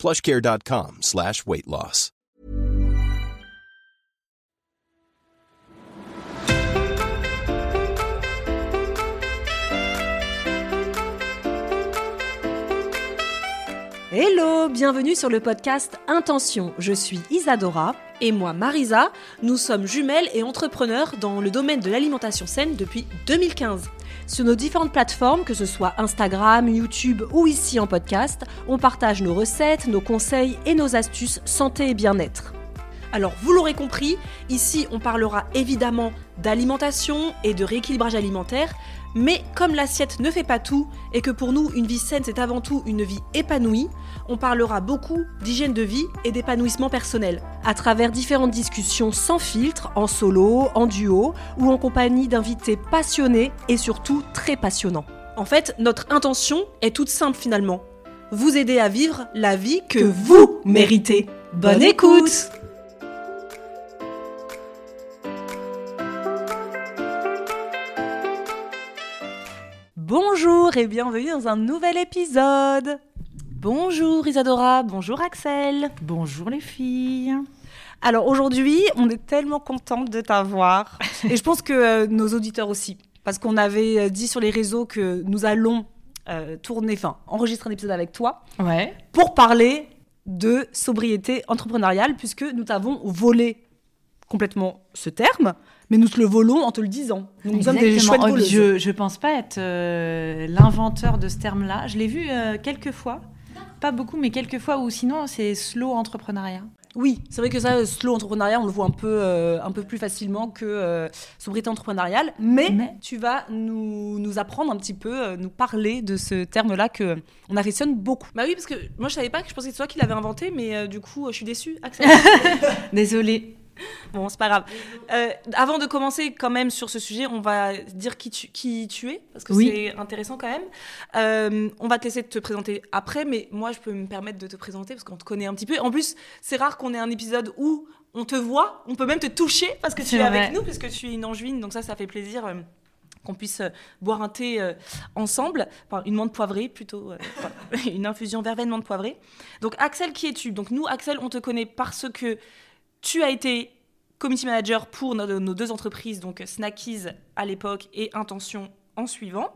plushcare.com slash weight loss. Hello, bienvenue sur le podcast Intention. Je suis Isadora. Et moi, Marisa, nous sommes jumelles et entrepreneurs dans le domaine de l'alimentation saine depuis 2015. Sur nos différentes plateformes, que ce soit Instagram, YouTube ou ici en podcast, on partage nos recettes, nos conseils et nos astuces santé et bien-être. Alors, vous l'aurez compris, ici on parlera évidemment d'alimentation et de rééquilibrage alimentaire, mais comme l'assiette ne fait pas tout et que pour nous une vie saine c'est avant tout une vie épanouie, on parlera beaucoup d'hygiène de vie et d'épanouissement personnel à travers différentes discussions sans filtre, en solo, en duo ou en compagnie d'invités passionnés et surtout très passionnants. En fait, notre intention est toute simple finalement. Vous aider à vivre la vie que vous méritez. Bonne écoute Bonjour et bienvenue dans un nouvel épisode. Bonjour Isadora, bonjour Axel. Bonjour les filles. Alors aujourd'hui, on est tellement contente de t'avoir et je pense que euh, nos auditeurs aussi parce qu'on avait euh, dit sur les réseaux que nous allons euh, tourner, enfin enregistrer un épisode avec toi Ouais. pour parler de sobriété entrepreneuriale puisque nous t'avons volé complètement ce terme, mais nous te le volons en te le disant. Donc, nous sommes des chouettes Oh, voleuses. je, je pense pas être euh, l'inventeur de ce terme-là. Je l'ai vu euh, quelques fois. Pas beaucoup, mais quelques fois, ou sinon c'est slow entrepreneuriat. Oui, c'est vrai que ça, slow entrepreneuriat, on le voit un peu, euh, un peu plus facilement que euh, sobriété entrepreneuriale. Mais, Mais- tu vas nous, nous apprendre un petit peu, euh, nous parler de ce terme-là que on affectionne beaucoup. Bah oui, parce que moi je savais pas que je pensais que c'est toi qui l'avais inventé, mais euh, du coup je suis déçue. Axel. Désolée. bon, c'est pas grave. Euh, avant de commencer quand même sur ce sujet, on va dire qui tu, qui tu es, parce que Oui. c'est intéressant quand même. Euh, on va te laisser te présenter après, mais moi je peux me permettre de te présenter parce qu'on te connaît un petit peu. En plus, c'est rare qu'on ait un épisode où on te voit, on peut même te toucher parce que tu es vrai. avec nous, puisque tu es une angevine, donc ça, ça fait plaisir. euh, qu'on puisse boire un thé euh, ensemble, enfin une menthe poivrée plutôt, euh, une infusion verveine menthe poivrée. Donc Axel, qui es-tu? Donc nous, Axel, on te connaît parce que tu as été community manager pour nos, nos deux entreprises, donc Snackies à l'époque et Intention en suivant.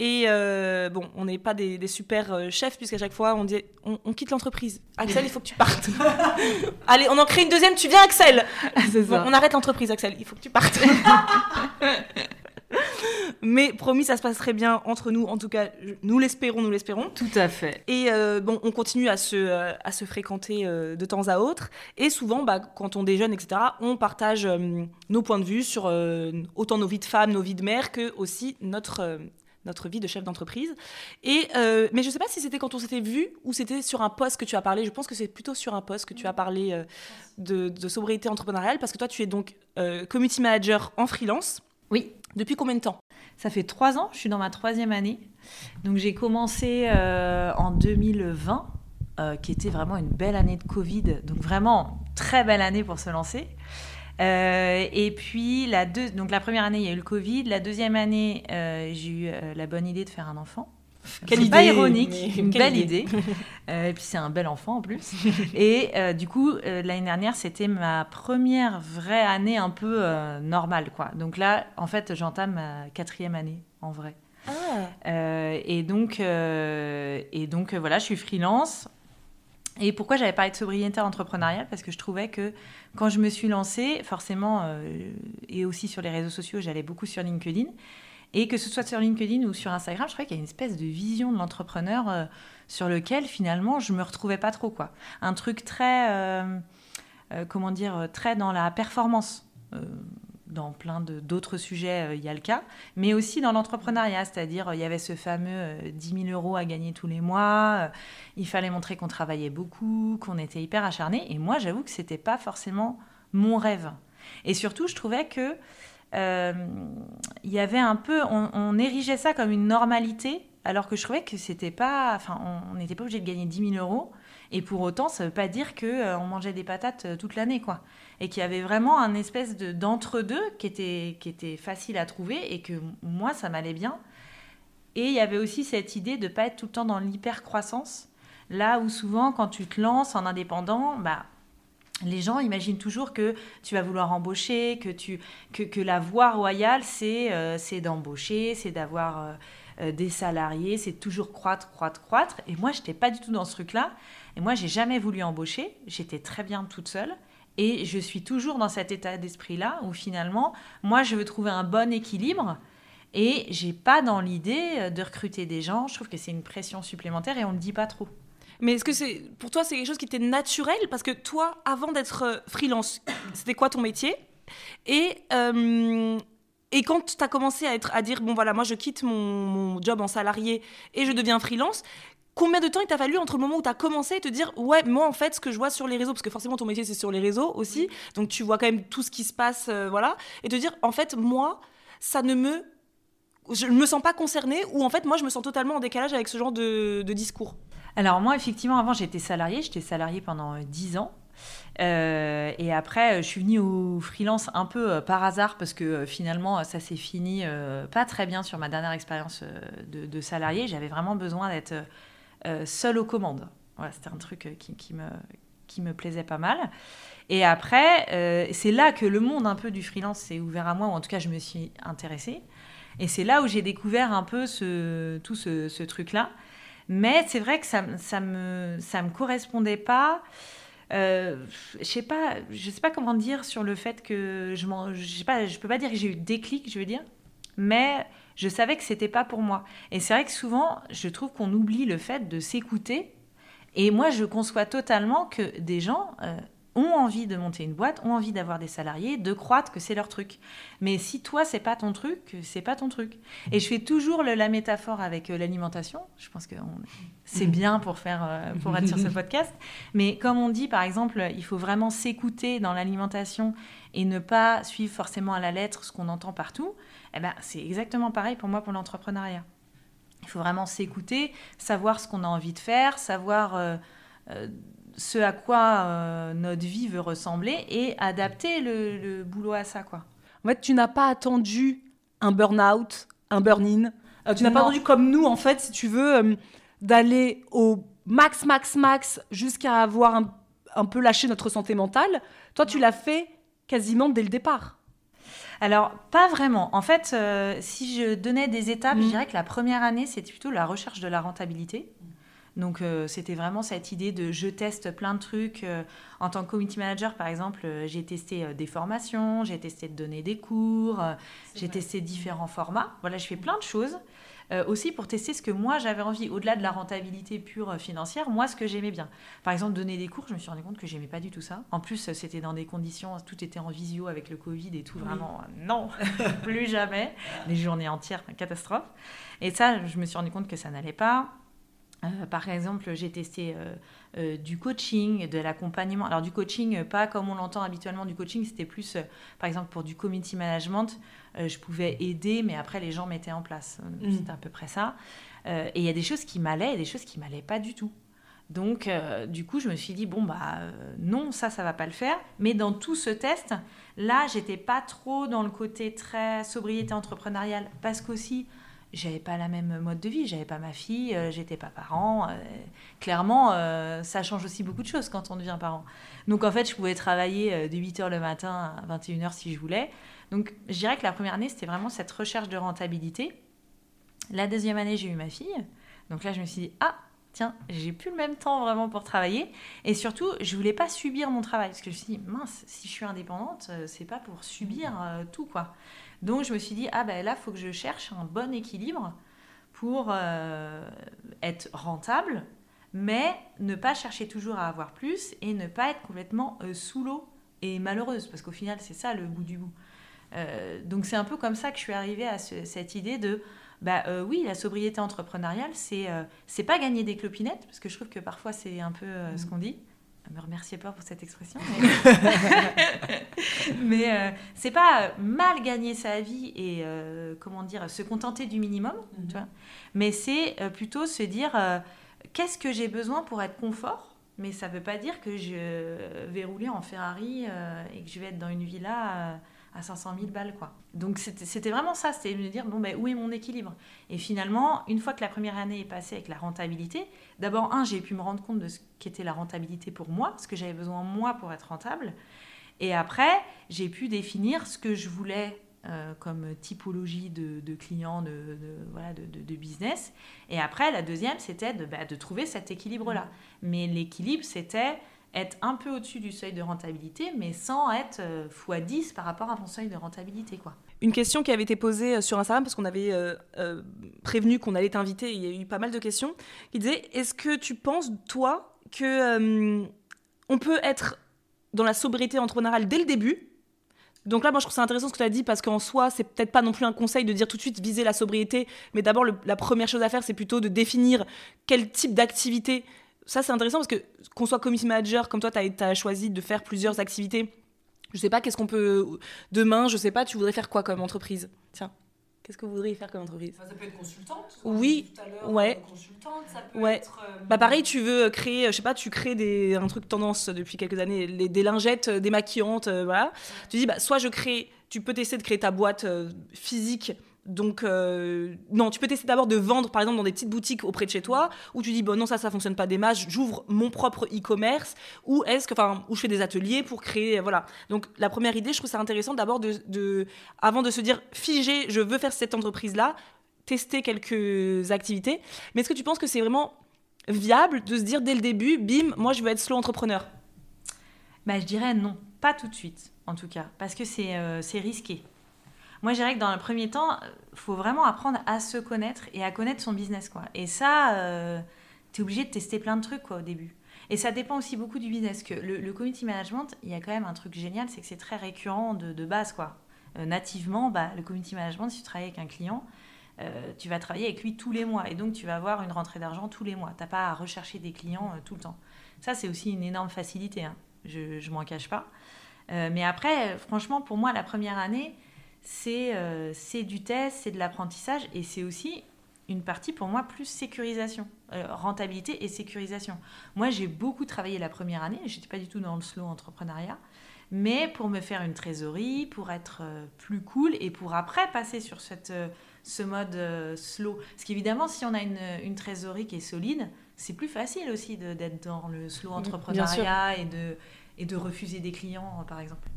Et euh, bon, on n'est pas des, des super euh, chefs, puisqu'à chaque fois, on dit on, on quitte l'entreprise. Axel, il faut que tu partes. Allez, on en crée une deuxième, tu viens, Axel Bon, on arrête l'entreprise, Axel, il faut que tu partes. Mais promis, ça se passe très bien entre nous. En tout cas, nous l'espérons, nous l'espérons. Tout à fait. Et euh, bon, on continue à se, euh, à se fréquenter euh, de temps à autre. Et souvent, bah, quand on déjeune, etc., on partage nos points de vue sur autant nos vies de femmes, nos vies de mères, que aussi notre, notre vie de chef d'entreprise. Et euh, mais je sais pas si c'était quand on s'était vu ou c'était sur un poste que tu as parlé. Je pense que c'est plutôt sur un poste que tu as parlé euh, de, de sobriété entrepreneuriale, parce que toi, tu es donc euh, community manager en freelance. Oui. Depuis combien de temps? Ça fait trois ans, je suis dans ma troisième année. Donc j'ai commencé euh, en 2020, euh, qui était vraiment une belle année de Covid. Donc vraiment, très belle année pour se lancer. Euh, et puis, la, deux, donc la première année, il y a eu le Covid. La deuxième année, j'ai eu la bonne idée de faire un enfant. Quelle C'est pas idée, ironique, mais une quelle belle idée. idée. Euh, et puis c'est un bel enfant en plus. et euh, du coup, euh, l'année dernière, c'était ma première vraie année un peu normale, quoi. Donc là, en fait, j'entame ma quatrième année, en vrai. Ah, et donc, et donc voilà, je suis freelance. Et pourquoi j'avais parlé de sobriété entrepreneuriale? Parce que je trouvais que quand je me suis lancée, forcément, euh, et aussi sur les réseaux sociaux, j'allais beaucoup sur LinkedIn. Et que ce soit sur LinkedIn ou sur Instagram, je trouvais qu'il y a une espèce de vision de l'entrepreneur euh, sur lequel finalement je me retrouvais pas trop. quoi. Un truc très, euh, euh, comment dire, très dans la performance. Dans plein d'autres sujets, il y a le cas, mais aussi dans l'entrepreneuriat, c'est-à-dire il y avait ce fameux 10 000 euros à gagner tous les mois, il fallait montrer qu'on travaillait beaucoup, qu'on était hyper acharné, et moi j'avoue que c'était pas forcément mon rêve. Et surtout, je trouvais que il y avait un peu, on, on érigeait ça comme une normalité, alors que je trouvais que c'était pas, enfin, on n'était pas obligé de gagner 10 000 euros. Et pour autant, ça ne veut pas dire qu'on euh, mangeait des patates euh, toute l'année, quoi. Et qu'il y avait vraiment un espèce d'entre-deux qui était, qui était facile à trouver et que moi, ça m'allait bien. Et il y avait aussi cette idée de ne pas être tout le temps dans l'hyper-croissance. Là où souvent, quand tu te lances en indépendant, bah, les gens imaginent toujours que tu vas vouloir embaucher, que, tu, que, que la voie royale, c'est euh, d'embaucher, c'est d'avoir euh, des salariés, c'est toujours croître, croître, croître. Et moi, je n'étais pas du tout dans ce truc-là. Et moi, j'ai jamais voulu embaucher. J'étais très bien toute seule. Et je suis toujours dans cet état d'esprit-là où finalement, moi, je veux trouver un bon équilibre. Et j'ai pas dans l'idée euh, de recruter des gens. Je trouve que c'est une pression supplémentaire et on ne le dit pas trop. Mais est-ce que c'est pour toi c'est quelque chose qui était naturel? Parce que toi avant d'être euh, freelance c'était quoi ton métier? Et et quand tu as commencé à, être, à dire, bon voilà, moi je quitte mon, job en salarié et je deviens freelance, combien de temps il t'a fallu entre le moment où tu as commencé et te dire, ouais, moi en fait, ce que je vois sur les réseaux, parce que forcément ton métier c'est sur les réseaux aussi, donc tu vois quand même tout ce qui se passe, euh, voilà, et te dire, en fait, moi, ça ne me. Je ne me sens pas concernée, ou en fait, moi je me sens totalement en décalage avec ce genre de, de discours? Alors moi, effectivement, avant j'étais salariée, j'étais salariée pendant 10 euh, ans. Euh, et après, je suis venue au freelance un peu euh, par hasard parce que euh, finalement, ça s'est fini pas très bien sur ma dernière expérience de, salarié. J'avais vraiment besoin d'être seule aux commandes. Voilà, c'était un truc qui, me, qui me plaisait pas mal. Et après, c'est là que le monde un peu du freelance s'est ouvert à moi, ou en tout cas, je me suis intéressée. Et c'est là où j'ai découvert un peu tout ce, ce truc-là. Mais c'est vrai que ça, ça me, ça me correspondait pas. Euh, je sais pas, je sais pas comment dire sur le fait que je je sais pas, je peux pas dire que j'ai eu déclic, je veux dire, mais je savais que c'était pas pour moi. Et c'est vrai que souvent, je trouve qu'on oublie le fait de s'écouter. Et moi, je conçois totalement que des gens euh, ont envie de monter une boîte, ont envie d'avoir des salariés, de croître que c'est leur truc. Mais si toi c'est pas ton truc, c'est pas ton truc. Et je fais toujours la métaphore avec euh, l'alimentation. Je pense que c'est bien pour faire euh, pour être sur ce podcast. Mais comme on dit par exemple, il faut vraiment s'écouter dans l'alimentation et ne pas suivre forcément à la lettre ce qu'on entend partout. Eh ben c'est exactement pareil pour moi pour l'entrepreneuriat. Il faut vraiment s'écouter, savoir ce qu'on a envie de faire, savoir euh, ce à quoi euh, notre vie veut ressembler et adapter le, boulot à ça. Quoi. En fait, tu n'as pas attendu un burn-out, un burn-in? Euh, tu n'as pas attendu comme nous, en fait, si tu veux, euh, d'aller au max, max, max jusqu'à avoir un, peu lâché notre santé mentale? Toi, tu l'as fait quasiment dès le départ. Alors, pas vraiment. En fait, si je donnais des étapes, je mmh. dirais que la première année, c'était plutôt la recherche de la rentabilité. Donc euh, c'était vraiment cette idée de je teste plein de trucs. Euh, en tant que community manager, par exemple, euh, j'ai testé des formations, j'ai testé de donner des cours, j'ai testé différents formats. Voilà, je fais plein de choses. aussi pour tester ce que moi j'avais envie, au-delà de la rentabilité pure financière, moi ce que j'aimais bien. Par exemple, donner des cours, je me suis rendu compte que j'aimais pas du tout ça. En plus, c'était dans des conditions, tout était en visio avec le Covid et tout, vraiment, non, plus jamais. Les journées entières, catastrophe. Et ça, je me suis rendu compte que ça n'allait pas. Euh, par exemple, j'ai testé euh, euh, du coaching, de l'accompagnement. Alors du coaching, pas comme on l'entend habituellement du coaching, c'était plus, par exemple, pour du community management, je pouvais aider, mais après les gens mettaient en place. Mm. C'était à peu près ça. et il y a des choses qui m'allaient et des choses qui m'allaient pas du tout. Donc, du coup, je me suis dit, bon, bah non, ça, ça va pas le faire. Mais dans tout ce test, là, j'étais pas trop dans le côté très sobriété entrepreneuriale, parce qu'aussi, j'avais pas la même mode de vie, j'avais pas ma fille, euh, j'étais pas parent. Euh, clairement, euh, ça change aussi beaucoup de choses quand on devient parent. Donc en fait, je pouvais travailler de 8h le matin à 21h si je voulais. Donc je dirais que la première année, c'était vraiment cette recherche de rentabilité. La deuxième année, j'ai eu ma fille. Donc là, je me suis dit, ah, tiens, j'ai plus le même temps vraiment pour travailler. Et surtout, je voulais pas subir mon travail. Parce que je me suis dit, mince, si je suis indépendante, c'est pas pour subir tout, quoi. Donc je me suis dit, ah ben là, il faut que je cherche un bon équilibre pour euh, être rentable, mais ne pas chercher toujours à avoir plus et ne pas être complètement euh, sous l'eau et malheureuse, parce qu'au final, c'est ça le bout du bout. donc c'est un peu comme ça que je suis arrivée à cette idée de bah oui, la sobriété entrepreneuriale, c'est c'est pas gagner des clopinettes, parce que je trouve que parfois c'est un peu ce mmh. qu'on dit me remerciez pas pour cette expression, mais, euh, c'est pas mal gagner sa vie et euh, comment dire se contenter du minimum, tu mhm. vois, mais c'est euh, plutôt se dire qu'est-ce que j'ai besoin pour être confort, mais ça veut pas dire que je vais rouler en Ferrari et que je vais être dans une villa à 500 000 balles, quoi. Donc c'était vraiment ça, c'était de me dire, bon, ben, où est mon équilibre? Et finalement, une fois que la première année est passée avec la rentabilité, d'abord, un, j'ai pu me rendre compte de ce qu'était la rentabilité pour moi, ce que j'avais besoin moi pour être rentable. Et après, j'ai pu définir ce que je voulais euh, comme typologie de, clients, de, voilà, de, business. Et après, la deuxième, c'était de, bah, trouver cet équilibre-là. Mais l'équilibre, c'était être un peu au-dessus du seuil de rentabilité, mais sans être euh, x10 par rapport à mon seuil de rentabilité. quoi. Une question qui avait été posée euh, sur Instagram, parce qu'on avait euh, prévenu qu'on allait t'inviter, il y a eu pas mal de questions, qui disaient, est-ce que tu penses, toi, que on peut être dans la sobriété entrepreneuriale dès le début? Donc là, moi, je trouve ça intéressant ce que tu as dit parce qu'en soi, c'est peut-être pas non plus un conseil de dire tout de suite viser la sobriété, mais d'abord, la première chose à faire, c'est plutôt de définir quel type d'activité ça, c'est intéressant parce que qu'on soit community manager, comme toi, tu as, choisi de faire plusieurs activités. Je sais pas, qu'est-ce qu'on peut. Demain, je sais pas, tu voudrais faire quoi comme entreprise? Tiens. Qu'est-ce que vous voudriez faire comme entreprise? Ça peut être consultante. Oui, ouais. Consultante, ça peut ouais. être. Euh, bah pareil, tu veux créer, je sais pas, tu crées des un truc tendance depuis quelques années, les, des lingettes démaquillantes, euh, voilà. Tu dis bah soit je crée, tu peux tester de créer ta boîte euh, physique donc, euh, non, tu peux tester d'abord de vendre, par exemple, dans des petites boutiques auprès de chez toi, où tu dis, bon, non, ça, ça fonctionne pas des masses, j'ouvre mon propre e-commerce, ou est-ce que, enfin, où je fais des ateliers pour créer, voilà. Donc, la première idée, je trouve ça intéressant d'abord de, avant de se dire, figé, je veux faire cette entreprise-là, tester quelques activités. Mais est-ce que tu penses que c'est vraiment viable de se dire dès le début, bim, moi, je veux être slow entrepreneur? Bah, Je dirais non, pas tout de suite, en tout cas, parce que c'est euh, risqué. Moi, je dirais que dans le premier temps, euh, faut vraiment apprendre à se connaître et à connaître son business. Quoi. Et ça, euh, tu es obligé de tester plein de trucs quoi, au début. Et ça dépend aussi beaucoup du business. Que le, community management, il y a quand même un truc génial, c'est que c'est très récurrent de, base. Quoi. Euh, nativement, bah, le community management, si tu travailles avec un client, tu vas travailler avec lui tous les mois. Et donc, tu vas avoir une rentrée d'argent tous les mois. Tu n'as pas à rechercher des clients tout le temps. Ça, c'est aussi une énorme facilité. Hein. Je ne m'en cache pas. mais après, franchement, pour moi, la première année, euh, c'est du test, c'est de l'apprentissage et c'est aussi une partie pour moi plus sécurisation, euh, rentabilité et sécurisation. Moi, j'ai beaucoup travaillé la première année, je n'étais pas du tout dans le slow entrepreneuriat, mais pour me faire une trésorerie, pour être euh, plus cool et pour après passer sur cette, ce mode slow. Parce qu'évidemment, si on a une, une, trésorerie qui est solide, c'est plus facile aussi d'être dans le slow entrepreneuriat et de, et de refuser des clients, par exemple.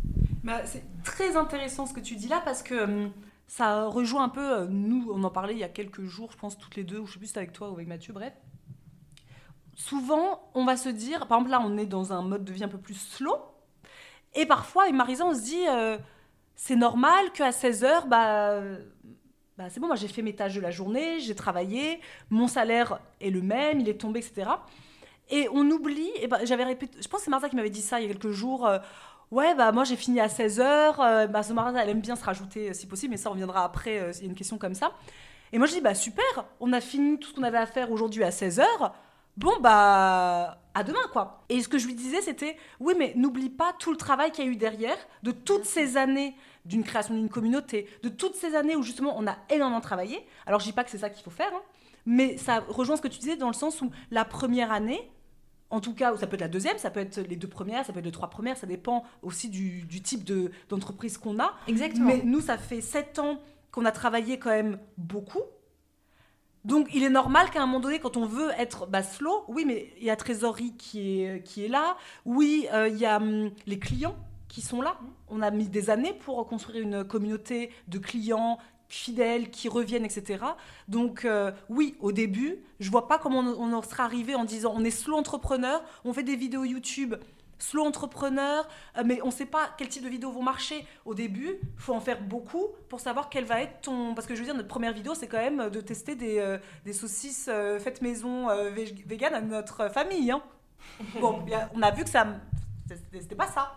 Bah, c'est très intéressant ce que tu dis là parce que hum, ça rejoint un peu, euh, nous, on en parlait il y a quelques jours, je pense toutes les deux, ou je sais plus si c'était avec toi ou avec Mathieu, bref. Souvent, on va se dire, par exemple là, on est dans un mode de vie un peu plus slow, et parfois, avec Marisa, on se dit, euh, c'est normal qu'à 16h, bah, bah, c'est bon, moi j'ai fait mes tâches de la journée, j'ai travaillé, mon salaire est le même, il est tombé, etc. Et on oublie, et bah, j'avais répété, je pense que c'est Marisa qui m'avait dit ça il y a quelques jours, euh, Ouais, bah moi j'ai fini à 16h. Euh, bah, elle aime bien se rajouter euh, si possible, mais ça on reviendra après euh, s'il y a une question comme ça. Et moi je dis, bah super, on a fini tout ce qu'on avait à faire aujourd'hui à 16h. Bon, bah à demain quoi. Et ce que je lui disais c'était, oui, mais n'oublie pas tout le travail qu'il y a eu derrière, de toutes ces années d'une création d'une communauté, de toutes ces années où justement on a énormément travaillé. Alors je dis pas que c'est ça qu'il faut faire, hein, mais ça rejoint ce que tu disais dans le sens où la première année, en tout cas, ou ça peut être la deuxième, ça peut être les deux premières, ça peut être les trois premières, ça dépend aussi du, type d'entreprise qu'on a. Exactement. Mais nous, ça fait sept ans qu'on a travaillé quand même beaucoup. Donc, il est normal qu'à un moment donné, quand on veut être bah, slow, oui, mais il y a trésorerie qui est, qui est là, oui, euh, il y a hum, les clients qui sont là. On a mis des années pour construire une communauté de clients fidèles, qui reviennent, etc. Donc euh, oui, au début, je vois pas comment on, en sera arrivé en disant on est slow entrepreneur, on fait des vidéos YouTube slow entrepreneur, euh, mais on ne sait pas quel type de vidéos vont marcher au début. Il faut en faire beaucoup pour savoir quel va être ton... Parce que je veux dire, notre première vidéo, c'est quand même de tester des, euh, des saucisses faites maison vegan à notre famille. Hein. Bon, on a vu que ça... C'était pas ça.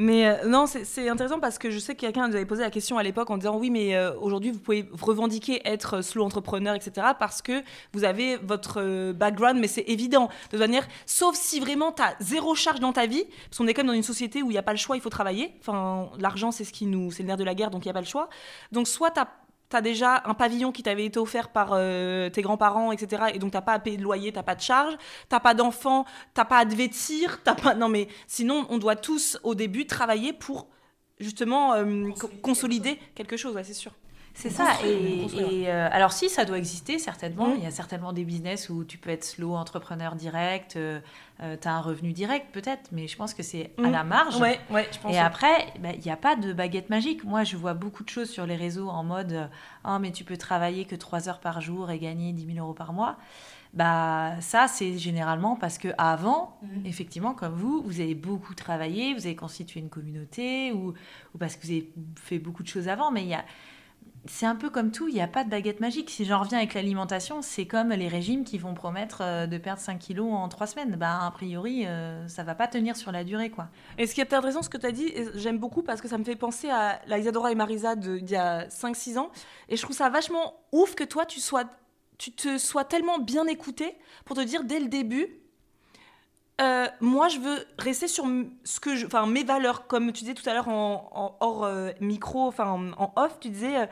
Mais euh, non, c'est- intéressant parce que je sais que quelqu'un nous avait posé la question à l'époque en disant oui, mais euh, aujourd'hui vous pouvez revendiquer être slow entrepreneur, etc. parce que vous avez votre euh, background, mais c'est évident. De manière, sauf si vraiment tu as zéro charge dans ta vie, parce qu'on est quand même dans une société où il n'y a pas le choix, il faut travailler. Enfin, l'argent, c'est ce qui nous, c'est le nerf de la guerre, donc il n'y a pas le choix. Donc soit tu as déjà un pavillon qui t'avait été offert par euh, tes grands-parents, etc. Et donc t'as pas à payer de loyer, t'as pas de charge, t'as pas d'enfants, t'as pas à te vêtir, t'as pas. Non mais sinon on doit tous au début travailler pour justement euh, co- consolider quelque chose, ouais, c'est sûr. C'est ça. Et, et, euh, alors si, ça doit exister certainement. Mm. Il y a certainement des business où tu peux être slow entrepreneur direct, tu as un revenu direct peut-être, mais je pense que c'est à Mm. la marge. Ouais, ouais, je pense. Et après, bah, il n'y a pas de baguette magique. Moi, je vois beaucoup de choses sur les réseaux en mode euh, Ah, mais tu peux travailler que 3 heures par jour et gagner 10 000 euros par mois. Bah, ça, c'est généralement parce que avant, Mhm. effectivement, comme vous, vous avez beaucoup travaillé, vous avez constitué une communauté ou, ou parce que vous avez fait beaucoup de choses avant. Mais il y a. C'est un peu comme tout, il n'y a pas de baguette magique. Si j'en reviens avec l'alimentation, c'est comme les régimes qui vont promettre euh, de perdre 5 kilos en 3 semaines. Bah, a priori, euh, ça va pas tenir sur la durée, quoi. Et ce qui est intéressant, ce que tu as dit, j'aime beaucoup parce que ça me fait penser à la Isadora et Marisa d'il y a 5-6 ans. Et je trouve ça vachement ouf que toi, tu, sois, tu te sois tellement bien écouté pour te dire dès le début. Euh, moi, je veux rester sur ce que enfin, mes valeurs, comme tu disais tout à l'heure en, en hors euh, micro, enfin en, en off, tu disais, euh,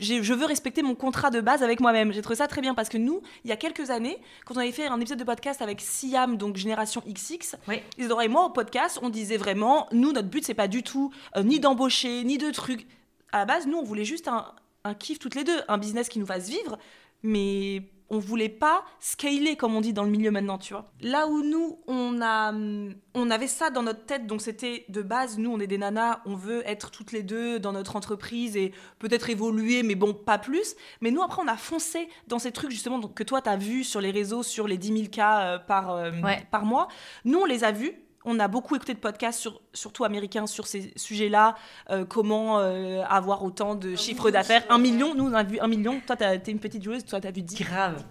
je veux respecter mon contrat de base avec moi-même. J'ai trouvé ça très bien parce que nous, il y a quelques années, quand on avait fait un épisode de podcast avec Siam, donc Génération XX, Oui. Isadora et moi au podcast, on disait vraiment, nous, notre but, c'est pas du tout euh, ni d'embaucher, ni de trucs. À la base, nous, on voulait juste un, un kiff toutes les deux, un business qui nous fasse vivre, mais on voulait pas scaler, comme on dit dans le milieu maintenant, tu vois. Là où nous, on, a, hum, on avait ça dans notre tête, donc c'était de base, nous, on est des nanas, on veut être toutes les deux dans notre entreprise et peut-être évoluer, mais bon, pas plus. Mais nous, après, on a foncé dans ces trucs, justement, que toi, tu as vu sur les réseaux, sur les 10 000 cas euh, par, euh, Ouais. par mois. Nous, on les a vus. On a beaucoup écouté de podcasts, sur, surtout américains, sur ces sujets-là. euh, comment euh, avoir autant de chiffres d'affaires. Un million, nous, on a vu un million. Toi, t'es une petite joueuse, toi, t'as vu 10. Grave.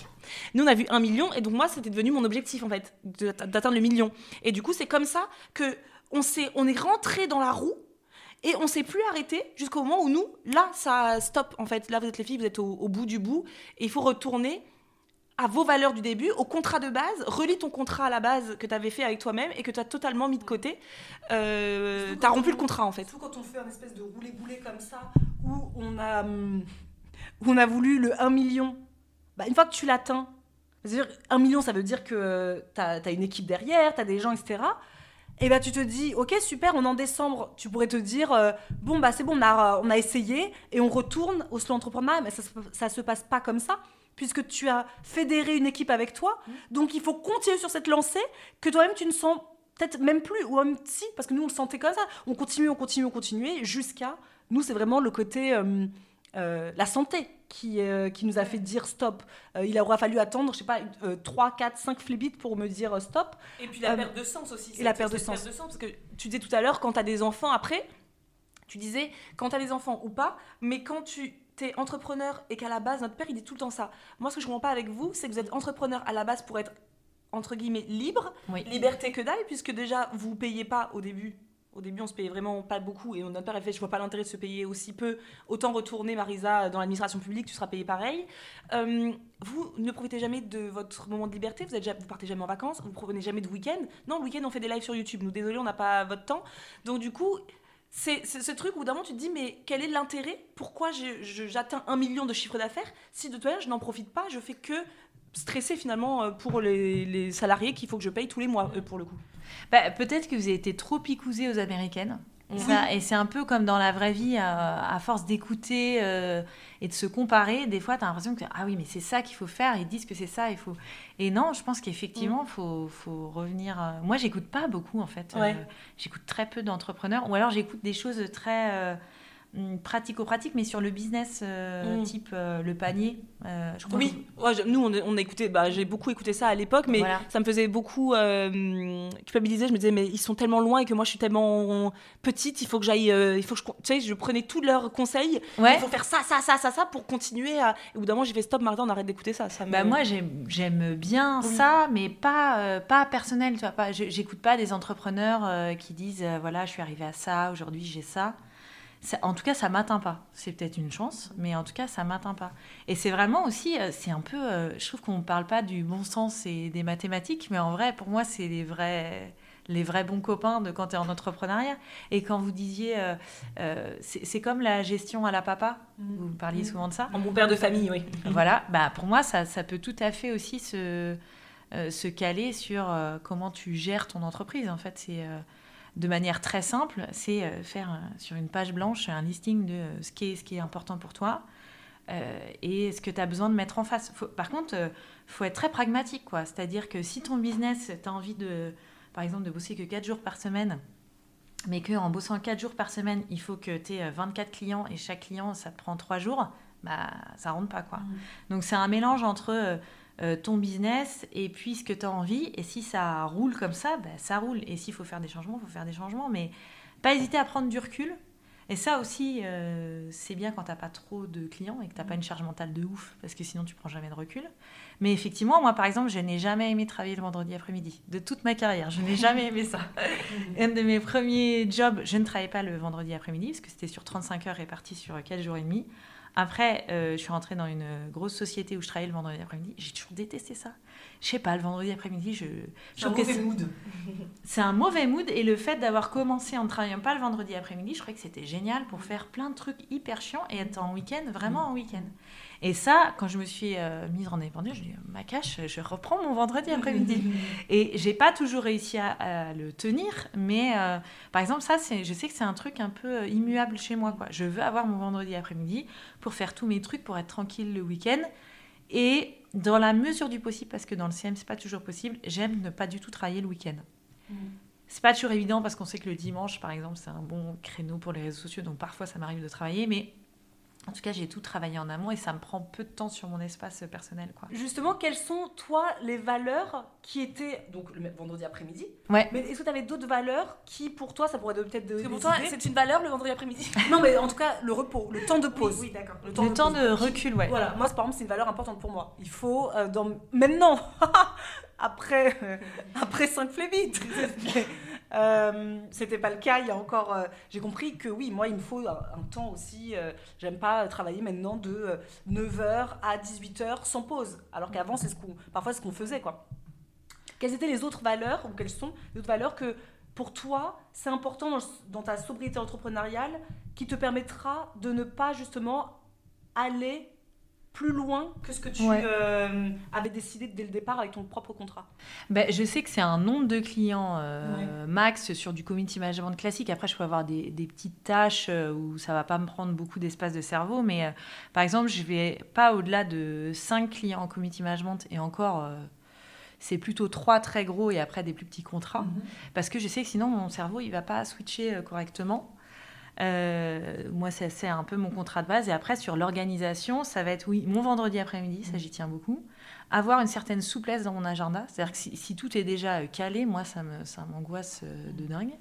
Nous, on a vu un million. Et donc, moi, c'était devenu mon objectif, en fait, d'atteindre le million. Et du coup, c'est comme ça que on, s'est- on est rentré dans la roue. Et on s'est plus arrêté jusqu'au moment où nous, là, ça stop en fait. Là, vous êtes les filles, vous êtes au, au bout du bout. Et il faut retourner à vos valeurs du début, au contrat de base. Relis ton contrat à la base que tu avais fait avec toi-même et que tu as totalement mis de côté. Euh, tu as rompu le contrat en fait. Surtout quand on fait un espèce de roulé-boulé comme ça, où on a, hum, où on a voulu le 1 million. Bah, une fois que tu l'atteins, 1 million, ça veut dire que tu as, une équipe derrière, tu as des gens, etc. Et bah tu te dis, ok super, on est en décembre, tu pourrais te dire, euh, bon bah c'est bon, on a, on a essayé et on retourne au slow entrepreneur, mais ça, ça se passe pas comme ça, puisque tu as fédéré une équipe avec toi, donc il faut continuer sur cette lancée que toi-même tu ne sens peut-être même plus, ou même si, parce que nous on le sentait comme ça, on continue, on continue, on continue, jusqu'à, nous c'est vraiment le côté, euh, euh, la santé qui, euh, qui nous a fait dire stop. Euh, il aura fallu attendre, je sais pas, 3, 4, 5 flibits pour me dire stop. Et puis la perte de sens aussi. et la perte de cette sens. Parce que tu disais tout à l'heure, quand tu as des enfants après, tu disais quand tu as des enfants ou pas, mais quand tu es entrepreneur et qu'à la base, notre père, il dit tout le temps ça. Moi, ce que je comprends pas avec vous, c'est que vous êtes entrepreneur à la base pour être, entre guillemets, libre. Oui. Liberté que dalle, puisque déjà, vous payez pas au début. Au début, on se payait vraiment pas beaucoup et notre père a fait Je vois pas l'intérêt de se payer aussi peu. Autant retourner, Marisa, dans l'administration publique, tu seras payé pareil. Euh, vous ne profitez jamais de votre moment de liberté, vous, êtes vous partez jamais en vacances, vous prenez jamais de week-end. Non, le week-end, on fait des lives sur YouTube. Nous, désolé, on n'a pas votre temps. Donc, du coup, c'est ce truc où d'un moment, tu te dis Mais quel est l'intérêt? Pourquoi j'atteins un million de chiffre d'affaires? Si de toute manière, je n'en profite pas Je fais que stresser finalement euh, pour les, salariés qu'il faut que je paye tous les mois, eux, pour le coup. Bah, Peut-être que vous avez été trop picousé aux américaines. Oui. Ça, et c'est un peu comme dans la vraie vie, euh, à force d'écouter euh, et de se comparer, des fois, tu as l'impression que ah oui, mais c'est ça qu'il faut faire. Ils disent que c'est ça, il faut. Et non, je pense qu'effectivement, il faut, faut revenir. euh, Moi, j'écoute pas beaucoup en fait. Euh, j'écoute très peu d'entrepreneurs, ou alors j'écoute des choses très. Hum, pratico-pratique, mais sur le business, euh, Mm. type euh, le panier. euh, je crois Oui, ouais, je- nous on, on a écouté, bah, j'ai beaucoup écouté ça à l'époque, mais Voilà. ça me faisait beaucoup euh, culpabiliser. Je me disais, mais ils sont tellement loin et que moi je suis tellement petite, il faut que j'aille, euh, il faut que je, tu sais, je prenais tous leurs conseils. que- Ouais. Il faut faire ça, ça, ça, ça, ça pour continuer. À... Et au bout d'un moment, j'ai fait stop, Martin, on arrête d'écouter ça. ça me... Bah moi j'aime bien Oui. ça, mais pas euh, pas personnel. Tu vois, pas. je- J'écoute pas des entrepreneurs euh, qui disent euh, voilà je suis arrivée à ça aujourd'hui j'ai ça. Ça- En tout cas ça m'atteint pas. C'est peut-être une chance, mais en tout cas ça m'atteint pas. Et c'est vraiment aussi euh, c'est un peu. euh, je trouve qu'on parle pas du bon sens et des mathématiques, mais en vrai pour moi c'est les vrais les vrais bons copains de quand tu es en entrepreneuriat. Et quand vous disiez, euh, euh, c'est comme la gestion à la papa, vous parliez souvent de ça. En bon père de famille, oui. Voilà, bah pour moi, ça, ça peut tout à fait aussi se, euh, se caler sur comment tu gères ton entreprise. En fait, c'est de manière très simple, c'est euh, faire euh, sur une page blanche un listing de euh, ce qui est, ce qui est important pour toi euh, et ce que tu as besoin de mettre en face. Faut- par contre, il faut être très pragmatique, quoi. C'est-à-dire que si ton business, tu as envie de, par exemple, de bosser que 4 jours par semaine, mais qu'en bossant 4 jours par semaine, il faut que tu aies 24 clients et chaque client, ça te prend 3 jours, bah ça rentre pas, quoi. Donc c'est un mélange entre euh, ton business et puis ce que tu as envie. Et si ça roule comme ça, bah, ça roule. Et s'il faut faire des changements, il faut faire des changements. Mais pas hésiter à prendre du recul. Et ça aussi, euh, c'est bien quand t'as pas trop de clients et que t'as pas une charge mentale de ouf, parce que sinon tu prends jamais de recul. Mais effectivement, moi par exemple, je n'ai jamais aimé travailler le vendredi après-midi de toute ma carrière. Je n'ai jamais aimé ça. Un de mes premiers jobs, je ne travaillais pas le vendredi après-midi, parce que c'était sur 35 heures réparties sur 4 jours et demi. Après, euh, je suis rentrée dans une grosse société où je travaillais le vendredi après-midi. J'ai toujours détesté ça. Je sais pas, le vendredi après-midi, je, je trouve que c'est- mood. c'est un mauvais mood et le fait d'avoir commencé en ne travaillant pas le vendredi après-midi, je croyais que c'était génial pour faire plein de trucs hyper chiants et être en week-end, vraiment en week-end. Et ça, quand je me suis euh, mise en indépendante, je dis ma cache, je reprends mon vendredi après-midi. et j'ai pas toujours réussi à, à le tenir, mais euh, par exemple ça, je sais que c'est un truc un peu euh, immuable chez moi. Quoi. Je veux avoir mon vendredi après-midi pour faire tous mes trucs, pour être tranquille le week-end. Et dans la mesure du possible, parce que dans le CM, c'est pas toujours possible, j'aime ne pas du tout travailler le week-end. C'est pas toujours évident parce qu'on sait que le dimanche, par exemple, c'est un bon créneau pour les réseaux sociaux, donc parfois ça m'arrive de travailler, mais en tout cas, j'ai tout travaillé en amont et ça me prend peu de temps sur mon espace personnel. Quoi. Justement, quelles sont, toi, les valeurs qui étaient. Donc, le vendredi après-midi. Ouais. Mais est-ce que tu avais d'autres valeurs qui, pour toi, ça pourrait peut-être de. Parce que pour toi, c'est une valeur le vendredi après-midi Non, mais en tout cas, le repos, le temps de pause. Oui, d'accord. Le temps de recul, ouais. Voilà, moi, par exemple, c'est une valeur importante pour moi. Il faut, euh, dans... maintenant, après, euh, après 5 flébites, euh, c'était pas le cas. Il y a encore, euh, j'ai compris que oui, moi, il me faut un, temps aussi. euh, J'aime pas travailler maintenant de 9h à 18h sans pause. Alors qu'avant, c'est ce qu'on, parfois, ce qu'on faisait, quoi. Quelles étaient les autres valeurs, ou quelles sont les autres valeurs que, pour toi, c'est important dans ta sobriété entrepreneuriale qui te permettra de ne pas, justement, aller plus loin que ce que tu Ouais. euh, avais décidé dès le départ avec ton propre contrat. Ben, je sais que c'est un nombre de clients euh, max sur du community management classique. Après, je peux avoir des, des petites tâches euh, où ça va pas me prendre beaucoup d'espace de cerveau. Mais euh, par exemple, je vais pas au-delà de 5 clients en community management et encore. c'est plutôt trois très gros et après des plus petits contrats. Parce que je sais que sinon, mon cerveau, il va pas switcher correctement. Euh, moi, c'est un peu mon contrat de base. Et après, sur l'organisation, ça va être, oui, mon vendredi après-midi, ça, j'y tiens beaucoup. Avoir une certaine souplesse dans mon agenda. C'est-à-dire que si, si tout est déjà euh, calé, moi, ça m'angoisse euh, de dingue.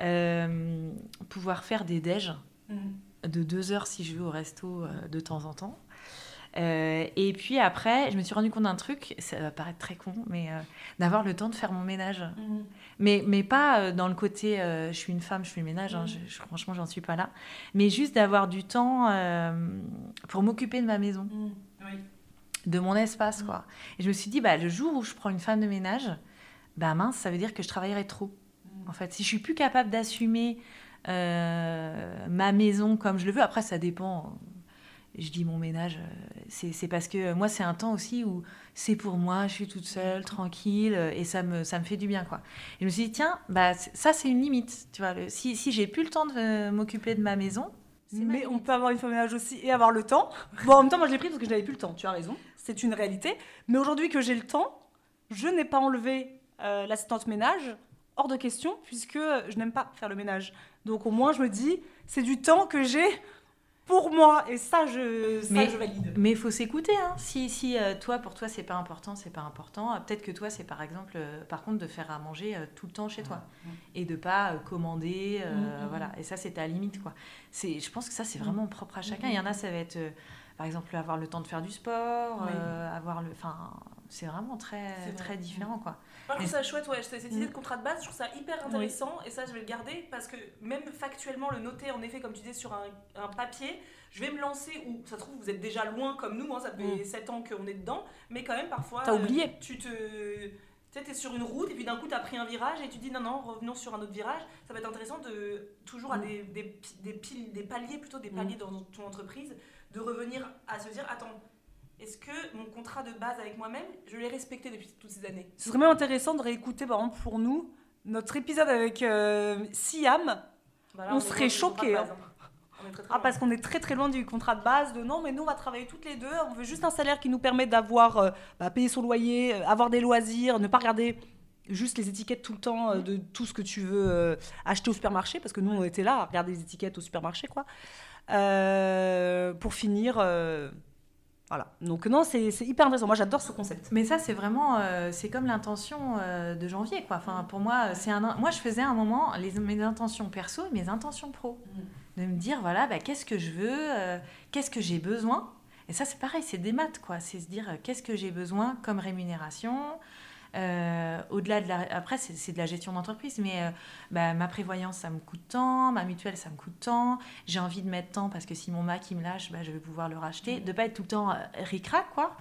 Euh, pouvoir faire des déj de deux heures si je vais au resto de temps en temps. Euh, et puis après, je me suis rendu compte d'un truc, ça va paraître très con, mais euh, d'avoir le temps de faire mon ménage. Mais, mais pas euh, dans le côté euh, je suis une femme, je fais le ménage, hein, je- je- franchement, j'en suis pas là. Mais juste d'avoir du temps pour m'occuper de ma maison, de mon espace. quoi. Et je me suis dit, bah, le jour où je prends une femme de ménage, bah mince, ça veut dire que je travaillerai trop. En fait, si je suis plus capable d'assumer ma maison comme je le veux, après, ça dépend. Je dis mon ménage, euh, c'est parce que moi, c'est un temps aussi où c'est pour moi, je suis toute seule, tranquille, euh, et ça me, ça me fait du bien, quoi. Et je me suis dit, tiens, bah, ça, c'est une limite, tu vois. le- si si j'ai plus le temps de m'occuper de ma maison, ma Mais on peut avoir une femme ménage aussi et avoir le temps. Bon, en même temps, moi, je l'ai pris parce que je n'avais plus le temps. Tu as raison. C'est une réalité. Mais aujourd'hui que j'ai le temps, je n'ai pas enlevé euh, l'assistante ménage hors de question puisque je n'aime pas faire le ménage. Donc au moins je me dis, c'est du temps que j'ai pour moi et ça je, ça, Mais- je valide. Mais il faut s'écouter. Hein. Si, si euh, toi, pour toi, c'est pas important, c'est pas important. euh, Peut-être que toi, c'est par exemple, euh, par contre, de faire à manger euh, tout le temps chez toi et de pas commander, euh, Mm, mm, voilà. Et ça, c'est ta limite, quoi. C'est, je pense que ça, c'est vraiment propre à chacun. Il y en a, ça va être, par exemple, avoir le temps de faire du sport, Oui. avoir le, enfin, c'est vraiment très, vrai. très différent, quoi. Moi, je trouve ça chouette, ouais. Cette idée de contrat de base, je trouve ça hyper intéressant. Et ça, je vais le garder parce que même factuellement, le noter, en effet, comme tu disais, sur un, un papier, je vais me lancer où, ça se trouve, vous êtes déjà loin comme nous, hein, ça fait Mm. 7 ans qu'on est dedans, mais quand même, parfois. T'as euh, oublié. Tu te. Tu sais, t'es sur une route et puis d'un coup, t'as pris un virage et tu dis non, non, revenons sur un autre virage. Ça va être intéressant de, toujours à Mm. des, des, des, piles, des paliers, plutôt des paliers dans ton entreprise, de revenir à se dire attends, est-ce que mon contrat de base avec moi-même, je l'ai respecté depuis toutes ces années? Ce serait même intéressant de réécouter par exemple pour nous notre épisode avec euh, Siam. On serait choqués, hein. Très Ah, parce qu'on est très très loin du contrat de base de non, mais nous on va travailler toutes les deux, on veut juste un salaire qui nous permet d'avoir, euh, bah, payer son loyer, euh, avoir des loisirs, ne pas regarder juste les étiquettes tout le temps euh, de tout ce que tu veux acheter au supermarché, parce que nous on était là à regarder les étiquettes au supermarché, quoi. Pour finir, voilà. Donc non, c'est c'est hyper intéressant. Moi j'adore ce concept. Mais ça, c'est vraiment, euh, c'est comme l'intention euh, de janvier, quoi. Enfin, pour moi, c'est un, moi, je faisais un moment les, mes intentions perso et mes intentions pro. De me dire, voilà, bah, qu'est-ce que je veux, euh, qu'est-ce que j'ai besoin? Et ça, c'est pareil, c'est des maths, quoi. C'est se dire, euh, qu'est-ce que j'ai besoin comme rémunération. Euh, au-delà de la après c'est de la gestion d'entreprise mais euh, bah, ma prévoyance ça me coûte tant ma mutuelle ça me coûte tant j'ai envie de mettre tant parce que si mon Mac il me lâche bah, je vais pouvoir le racheter de pas être tout le temps euh, ric-rac quoi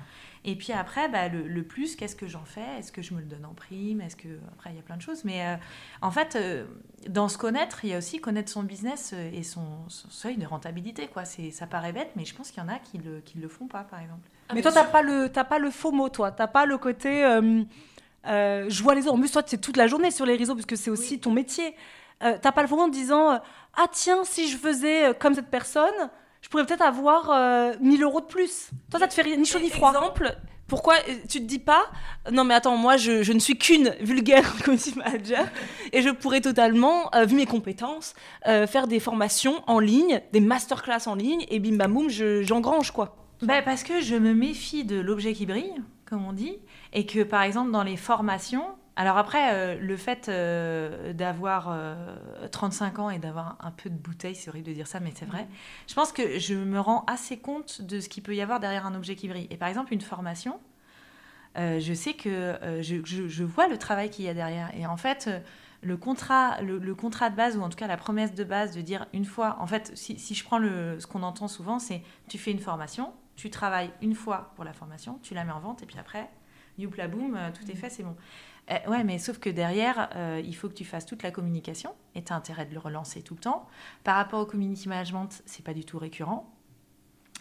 et puis après, bah, le, le plus, qu'est-ce que j'en fais? Est-ce que je me le donne en prime? Est-ce que après il y a plein de choses. Mais euh, en fait, euh, dans se connaître, il y a aussi connaître son business et son, son seuil de rentabilité. Quoi. C'est, ça paraît bête, mais je pense qu'il y en a qui le, qui le font pas, par exemple. Ah, mais toi, t'as pas le, t'as pas le faux mot, toi. T'as pas le côté. Euh, je vois les autres. En plus, toi, c'est toute la journée sur les réseaux, puisque c'est aussi ton métier. Euh, t'as pas le en te disant euh, Ah, tiens, si je faisais euh, comme cette personne, je pourrais peut-être avoir euh, 1000 euros de plus. Toi, ça te fait ni chaud ni froid. Exemple, pourquoi tu te dis pas non mais attends moi je, je ne suis qu'une vulgaire community manager et je pourrais totalement euh, vu mes compétences euh, faire des formations en ligne des masterclass en ligne et bim bam boum je- j'engrange quoi Bah, parce que je me méfie de l'objet qui brille, comme on dit, et que par exemple dans les formations, alors après euh, le fait euh, d'avoir euh, 35 ans et d'avoir un peu de bouteille, c'est horrible de dire ça, mais c'est vrai, je pense que je me rends assez compte de ce qu'il peut y avoir derrière un objet qui brille. Et par exemple une formation, euh, je sais que euh, je, je- je vois le travail qu'il y a derrière. Et en fait, euh, le contrat, le, le contrat de base, ou en tout cas la promesse de base de dire une fois, en fait, si, si je prends le, ce qu'on entend souvent, c'est tu fais une formation, tu travailles une fois pour la formation, tu la mets en vente, et puis après, youpla boum, euh, tout est fait, c'est bon. Euh, ouais, mais sauf que derrière, euh, il faut que tu fasses toute la communication, et tu as intérêt de le relancer tout le temps. Par rapport au community management, c'est pas du tout récurrent.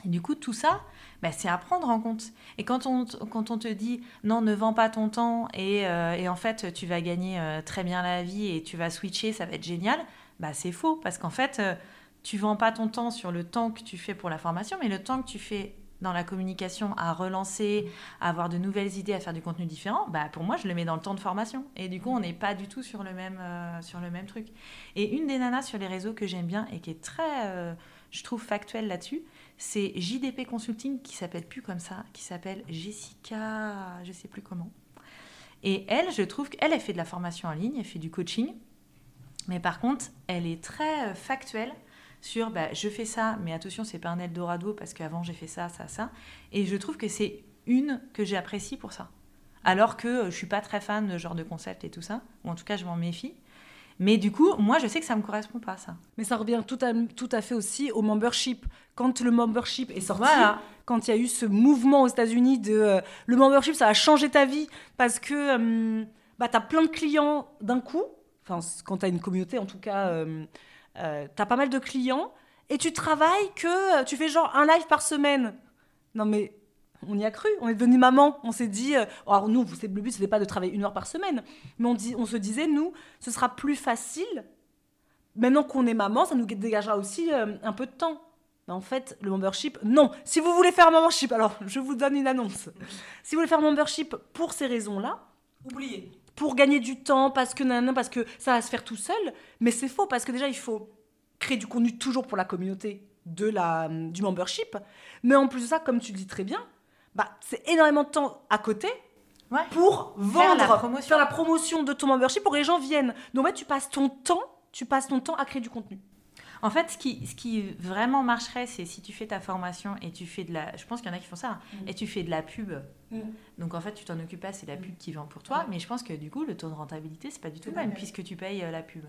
Et du coup, tout ça, bah, c'est à prendre en compte. Et quand on, quand on te dit non, ne vends pas ton temps et, euh, et en fait, tu vas gagner très bien la vie et tu vas switcher, ça va être génial, bah, c'est faux. Parce qu'en fait, tu vends pas ton temps sur le temps que tu fais pour la formation, mais le temps que tu fais dans la communication à relancer, à avoir de nouvelles idées, à faire du contenu différent, bah, pour moi, je le mets dans le temps de formation. Et du coup, on n'est pas du tout sur le même, euh, sur le même truc. Et une des nanas sur les réseaux que j'aime bien et qui est très, euh, je trouve, factuelle là-dessus, c'est JDP Consulting qui s'appelle plus comme ça, qui s'appelle Jessica, je sais plus comment. Et elle, je trouve qu'elle, elle fait de la formation en ligne, elle fait du coaching, mais par contre, elle est très euh, factuelle sur bah, je fais ça, mais attention, c'est pas un Eldorado parce qu'avant j'ai fait ça, ça, ça. Et je trouve que c'est une que j'apprécie pour ça. Alors que euh, je suis pas très fan de ce genre de concept et tout ça, ou en tout cas je m'en méfie. Mais du coup, moi je sais que ça me correspond pas ça. Mais ça revient tout à, tout à fait aussi au membership. Quand le membership est sorti, Voilà. quand il y a eu ce mouvement aux États-Unis de euh, le membership, ça a changé ta vie parce que euh, bah, tu as plein de clients d'un coup. Enfin, quand tu as une communauté, en tout cas, euh, tu as pas mal de clients et tu travailles que euh, tu fais genre un live par semaine. Non, mais on y a cru. On est devenu maman. On s'est dit. euh, alors, nous, le but, c'était pas de travailler une heure par semaine. Mais on, se disait, nous, ce sera plus facile Maintenant qu'on est maman, ça nous dégagera aussi euh, un peu de temps. En fait, le membership, non. Si vous voulez faire un membership, alors je vous donne une annonce. Si vous voulez faire un membership pour ces raisons-là, Oubliez. Pour gagner du temps, parce que nanana, parce que ça va se faire tout seul. Mais c'est faux, parce que déjà, il faut créer du contenu toujours pour la communauté de la, du membership. Mais en plus de ça, comme tu le dis très bien, bah, c'est énormément de temps à côté Ouais. pour Faire vendre, la promotion. faire la promotion de ton membership pour que les gens viennent. Donc ouais, tu passes ton temps, tu passes ton temps à créer du contenu. En fait, ce qui, ce qui vraiment marcherait, c'est si tu fais ta formation et tu fais de la. Je pense qu'il y en a qui font ça. hein, Mm. Et tu fais de la pub. Donc en fait, tu t'en occupes pas, c'est la pub qui vend pour toi. Mais je pense que du coup, le taux de rentabilité, c'est pas du tout le même puisque tu payes euh, la pub.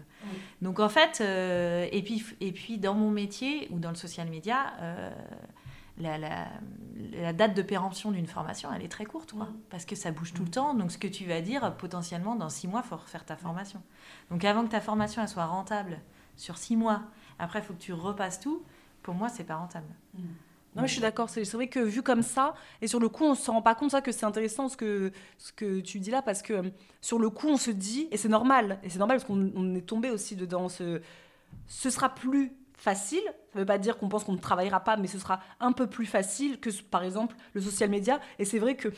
Donc en fait, euh, et, puis, et puis dans mon métier ou dans le social media, euh, la, la- la date de péremption d'une formation, elle est très courte, quoi, Mm. parce que ça bouge tout le temps. Donc ce que tu vas dire, potentiellement, dans six mois, il faut refaire ta formation. Donc avant que ta formation elle soit rentable sur six mois, après, il faut que tu repasses tout. Pour moi, c'est pas rentable. Non, mais je suis d'accord. C'est vrai que vu comme ça, et sur le coup, on se rend pas compte ça que c'est intéressant ce que, ce que tu dis là, parce que euh, sur le coup, on se dit, et c'est normal, et c'est normal parce qu'on on est tombé aussi dedans, ce, ce sera plus facile. Ça veut pas dire qu'on pense qu'on ne travaillera pas, mais ce sera un peu plus facile que, par exemple, le social media. Et c'est vrai que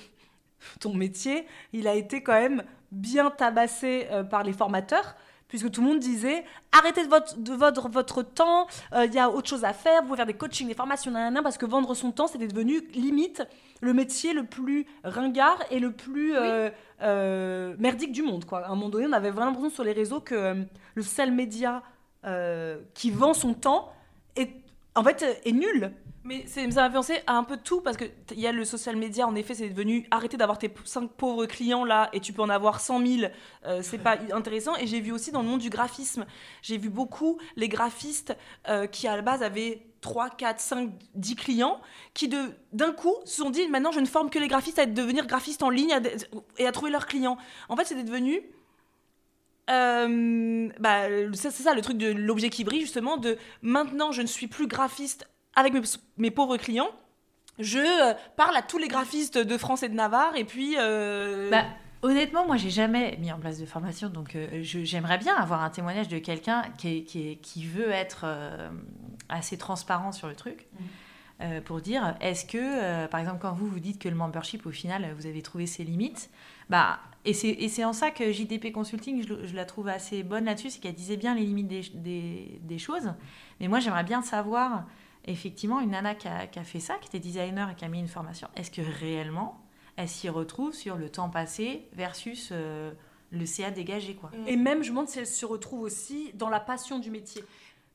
ton métier, il a été quand même bien tabassé euh, par les formateurs. Puisque tout le monde disait arrêtez de votre, de votre, votre temps, euh, il y a autre chose à faire, vous pouvez faire des coachings, des formations, nanana, parce que vendre son temps, c'était devenu limite le métier le plus ringard et le plus euh, euh, merdique du monde. Quoi. À un moment donné, on avait vraiment l'impression sur les réseaux que euh, le social média euh, qui vend son temps est, en fait, euh, est nul. Mais c'est- ça m'a fait penser à un peu tout parce que t- il y a le social media, en effet, c'est devenu arrêter d'avoir tes 5 pauvres clients là et tu peux en avoir 100 000, euh, c'est pas intéressant. Et j'ai vu aussi dans le monde du graphisme, j'ai vu beaucoup les graphistes euh, qui à la base avaient 3, 4, 5, 10 clients qui d'un coup se sont dit maintenant je ne forme que les graphistes à devenir graphistes en ligne et à trouver leurs clients. En fait, c'était devenu. euh, bah, c'est c'est ça le truc de l'objet qui brille justement de maintenant je ne suis plus graphiste avec mes, mes pauvres clients, je euh, parle à tous les graphistes de France et de Navarre, et puis... euh, Bah, honnêtement, moi, j'ai jamais mis en place de formation, donc euh, j'aimerais bien avoir un témoignage de quelqu'un qui, veut être euh, assez transparent sur le truc. euh, pour dire, est-ce que, par exemple, quand vous vous dites que le membership, au final, vous avez trouvé ses limites, bah, et c'est en ça que JDP Consulting, je, la trouve assez bonne là-dessus, c'est qu'elle disait bien les limites des, des- des choses. Mais moi, j'aimerais bien savoir, effectivement, une nana qui a, fait ça, qui était designer et qui a mis une formation, est-ce que réellement, elle s'y retrouve sur le temps passé versus euh, le CA dégagé, quoi. Et même, je me demande si elle se retrouve aussi dans la passion du métier.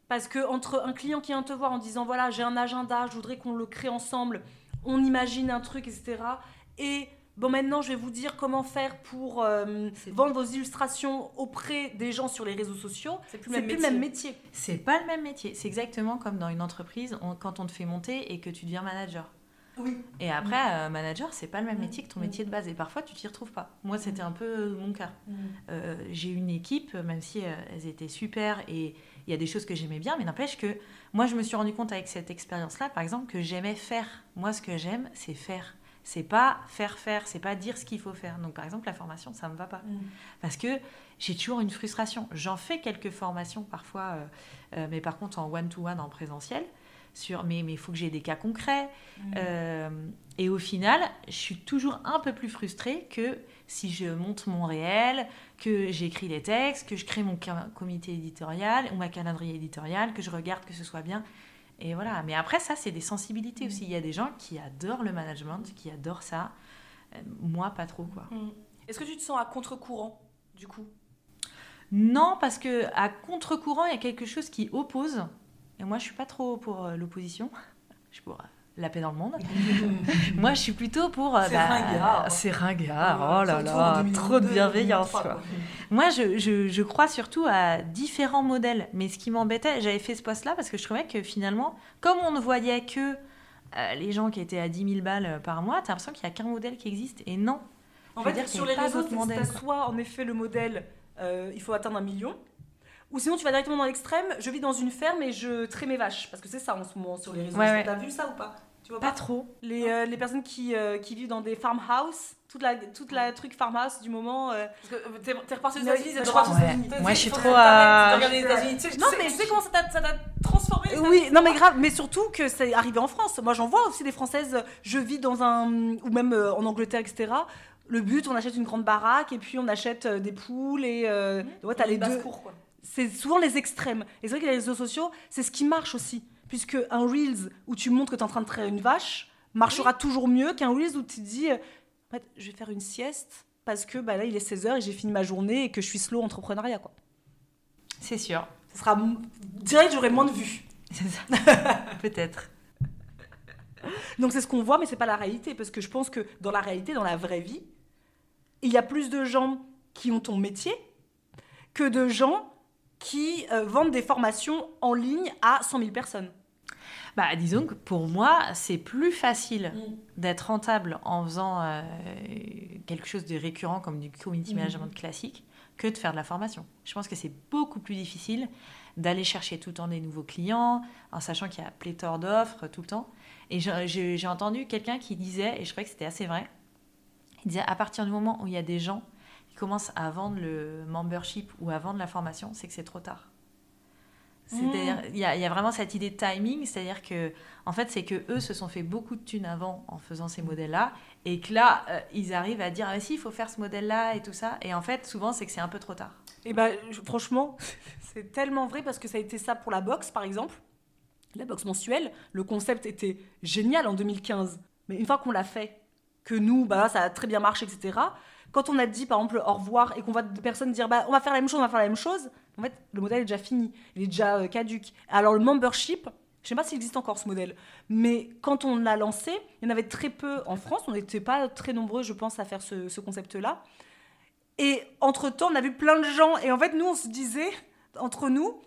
Parce que entre un client qui vient te voir en disant voilà, j'ai un agenda, je voudrais qu'on le crée ensemble, on imagine un truc, etc. Et bon, maintenant, je vais vous dire comment faire pour euh, vendre vos illustrations auprès des gens sur les réseaux sociaux. c'est plus le même métier. C'est pas le même métier. C'est exactement comme dans une entreprise, on- quand on te fait monter et que tu deviens manager. Oui. Et après, euh, manager, c'est pas le même métier que ton métier de base. Et parfois, tu t'y retrouves pas. Moi, c'était un peu mon cas. Euh, j'ai une équipe, même si euh, elles étaient super et il y a des choses que j'aimais bien, mais n'empêche que moi, je me suis rendu compte avec cette expérience-là, par exemple, que j'aimais faire. Moi, ce que j'aime, c'est faire. C'est pas faire faire, c'est pas dire ce qu'il faut faire. Donc, par exemple, la formation, ça me va pas. Parce que j'ai toujours une frustration. J'en fais quelques formations parfois, euh, euh, mais par contre en one-to-one, en présentiel. Sur, mais il faut que j'ai des cas concrets. Euh, et au final, je suis toujours un peu plus frustrée que si je monte mon réel, que j'écris les textes, que je crée mon comité éditorial ou ma calendrier éditorial, que je regarde que ce soit bien. Et voilà. Mais après, ça, c'est des sensibilités aussi. Il y a des gens qui adorent le management, qui adorent ça. Euh, moi, pas trop, quoi. Mm. Est-ce que tu te sens à contre-courant, du coup? Non, parce que à contre-courant, il y a quelque chose qui oppose. Et moi, je suis pas trop pour euh, l'opposition. Je suis pour euh, la paix dans le monde. moi, je suis plutôt pour. euh, C'est ringard. C'est ringard. Oh là là, 2022, trop de bienveillance. 2023, quoi. quoi. Moi, je, je- je crois surtout à différents modèles. Mais ce qui m'embêtait, j'avais fait ce poste-là parce que je trouvais que finalement, comme on ne voyait que euh, les gens qui étaient à 10 000 balles euh, par mois, t'as l'impression qu'il n'y a qu'un modèle qui existe. Et non. En fait, dire sur les réseaux, c'est soit en effet le modèle euh, il faut atteindre un million, ou sinon tu vas directement dans l'extrême je vis dans une ferme et je trais mes vaches. Parce que c'est ça en ce moment sur les réseaux. Ouais, ouais. T'as vu ça ou pas? Tu vois Pas pas trop. les, euh, les personnes qui, euh, qui vivent dans des farmhouse, toute la, toute la truc farmhouse du moment. euh, Parce que t'es t'es reparti aux États-Unis, je t'es aux États-Unis. Ouais. Moi, je suis trop à- t'arrêtes de regarder les États-Unis. Tu sais, Non, mais- tu sais comment ça t'a ça t'a transformé Oui, non mais grave, mais surtout que c'est arrivé en France. Moi j'en vois aussi des Françaises, je vis dans un, ou même euh, en Angleterre, etc. le but, on achète une grande baraque et puis on achète euh, des poules et euh, ouais, t'as les deux. Quoi. C'est souvent les extrêmes. Et c'est vrai que les réseaux sociaux, c'est ce qui marche aussi. Puisque un Reels où tu montres que tu es en train de traire une vache marchera toujours mieux qu'un Reels où tu te dis, je vais faire une sieste parce que bah, là, il est 16h et j'ai fini ma journée et que je suis slow entrepreneuriat. Quoi. C'est sûr. Ça sera, direct, j'aurai moins de vues. C'est ça. Peut-être. Donc c'est ce qu'on voit, mais c'est pas la réalité. Parce que je pense que dans la réalité, dans la vraie vie, il y a plus de gens qui ont ton métier que de gens qui euh, vendent des formations en ligne à 100 000 personnes. Bah, disons que pour moi, c'est plus facile d'être rentable en faisant euh, quelque chose de récurrent comme du community management classique que de faire de la formation. Je pense que c'est beaucoup plus difficile d'aller chercher tout le temps des nouveaux clients en sachant qu'il y a pléthore d'offres tout le temps. Et j'ai entendu quelqu'un qui disait, et je trouvais que c'était assez vrai, il disait à partir du moment où il y a des gens qui commencent à vendre le membership ou à vendre la formation, c'est que c'est trop tard. C'est-à-dire, il y, a- il y a vraiment cette idée de timing, c'est-à-dire que, en fait, c'est que eux se sont fait beaucoup de thunes avant en faisant ces modèles-là, et que là, euh, ils arrivent à dire, ah, si, il faut faire ce modèle-là et tout ça. Et en fait, souvent, c'est que c'est un peu trop tard. Et ben, je- franchement, c'est tellement vrai parce que ça a été ça pour la boxe, par exemple. La boxe mensuelle, le concept était génial en 2015. Mais une fois qu'on l'a fait, que nous, bah, ça a très bien marché, etc. Quand on a dit, par exemple, au revoir et qu'on voit des personnes dire, bah, on va faire la même chose, on va faire la même chose, en fait, le modèle est déjà fini, il est déjà euh, caduque. Alors, le membership, je sais pas s'il existe encore ce modèle, mais quand on l'a lancé, il y en avait très peu en France, on n'était pas très nombreux, je pense, à faire ce, ce concept-là. Et entre-temps, on a vu plein de gens. Et en fait, nous, on se disait, entre nous,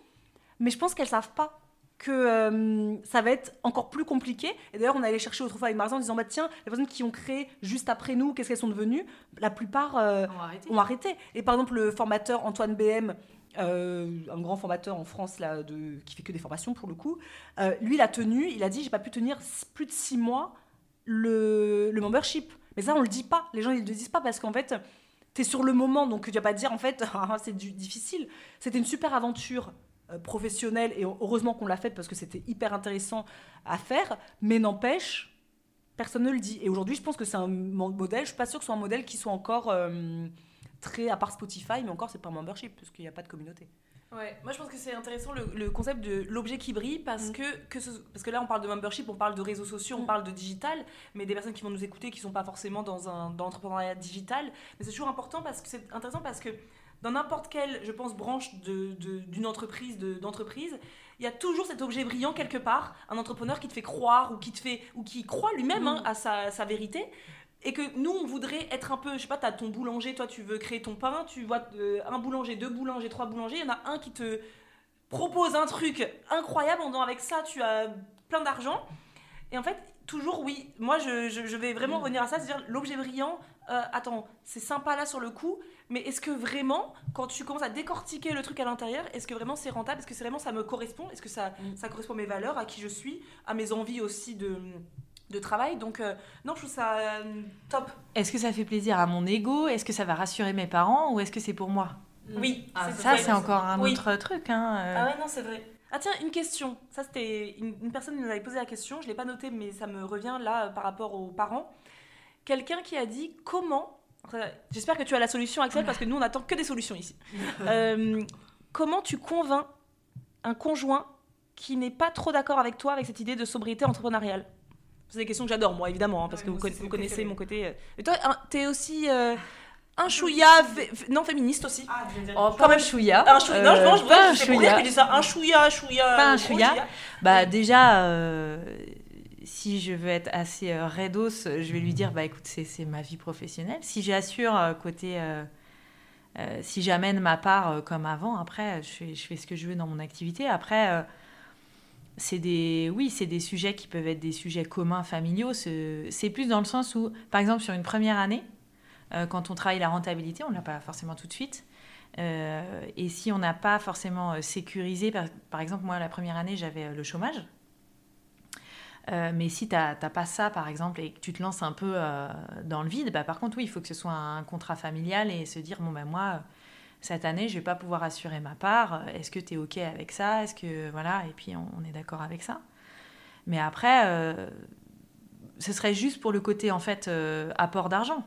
mais je pense qu'elles savent pas que euh, ça va être encore plus compliqué. Et d'ailleurs, on allait chercher autrefois avec Marisa en disant, bah tiens, les personnes qui ont créé juste après nous, qu'est-ce qu'elles sont devenues? La plupart euh, ont arrêté. Et par exemple, le formateur Antoine BM, euh, un grand formateur en France là, qui fait que des formations pour le coup, euh, lui, il a tenu, il a dit, j'ai pas pu tenir plus de six mois le, le membership. Mais ça, on le dit pas. Les gens, ils le disent pas parce qu'en fait, tu es sur le moment, donc tu vas pas dire, en fait, Ah, c'est difficile. C'était une super aventure euh, professionnelle et heureusement qu'on l'a faite parce que c'était hyper intéressant à faire, mais n'empêche, personne ne le dit. Et aujourd'hui, je pense que c'est un mo- modèle, je suis pas sûre que ce soit un modèle qui soit encore très, à part Spotify, mais encore, c'est pas un membership parce qu'il n'y a pas de communauté. Ouais, moi je pense que c'est intéressant le, le concept de l'objet qui brille parce Mm. que, que ce- parce que là on parle de membership, on parle de réseaux sociaux, on Mm. parle de digital, mais des personnes qui vont nous écouter qui sont pas forcément dans un dans l'entrepreneuriat digital, mais c'est toujours important parce que c'est intéressant parce que dans n'importe quelle, je pense, branche de- de- d'une entreprise, de- d'entreprise, il y a toujours cet objet brillant quelque part, un entrepreneur qui te fait croire ou qui te fait ou qui croit lui-même hein, à sa, sa vérité. Et que nous, on voudrait être un peu, je sais pas, t'as ton boulanger, toi tu veux créer ton pain, tu vois euh, un boulanger, deux boulangers, trois boulangers, il y en a un qui te propose un truc incroyable, en disant avec ça tu as plein d'argent. Et en fait, toujours oui, moi je, je- je vais vraiment revenir à ça, c'est-à-dire l'objet brillant, euh, attends, c'est sympa là sur le coup, mais est-ce que vraiment, quand tu commences à décortiquer le truc à l'intérieur, est-ce que vraiment c'est rentable? Est-ce que c'est vraiment ça me correspond? Est-ce que ça, ça correspond à mes valeurs, à qui je suis, à mes envies aussi de, de travail Donc euh, non, je trouve ça euh, top. Est-ce que ça fait plaisir à mon ego? Est-ce que ça va rassurer mes parents? Ou est-ce que c'est pour moi? Oui, Ah, Ça, c'est encore un Oui. autre truc. Hein. euh. Ah ouais, non, c'est vrai. Ah tiens, une question. Ça, c'était une, une personne qui nous avait posé la question. Je l'ai pas noté, mais ça me revient là euh, par rapport aux parents. Quelqu'un qui a dit comment. J'espère que tu as la solution, Axel, parce que nous, on attend que des solutions ici. Euh, comment tu convaincs un conjoint qui n'est pas trop d'accord avec toi avec cette idée de sobriété entrepreneuriale? C'est des questions que j'adore, moi, évidemment, hein, parce Ouais, que vous, connaissez mon côté. euh. Et toi, t'es aussi euh, un chouïa non féministe aussi. Oh, Quand même. chouïa. Un chouïa. non, je Euh, pense, je pas un chouïa. dis ça. Un chouïa, chouïa. Pas un chouïa. Bah déjà, euh, si je veux être assez euh, raidos, je vais lui dire, bah écoute, c'est ma vie professionnelle. Si j'assure euh, côté, euh, euh, si j'amène ma part euh, comme avant, après, je fais, je fais ce que je veux dans mon activité. Après, euh, c'est des, oui, c'est des sujets qui peuvent être des sujets communs, familiaux. C'est plus dans le sens où, par exemple, sur une première année, euh, quand on travaille la rentabilité, on ne l'a pas forcément tout de suite. Euh, et si on n'a pas forcément euh, sécurisé, par, exemple, moi, la première année, j'avais le chômage. Mais si tu n'as pas ça, par exemple, et que tu te lances un peu dans le vide, bah, par contre, oui, il faut que ce soit un contrat familial et se dire, bon, ben moi, cette année, je vais pas pouvoir assurer ma part. Euh, Est-ce que tu es OK avec ça Est-ce que, voilà, et puis on, on est d'accord avec ça. Mais après, euh, ce serait juste pour le côté, en fait, euh, apport d'argent.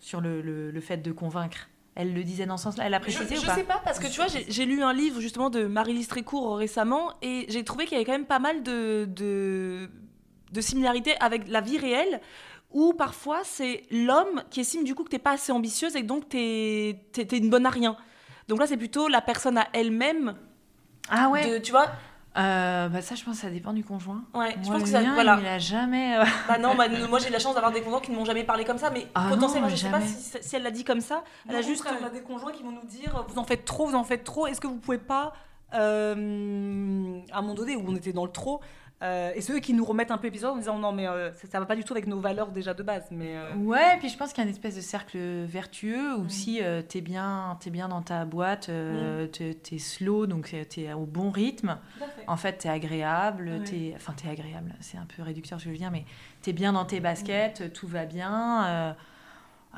sur le, le- le fait de convaincre. Elle le disait dans ce sens-là. Elle a précisé je, ou je pas sais pas parce que tu vois j'ai lu un livre justement de Marie-Lise Trécourt récemment et j'ai trouvé qu'il y avait quand même pas mal de, de, de similarités avec la vie réelle où parfois c'est l'homme qui estime du coup que t'es pas assez ambitieuse et que donc t'es t'es- t'es une bonne à rien. Donc là c'est plutôt la personne à elle-même. Ah ouais. de- tu vois Euh, bah ça, je pense que ça dépend du conjoint. Ouais, je Moi, pense que ça mien, voilà. il a jamais. euh, Bah non, bah, moi j'ai la chance d'avoir des conjoints qui ne m'ont jamais parlé comme ça, mais Ah potentiellement non, je sais pas jamais. si, si elle l'a dit comme ça. Elle a juste. on a des conjoints qui vont nous dire vous en faites trop, vous en faites trop. Est-ce que vous pouvez pas, euh, à un moment donné où on était dans le trop, euh, et ceux qui nous remettent un peu épisode en disant non mais euh, ça, ça va pas du tout avec nos valeurs déjà de base. Mais euh, Ouais, puis je pense qu'il y a une espèce de cercle vertueux où si euh, t'es bien, t'es bien dans ta boîte, euh, t'es slow, donc t'es au bon rythme. En fait, t'es agréable, Ouais. t'es, enfin t'es agréable. C'est un peu réducteur ce que je veux dire, mais t'es bien dans tes baskets, tout va bien.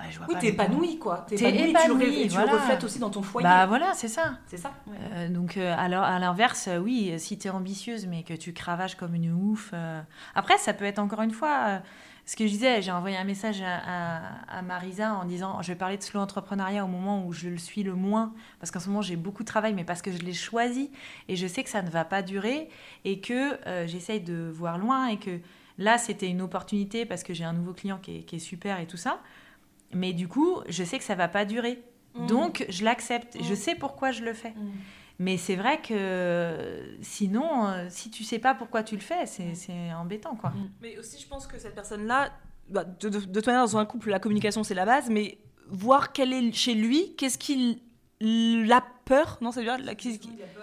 Ouais, je vois oui, t'es les- épanoui quoi. T'es T'es épanoui, tu, le, épanoui, ré- et tu le reflètes aussi dans ton foyer. Bah voilà, c'est ça. c'est ça. Euh, donc euh, alors à l'inverse, euh, oui, si tu es ambitieuse mais que tu cravaches comme une ouf. euh, Après, ça peut être encore une fois ce que je disais. J'ai envoyé un message à, à- à Marisa en disant je vais parler de slow entrepreneuriat au moment où je le suis le moins parce qu'en ce moment j'ai beaucoup de travail, mais parce que je l'ai choisi et je sais que ça ne va pas durer et que euh, j'essaye de voir loin et que là c'était une opportunité parce que j'ai un nouveau client qui est, qui est super et tout ça. Mais du coup, je sais que ça va pas durer. Mm. Donc, je l'accepte. Je sais pourquoi je le fais. Mais c'est vrai que sinon, euh, si tu sais pas pourquoi tu le fais, c'est c'est embêtant, quoi. Mais aussi, je pense que cette personne-là, bah, de, de, de toute manière, dans un couple, la communication, c'est la base, mais voir quel est chez lui, qu'est-ce qu'il a peur, non, c'est bien, la-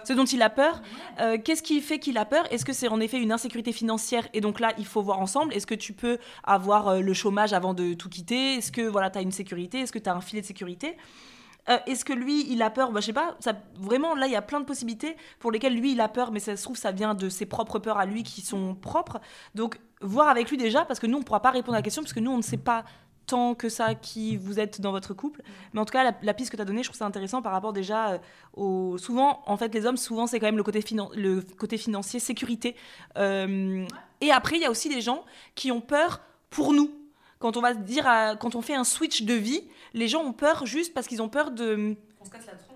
ce dont il a peur, euh, qu'est-ce qui fait qu'il a peur? Est-ce que c'est en effet une insécurité financière et donc là, il faut voir ensemble? Est-ce que tu peux avoir euh, le chômage avant de tout quitter? Est-ce que voilà, tu as une sécurité? Est-ce que tu as un filet de sécurité? Euh, Est-ce que lui, il a peur? Bah, Je sais pas, vraiment, là, il y a plein de possibilités pour lesquelles lui, il a peur, mais ça se trouve, ça vient de ses propres peurs à lui qui sont propres. Donc, voir avec lui déjà, parce que nous, on ne pourra pas répondre à la question, parce que nous, on ne sait pas tant que ça qui vous êtes dans votre couple. Mais en tout cas, la, piste que tu as donnée, je trouve ça intéressant par rapport déjà euh, au... Souvent, en fait, les hommes, souvent, c'est quand même le côté, le côté financier, sécurité. Euh, Et après, il y a aussi des gens qui ont peur pour nous. Quand on va dire, quand on fait un switch de vie, les gens ont peur juste parce qu'ils ont peur de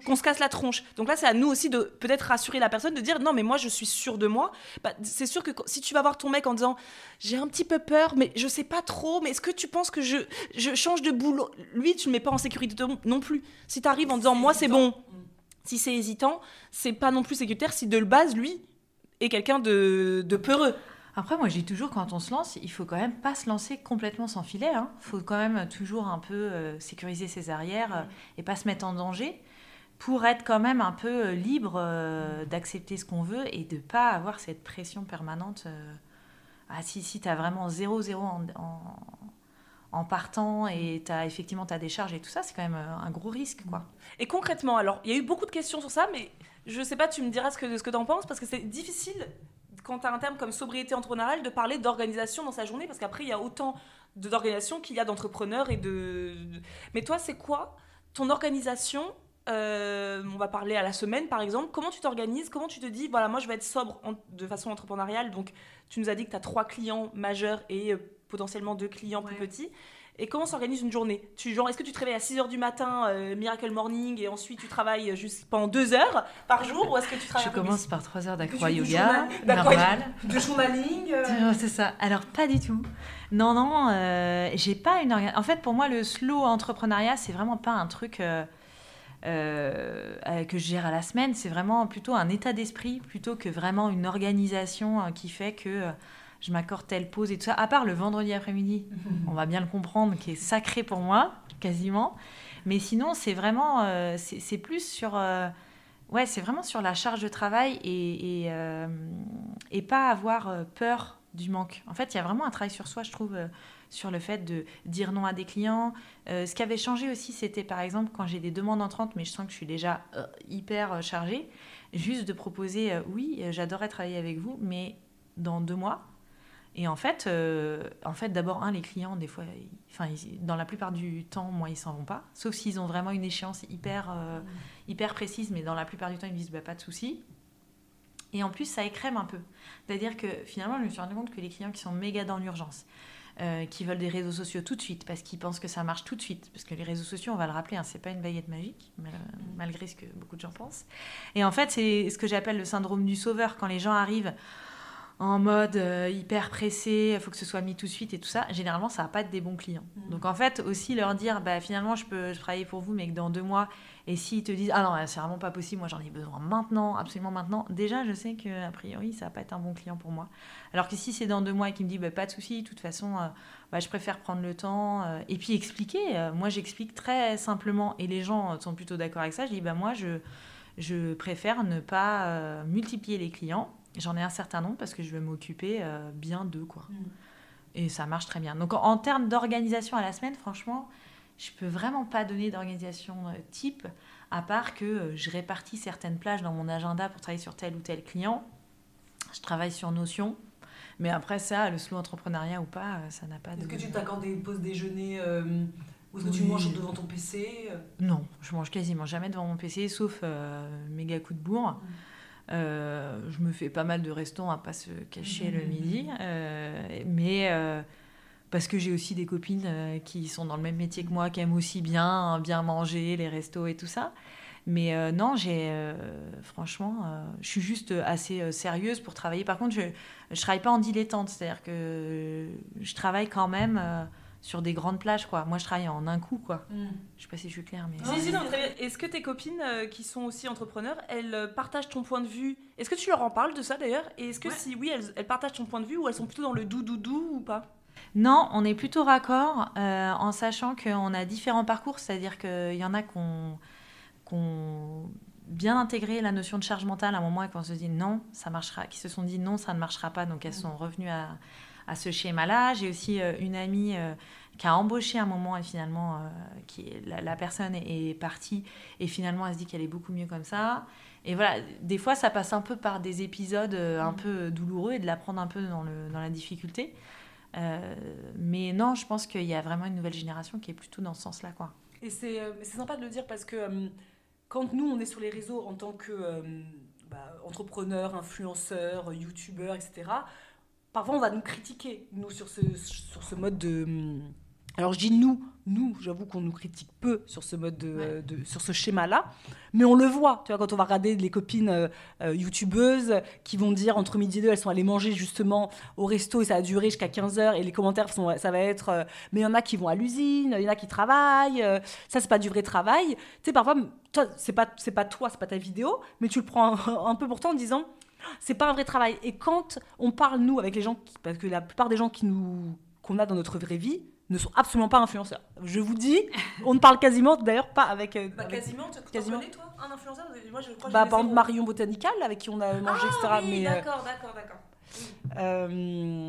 qu'on se casse la tronche. Donc là, c'est à nous aussi de peut-être rassurer la personne, de dire non, mais moi, je suis sûre de moi. Bah, c'est sûr que si tu vas voir ton mec en disant j'ai un petit peu peur, mais je sais pas trop, mais est-ce que tu penses que je, je change de boulot? Lui, tu le mets pas en sécurité non- plus. Si tu arrives en disant moi, c'est bon, si c'est hésitant, c'est pas non plus sécuritaire si de base, lui est quelqu'un de, de peureux. Après, moi, dis toujours, quand on se lance, il faut quand même pas se lancer complètement sans filet. Il faut quand même toujours un peu euh, sécuriser ses arrières euh, et pas se mettre en danger pour être quand même un peu euh, libre euh, d'accepter ce qu'on veut et de pas avoir cette pression permanente. ah, si si tu as vraiment 0-0 en, partant et tu as effectivement ta décharge et tout ça, c'est quand même un gros risque. quoi. Et concrètement, alors, il y a eu beaucoup de questions sur ça, mais je sais pas, tu me diras ce que, ce que tu en penses, parce que c'est difficile, quand tu as un terme comme sobriété entrepreneuriale, de parler d'organisation dans sa journée, parce qu'après, il y a autant d'organisations qu'il y a d'entrepreneurs et de... Mais toi, c'est quoi ton organisation euh, on va parler à la semaine par exemple. Comment tu t'organises? Comment tu te dis, voilà, moi je vais être sobre en- de façon entrepreneuriale? Donc tu nous as dit que tu as trois clients majeurs et euh, potentiellement deux clients plus petits. Et comment s'organise une journée? Tu, genre, Est-ce que tu te réveilles à 6h du matin, euh, Miracle Morning, et ensuite tu travailles juste pendant deux heures par jour Ou est-ce que tu travailles Je commence par 3 heures d'aqua yoga, normal. De journaling. euh, C'est ça. Alors, pas du tout. Non, non, euh, j'ai pas une orga- En fait, pour moi, le slow entrepreneuriat, c'est vraiment pas un truc euh, que je gère à la semaine. C'est vraiment plutôt un état d'esprit plutôt que vraiment une organisation euh, qui fait que je m'accorde telle pause et tout ça. À part le vendredi après-midi, on va bien le comprendre, qui est sacré pour moi, quasiment. Mais sinon, c'est vraiment. euh, c'est plus sur. euh, ouais, c'est vraiment sur la charge de travail et, et, euh, et pas avoir peur du manque. En fait, il y a vraiment un travail sur soi, je trouve, sur le fait de dire non à des clients. Ce qui avait changé aussi, c'était par exemple quand j'ai des demandes entrantes, mais je sens que je suis déjà hyper chargée, juste de proposer, oui, j'adorerais travailler avec vous, mais dans deux mois. Et en fait, euh, en fait d'abord, un, les clients, des fois, enfin, dans la plupart du temps, moi, ils s'en vont pas, sauf s'ils ont vraiment une échéance hyper, euh, hyper précise, mais dans la plupart du temps, ils me disent, bah, pas de souci. Et en plus, ça écrème un peu. C'est-à-dire que finalement, je me suis rendu compte que les clients qui sont méga dans l'urgence, euh, qui veulent des réseaux sociaux tout de suite parce qu'ils pensent que ça marche tout de suite. Parce que les réseaux sociaux, on va le rappeler, hein, c'est pas une baguette magique, mal- malgré ce que beaucoup de gens pensent. Et en fait, c'est ce que j'appelle le syndrome du sauveur quand les gens arrivent en mode euh, hyper pressé, il faut que ce soit mis tout de suite et tout ça. Généralement, ça va pas être des bons clients. Donc en fait, aussi leur dire, bah finalement, je peux travailler pour vous, mais que dans deux mois, et s'ils te disent, ah non, c'est vraiment pas possible, moi j'en ai besoin maintenant, absolument maintenant, déjà je sais que a priori ça va pas être un bon client pour moi. Alors que si c'est dans deux mois et qu'il me dit, bah, pas de souci, de toute façon, euh, bah, je préfère prendre le temps euh, et puis expliquer. Moi j'explique très simplement et les gens sont plutôt d'accord avec ça. Je dis, bah moi je, je préfère ne pas multiplier les clients. J'en ai un certain nombre parce que je veux m'occuper euh, bien d'eux, quoi. Et ça marche très bien. Donc en, en termes d'organisation à la semaine, franchement, je peux vraiment pas donner d'organisation euh, type, à part que euh, je répartis certaines plages dans mon agenda pour travailler sur tel ou tel client. Je travaille sur Notion. Mais après ça, le slow entrepreneuriat ou pas, ça n'a pas de... Est-ce que tu t'accordes des pauses déjeuner euh, ou est-ce que tu manges devant ton PC Non, je mange quasiment jamais devant mon PC, sauf euh, méga coup de bourre. Euh, je me fais pas mal de restos, à pas se cacher le midi. Euh, mais euh, parce que j'ai aussi des copines qui sont dans le même métier que moi, qui aiment aussi bien, hein, bien manger, les restos et tout ça. Mais non, j'ai franchement, je suis juste assez sérieuse pour travailler. Par contre, je je travaille pas en dilettante, c'est-à-dire que je travaille quand même sur des grandes plages, quoi. Moi, je travaille en un coup, quoi. Je sais pas si je suis claire, mais Si, si, non, très bien. Est-ce que tes copines euh, qui sont aussi entrepreneurs, elles euh, partagent ton point de vue? Est-ce que tu leur en parles de ça d'ailleurs? Et est-ce que si oui, elles, elles partagent ton point de vue ou elles sont plutôt dans le doux doudou ou pas? Non, on est plutôt raccord euh, en sachant qu'on a différents parcours, c'est-à-dire qu'il y en a qui ont, qui ont bien intégré la notion de charge mentale à un moment et qu'on se dit non, ça marchera, qui se sont dit non, ça ne marchera pas, donc elles sont revenues à, à ce schéma-là. J'ai aussi euh, une amie euh, qui a embauché un moment et finalement, euh, qui est- la, la personne est, est partie et finalement elle se dit qu'elle est beaucoup mieux comme ça. Et voilà, des fois ça passe un peu par des épisodes un peu douloureux et de la prendre un peu dans, le, dans la difficulté. Euh, mais non, je pense qu'il y a vraiment une nouvelle génération qui est plutôt dans ce sens-là, quoi. Et c'est sympa de le dire parce que euh, quand nous, on est sur les réseaux en tant que euh, bah, entrepreneur, influenceur, youtubeur, etc., parfois on va nous critiquer, nous, sur ce, sur ce mode de... hum, Alors je dis nous, nous, j'avoue qu'on nous critique peu sur ce mode de, Ouais. de- sur ce schéma-là, mais on le voit, tu vois, quand on va regarder les copines euh, euh, youtubeuses qui vont dire entre midi et deux, elles sont allées manger justement au resto et ça a duré jusqu'à 15h et les commentaires sont, ça va être, euh, mais il y en a qui vont à l'usine, il y en a qui travaillent, euh, ça c'est pas du vrai travail. Tu sais, parfois, toi, c'est pas, c'est pas toi, c'est pas ta vidéo, mais tu le prends un, un peu pour toi en disant, c'est pas un vrai travail. Et quand on parle, nous, avec les gens, qui- parce que la plupart des gens qui nous, qu'on a dans notre vraie vie, ne sont absolument pas influenceurs. Je vous dis, on ne parle quasiment, d'ailleurs, pas avec. euh, Bah, avec- quasiment, tu Quasiment. connais toi un influenceur? Moi je crois que bah, par exemple. Marion Botanical, avec qui on a mangé, etc. Ah, oui, mais, euh, d'accord, d'accord, d'accord. euh,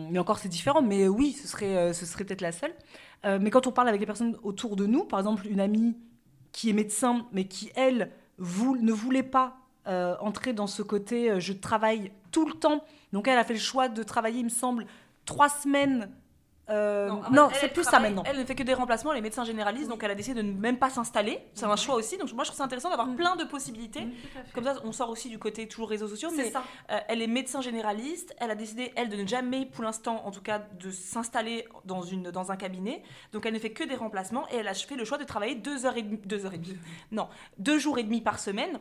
mais encore, c'est différent. Mais oui, ce serait, euh, ce serait peut-être la seule. Euh, mais quand on parle avec les personnes autour de nous, par exemple, une amie qui est médecin, mais qui, elle, vou- ne voulait pas euh, entrer dans ce côté euh, je travaille tout le temps. Donc, elle a fait le choix de travailler, il me semble, trois semaines. euh, Non, c'est plus ça maintenant. Elle ne fait que des remplacements, elle est médecin généraliste, donc elle a décidé de ne même pas s'installer. C'est un choix aussi. Donc moi je trouve ça intéressant d'avoir Mm. plein de possibilités. Comme ça, on sort aussi du côté toujours réseaux sociaux. C'est Mais ça. elle est médecin généraliste. Elle a décidé, elle, de ne jamais, pour l'instant, en tout cas, de s'installer dans, une, dans un cabinet. Donc elle ne fait que des remplacements et elle a fait le choix de travailler deux heures et demie, deux heures et demie. Non, deux jours et demi par semaine.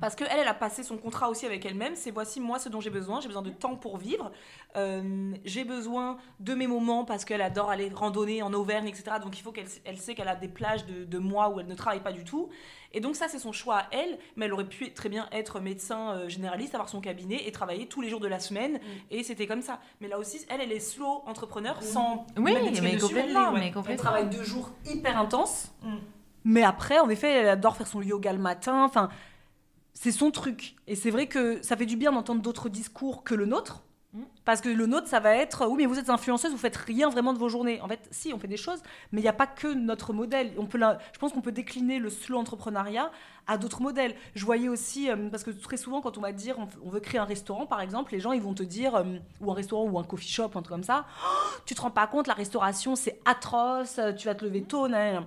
Parce qu'elle, elle a passé son contrat aussi avec elle-même. C'est voici moi ce dont j'ai besoin. J'ai besoin de temps pour vivre. Euh, j'ai besoin de mes moments parce qu'elle adore aller randonner en Auvergne, etc. Donc il faut qu'elle elle sait qu'elle a des plages de, de mois où elle ne travaille pas du tout. Et donc ça, c'est son choix à elle. Mais elle aurait pu très bien être médecin euh, généraliste, avoir son cabinet et travailler tous les jours de la semaine. Et c'était comme ça. Mais là aussi, elle, elle est slow entrepreneur sans Oui, mais dessus, complètement, elle l'est, ouais. mais Elle complètement. travaille deux jours hyper intenses. Mm. Mais après, en effet, elle adore faire son yoga le matin. Enfin, c'est son truc. Et c'est vrai que ça fait du bien d'entendre d'autres discours que le nôtre. Mm. Parce que le nôtre, ça va être oui, mais vous êtes influenceuse, vous faites rien vraiment de vos journées. En fait, si, on fait des choses, mais il n'y a pas que notre modèle. On peut la- je pense qu'on peut décliner le slow entrepreneuriat à d'autres modèles. Je voyais aussi, euh, parce que très souvent, quand on va dire on, veut créer un restaurant, par exemple, les gens ils vont te dire, euh, ou un restaurant ou un coffee shop, un truc comme ça, Oh, tu te rends pas compte, la restauration c'est atroce, tu vas te lever tôt, nan.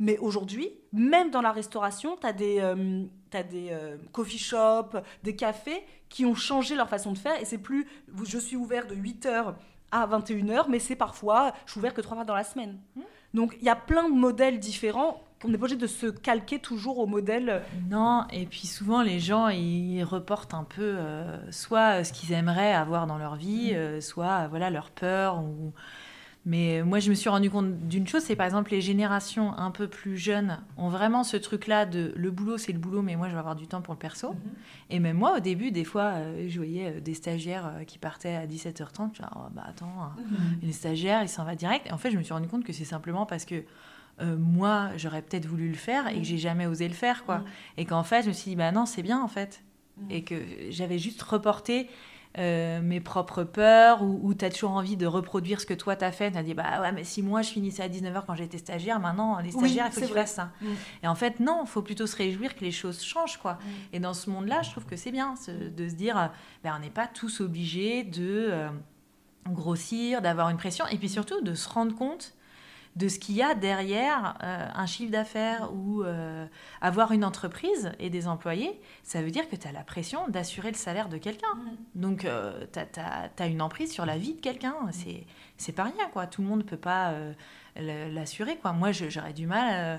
Mais aujourd'hui, même dans la restauration, tu as des, euh, des euh, coffee shops, des cafés qui ont changé leur façon de faire. Et c'est plus je suis ouvert de 8h à 21h, mais c'est parfois, je suis ouvert que trois fois dans la semaine. Mmh. Donc il y a plein de modèles différents qu'on n'est pas obligé de se calquer toujours au modèle. Non, et puis souvent les gens ils reportent un peu euh, soit ce qu'ils aimeraient avoir dans leur vie, euh, soit voilà leur peur. Ou... Mais moi je me suis rendu compte d'une chose, c'est par exemple les générations un peu plus jeunes ont vraiment ce truc-là de le boulot c'est le boulot, mais moi je vais avoir du temps pour le perso. Et même moi au début, des fois, euh, je voyais euh, des stagiaires euh, qui partaient à 17h30, je dis, oh, bah attends, euh, les stagiaires, il s'en va direct. Et en fait je me suis rendu compte que c'est simplement parce que euh, moi, j'aurais peut-être voulu le faire et que j'ai jamais osé le faire, quoi. Et qu'en fait, je me suis dit, bah non, c'est bien, en fait. Et que j'avais juste reporté euh, mes propres peurs ou, tu as toujours envie de reproduire ce que toi t'as fait. Tu as dit, bah ouais, mais si moi je finissais à 19h quand j'étais stagiaire, maintenant les Oui, stagiaires, il faut qu'ils fassent ça. Mm. Et en fait, non, il faut plutôt se réjouir que les choses changent, quoi. Et dans ce monde-là, je trouve que c'est bien ce- de se dire, euh, ben, on n'est pas tous obligés de euh, grossir, d'avoir une pression, et puis surtout de se rendre compte de ce qu'il y a derrière euh, un chiffre d'affaires ou euh, avoir une entreprise et des employés, ça veut dire que tu as la pression d'assurer le salaire de quelqu'un. Donc, tu as, une emprise sur la vie de quelqu'un. C'est c'est pas rien, quoi. Tout le monde ne peut pas euh, l'assurer, quoi. Moi, j'aurais du mal... euh,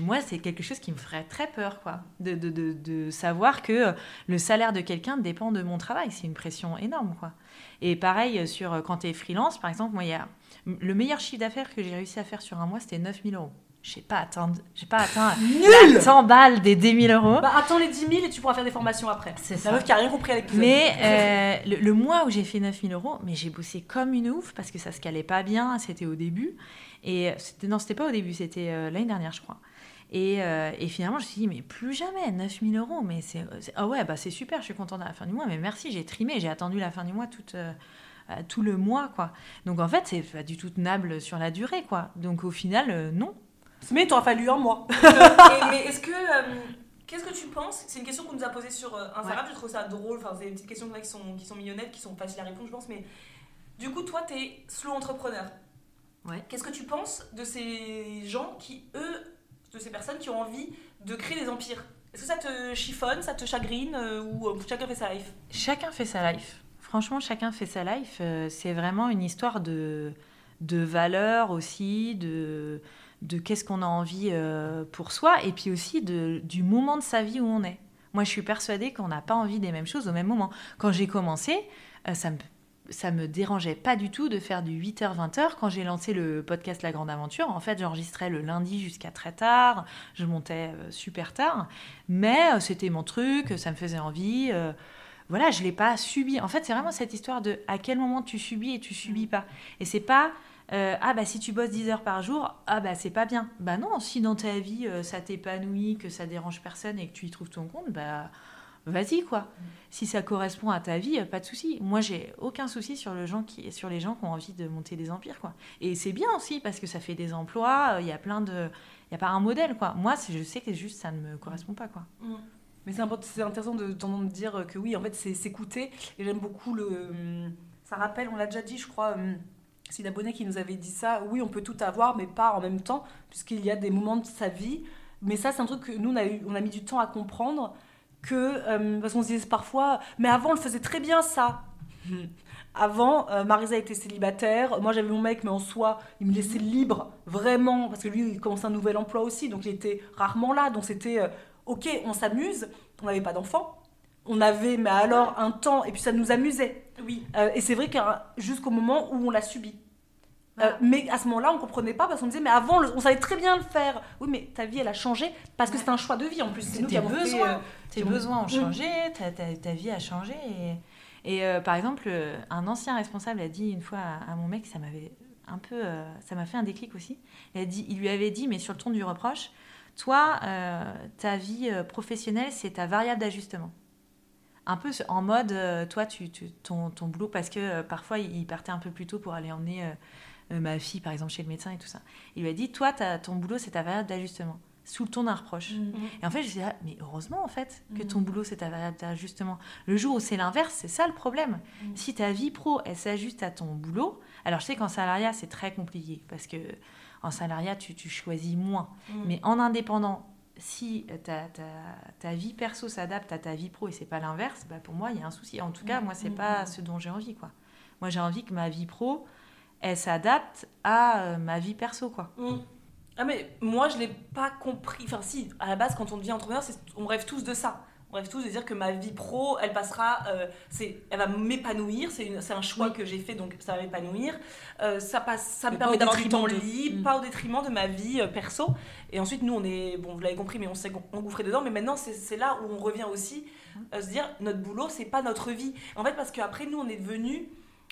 moi, c'est quelque chose qui me ferait très peur, quoi. De, de, de, de savoir que euh, le salaire de quelqu'un dépend de mon travail. C'est une pression énorme, quoi. Et pareil, euh, sur, euh, quand tu es freelance, par exemple, moi, il y a... Le meilleur chiffre d'affaires que j'ai réussi à faire sur un mois, c'était 9000 euros. Je n'ai pas atteint, j'ai pas atteint Nul la 100 balles des 10 000 euros. Bah attends les 10 000 et tu pourras faire des formations après. C'est La ça. meuf qui a rien compris avec Mais euh, le, le mois où j'ai fait 9000 euros, mais j'ai bossé comme une ouf parce que ça se calait pas bien, c'était au début. Et c'était, non, c'était pas au début, c'était euh, l'année dernière, je crois. Et, euh, et finalement, je me suis dit, mais plus jamais, 9000 euros. Mais c'est, ah ouais, bah c'est super, je suis contente à la fin du mois. Mais merci, j'ai trimé, j'ai attendu la fin du mois toute, euh, euh, tout le mois, quoi. Donc en fait, c'est pas du tout tenable sur la durée, quoi. Donc au final, euh, non. Mais il t'aura fallu un mois. Et- mais est-ce que. euh, Qu'est-ce que tu penses? C'est une question qu'on nous a posée sur euh, Instagram, je trouve ça drôle. Enfin, c'est des petites questions qui sont, qui sont mignonnettes, qui sont faciles à répondre, je pense. Mais du coup, toi, t'es slow entrepreneur. Ouais. Qu'est-ce que tu penses de ces gens qui, eux, de ces personnes qui ont envie de créer des empires? Est-ce que ça te chiffonne, ça te chagrine euh, ou euh, chacun fait sa life? Chacun fait sa life. Franchement, chacun fait sa life. Euh, c'est vraiment une histoire de, de valeurs aussi, de, de qu'est-ce qu'on a envie euh, pour soi, et puis aussi de, du moment de sa vie où on est. Moi, je suis persuadée qu'on n'a pas envie des mêmes choses au même moment. Quand j'ai commencé, euh, ça me ça me dérangeait pas du tout de faire du 8h-20h. Quand j'ai lancé le podcast La Grande Aventure, en fait, j'enregistrais le lundi jusqu'à très tard. Je montais super tard. Mais c'était mon truc, ça me faisait envie. Euh, voilà, je l'ai pas subi. En fait, c'est vraiment cette histoire de à quel moment tu subis et tu subis pas. Et c'est pas euh, ah bah si tu bosses 10 heures par jour, ah bah c'est pas bien. Bah non, si dans ta vie euh, ça t'épanouit, que ça dérange personne et que tu y trouves ton compte, bah vas-y quoi. Si ça correspond à ta vie, euh, pas de souci. Moi, j'ai aucun souci sur, le gens qui, sur les gens qui ont envie de monter des empires quoi. Et c'est bien aussi parce que ça fait des emplois. euh, Il y a plein de, il y a pas un modèle quoi. Moi, je sais que juste ça ne me correspond pas quoi. Mais c'est intéressant de t'entendre dire que oui, en fait, c'est s'écouter. Et j'aime beaucoup le. hum, Ça rappelle, on l'a déjà dit, je crois. hum, C'est Bonnet qui nous avait dit ça. Oui, on peut tout avoir, mais pas en même temps, puisqu'il y a des moments de sa vie. Mais ça, c'est un truc que nous, on a, eu, on a mis du temps à comprendre. Que, hum, parce qu'on se disait parfois, mais avant, on le faisait très bien, ça. Avant, euh, Marisa était célibataire. Moi, j'avais mon mec, mais en soi, il me laissait libre, vraiment, parce que lui, il commençait un nouvel emploi aussi, donc il était rarement là. Donc c'était, euh, ok, on s'amuse. On n'avait pas d'enfants. On avait, mais alors, un temps, et puis ça nous amusait. Oui. Euh, et c'est vrai que jusqu'au moment où on l'a subi. Euh, mais à ce moment-là, on comprenait pas parce qu'on disait, mais avant, le- on savait très bien le faire. Oui, mais ta vie, elle a changé parce que c'est un choix de vie en plus. C'est nous qui tes fait, euh, tes besoins ont Mm. changé, ta, ta- ta vie a changé. Et, et, par exemple, un ancien responsable a dit une fois à, à mon mec, ça m'avait un peu, ça m'a fait un déclic aussi. Il, a dit, il lui avait dit, mais sur le ton du reproche, toi, euh, ta vie euh, professionnelle, c'est ta variable d'ajustement. Un peu en mode, euh, toi, tu, tu- ton, ton boulot, parce que parfois, il partait un peu plus tôt pour aller emmener euh, ma fille, par exemple, chez le médecin et tout ça. Il lui a dit, toi, ton boulot, c'est ta variable d'ajustement, sous le ton d'un reproche. Et en fait, je dit, ah, mais heureusement, en fait, que ton boulot, c'est ta variable d'ajustement. Le jour où c'est l'inverse, c'est ça le problème. Si ta vie pro, elle s'ajuste à ton boulot, alors je sais qu'en salariat, c'est très compliqué, parce que en salariat, tu, tu choisis moins. Mais en indépendant, si ta, ta, ta vie perso s'adapte à ta vie pro et c'est pas l'inverse, bah pour moi, il y a un souci. En tout cas, moi, c'est pas ce dont j'ai envie, quoi. Moi, j'ai envie que ma vie pro, elle s'adapte à euh, ma vie perso, quoi. Mm. Ah mais moi je l'ai pas compris. Enfin si, à la base quand on devient entrepreneur, on rêve tous de ça. On rêve tous de dire que ma vie pro, elle passera, euh, c'est, elle va m'épanouir. C'est, un choix que j'ai fait donc ça va m'épanouir. Euh, ça passe, ça me Mais permet d'avoir du temps libre, Mm. pas au détriment de ma vie euh, perso. Et ensuite nous on est, bon vous l'avez compris, mais on s'est engouffré dedans. Mais maintenant c'est, là où on revient aussi se dire notre boulot c'est pas notre vie. En fait parce qu'après nous on est devenus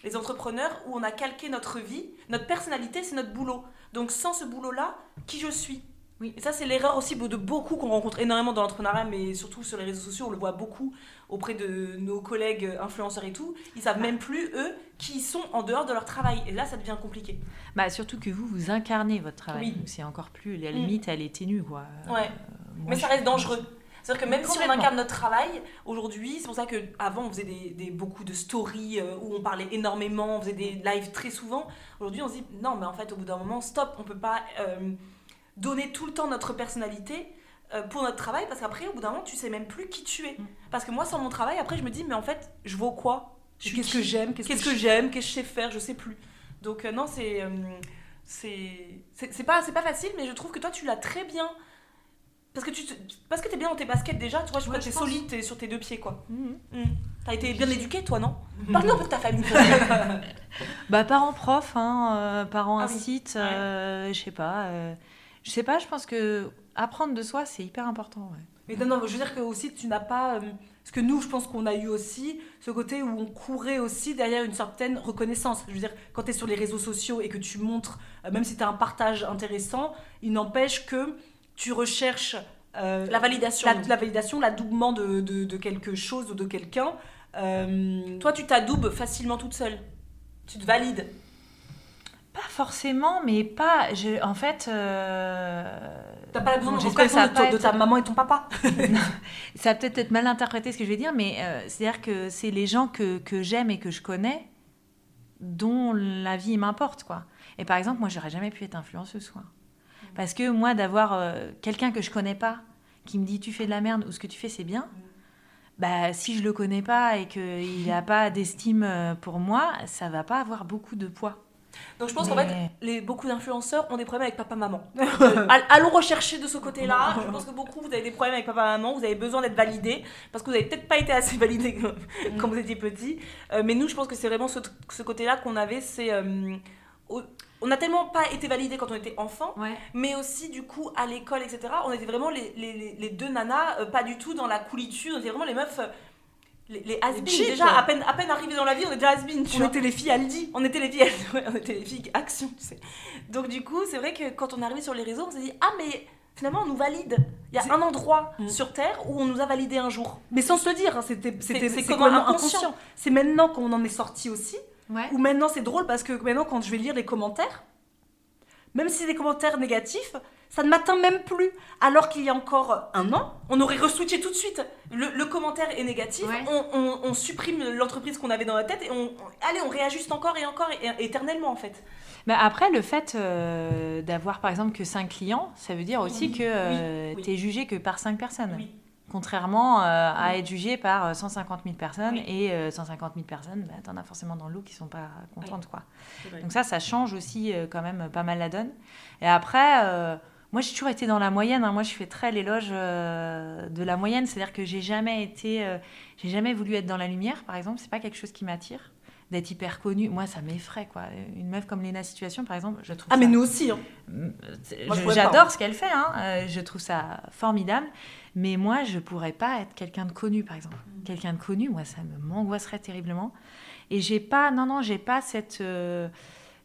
les entrepreneurs où on a calqué notre vie, notre personnalité, c'est notre boulot. Donc sans ce boulot-là, qui je suis? Oui. Et ça, c'est l'erreur aussi de beaucoup qu'on rencontre énormément dans l'entrepreneuriat, mais surtout sur les réseaux sociaux, on le voit beaucoup auprès de nos collègues influenceurs et tout. Ils savent même plus, eux, qui sont en dehors de leur travail. Et là, ça devient compliqué. Bah, surtout que vous, vous incarnez votre travail. Oui. C'est encore plus. La Mm. limite, elle est ténue, quoi. Euh, Ouais. moi, Mais ça reste dangereux. C'est-à-dire que même si on incarne notre travail, aujourd'hui, c'est pour ça qu'avant, on faisait des, des- beaucoup de stories euh, où on parlait énormément, on faisait des lives très souvent. Aujourd'hui, on se dit, non, mais en fait, au bout d'un moment, stop, on peut pas euh, donner tout le temps notre personnalité euh, pour notre travail, parce qu'après, au bout d'un moment, tu sais même plus qui tu es. Mm. Parce que moi, sans mon travail, après, je me dis, mais en fait, je vaux quoi? Qu'est-ce que j'aime? Qu'est-ce que j'aime? Qu'est-ce que je sais faire? Je sais plus. Donc, euh, non, c'est. euh, c'est c'est c'est pas, c'est pas facile, mais je trouve que toi, tu l'as très bien. Parce que tu te- parce que t'es bien dans tes baskets déjà, tu vois, je Ouais, que t'es pense. solide, t'es sur tes deux pieds, quoi. Mhm. Mm. T'as été bien éduqué, toi, non? Parle-nous un peu de ta famille. Bah, parents profs, hein, euh, parents Ah oui. euh, je sais pas. euh, je sais pas, je pense que apprendre de soi, c'est hyper important. ouais. Mais non, non, je veux dire que aussi tu n'as pas. euh, parce que nous, je pense qu'on a eu aussi ce côté où on courait aussi derrière une certaine reconnaissance. Je veux dire, quand tu es sur les réseaux sociaux et que tu montres, euh, même si tu as un partage intéressant, il n'empêche que tu recherches euh, La validation. la, la validation, l'adoubement de, de, de quelque chose ou de quelqu'un. Euh, Toi, tu t'adoubes facilement toute seule. Tu te valides. Pas forcément, mais pas. Je, en fait, euh, T'as pas besoin de ça de, ta- de être- ta maman et ton papa. Ça va peut-être être mal interprété ce que je vais dire, mais euh, c'est-à-dire que c'est les gens que, que j'aime et que je connais dont la vie m'importe, quoi. Et par exemple, moi, j'aurais jamais pu être influenceuse, quoi. Parce que moi, d'avoir euh, quelqu'un que je connais pas qui me dit tu fais de la merde ou ce que tu fais c'est bien, bah si je le connais pas et qu'il n'a pas d'estime euh, pour moi, ça va pas avoir beaucoup de poids. Donc je pense qu'en fait, les, beaucoup d'influenceurs ont des problèmes avec papa-maman. Euh, all- allons rechercher de ce côté-là. Je pense que beaucoup, vous avez des problèmes avec papa-maman, vous avez besoin d'être validé, parce que vous n'avez peut-être pas été assez validé quand vous étiez petit. Euh, mais nous, je pense que c'est vraiment ce, ce côté-là qu'on avait, c'est... euh, on n'a tellement pas été validé quand on était enfant, Ouais. mais aussi du coup à l'école, etc. On était vraiment les, les- les- deux nanas, euh, pas du tout dans la coolitude, on était vraiment les meufs... les, les has-been. cheap. déjà, à peine, à peine arrivés dans la vie, on était has-been. tu On vois. était les filles Aldi. On était les filles, ouais, on était les filles action, tu sais. Donc du coup, c'est vrai que quand on est arrivé sur les réseaux, on s'est dit ah mais finalement on nous valide. Il y a un endroit Mm. sur terre où on nous a validé un jour. Mais sans se le dire, hein, c'était c'était comme inconscient. C'est maintenant qu'on en est sorti aussi. Ouais. Ou maintenant c'est drôle parce que maintenant quand je vais lire les commentaires, même si c'est des commentaires négatifs, ça ne m'atteint même plus. Alors qu'il y a encore un an, On aurait re-switché tout de suite. Le, le commentaire est négatif, Ouais. on, on- on supprime l'entreprise qu'on avait dans la tête et on, on- allez on réajuste encore et encore et, et éternellement en fait. Après, le fait euh, d'avoir par exemple que 5 clients, ça veut dire aussi Oui, que euh, oui, oui. tu es jugé que par 5 personnes. Contrairement euh, à être jugé par euh, 150 000 personnes. Et euh, 150 000 personnes, bah, tu en as forcément dans le lot qui sont pas contentes. Quoi. Donc ça, ça change aussi euh, quand même pas mal la donne. Et après, euh, moi j'ai toujours été dans la moyenne. hein. Moi je fais très l'éloge euh, de la moyenne. C'est-à-dire que j'ai jamais été, euh, j'ai jamais voulu être dans la lumière, par exemple. C'est pas quelque chose qui m'attire. D'être hyper connue, moi ça m'effraie quoi. Une meuf comme Léna Situation par exemple, je trouve ah ça mais nous aussi. hein. Mm, J'adore hein. ce qu'elle fait, hein. Euh, je trouve ça formidable. Mais moi, je pourrais pas être quelqu'un de connu, par exemple. Mm. Quelqu'un de connu, moi, ça me m'angoisserait terriblement. Et j'ai pas, non, non, j'ai pas cette, euh,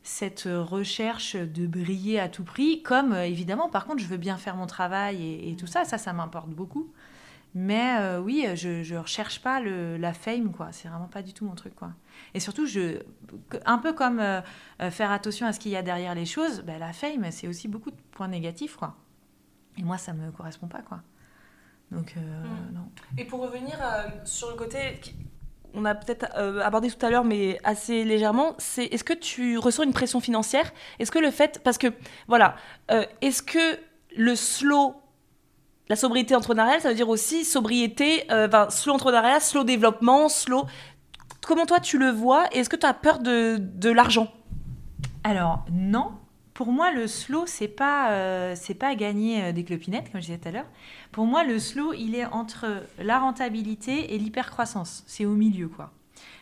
cette recherche de briller à tout prix. Comme, euh, évidemment, par contre, je veux bien faire mon travail et, et tout ça. Ça, ça m'importe beaucoup. Mais euh, oui, je, je recherche pas le, la fame, quoi. C'est vraiment pas du tout mon truc, quoi. Et surtout, je, un peu comme euh, faire attention à ce qu'il y a derrière les choses, bah, la fame, c'est aussi beaucoup de points négatifs, quoi. Et moi, ça me correspond pas, quoi. Donc, euh, Mm. non. Et pour revenir sur le côté on a peut-être euh, abordé tout à l'heure, mais assez légèrement, c'est est-ce que tu ressens une pression financière? Est-ce que le fait, parce que voilà, euh, est-ce que le slow, la sobriété entrepreneuriale, ça veut dire aussi sobriété, euh, slow entrepreneuriat, slow développement, slow comment toi tu le vois est-ce que tu as peur de, de l'argent? Alors, non. Pour moi, le slow, c'est pas, euh, pas gagner euh, des clopinettes, comme je disais tout à l'heure. Pour moi, le slow, il est entre la rentabilité et l'hypercroissance. C'est au milieu, quoi.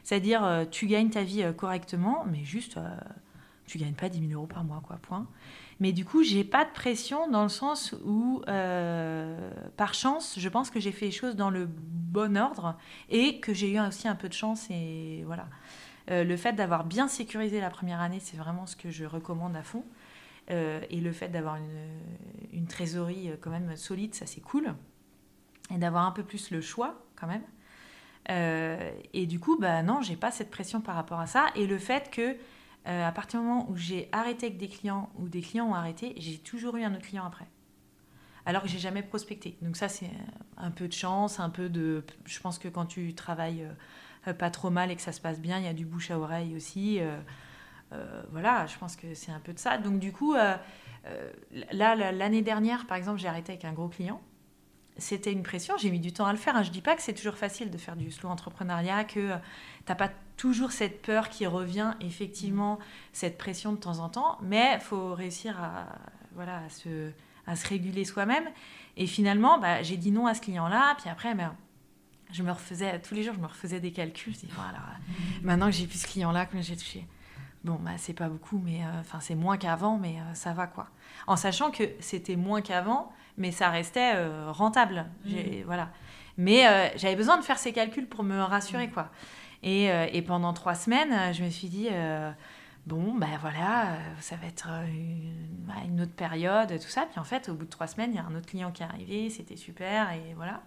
C'est-à-dire, euh, tu gagnes ta vie correctement, mais juste, tu gagnes pas 10 000 euros par mois, quoi, point. Mais du coup, j'ai pas de pression dans le sens où, par chance, je pense que j'ai fait les choses dans le bon ordre et que j'ai eu aussi un peu de chance et voilà. Le fait d'avoir bien sécurisé la première année, c'est vraiment ce que je recommande à fond. Euh, et le fait d'avoir une, trésorerie euh, quand même solide, ça c'est cool. Et d'avoir un peu plus le choix quand même. Euh, et du coup, bah non, j'ai pas cette pression par rapport à ça. Et le fait que à partir du moment où j'ai arrêté avec des clients ou des clients ont arrêté, j'ai toujours eu un autre client après. Alors que j'ai jamais prospecté. Donc ça, c'est un peu de chance, un peu de. Je pense que quand tu travailles pas trop mal et que ça se passe bien, il y a du bouche à oreille aussi. Euh, voilà, je pense que c'est un peu de ça. Donc du coup, euh, euh, là, la- l'année dernière, par exemple, j'ai arrêté avec un gros client. C'était une pression, j'ai mis du temps à le faire. hein. Je dis pas que c'est toujours facile de faire du slow entrepreneuriat, que t'as pas toujours cette peur qui revient, effectivement, cette pression de temps en temps, mais faut réussir à, voilà, à, se, à se réguler soi-même. Et finalement, bah, j'ai dit non à ce client-là, puis après, ben, je me refaisais, tous les jours, je me refaisais des calculs. Je dis, bon, alors, euh, maintenant que j'ai plus ce client-là, combien j'ai touché Bon, bah, c'est pas beaucoup, mais euh, enfin, c'est moins qu'avant, mais euh, ça va quoi. En sachant que c'était moins qu'avant, mais ça restait euh, rentable. J'ai- Voilà. Mais j'avais besoin de faire ces calculs pour me rassurer quoi. Et, et pendant trois semaines, je me suis dit, bon, ben voilà, ça va être une, bah, une autre période, tout ça. Puis en fait, au bout de trois semaines, il y a un autre client qui est arrivé, c'était super, et voilà.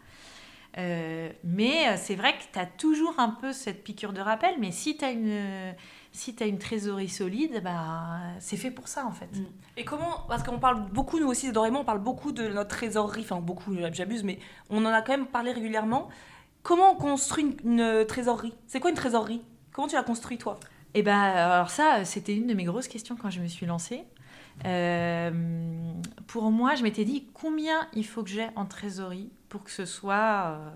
Mais c'est vrai que tu as toujours un peu cette piqûre de rappel, mais si tu as une, si as une trésorerie solide, bah, c'est fait pour ça en fait. Et comment, parce qu'on parle beaucoup, nous aussi, Dorémon, on parle beaucoup de notre trésorerie, enfin beaucoup, j'abuse, mais on en a quand même parlé régulièrement. Comment on construit une, une trésorerie? C'est quoi une trésorerie? Comment tu l'as construit, toi? Et ben alors ça, c'était une de mes grosses questions quand je me suis lancée. Euh, pour moi, je m'étais dit combien il faut que j'ai en trésorerie pour que ce soit, euh,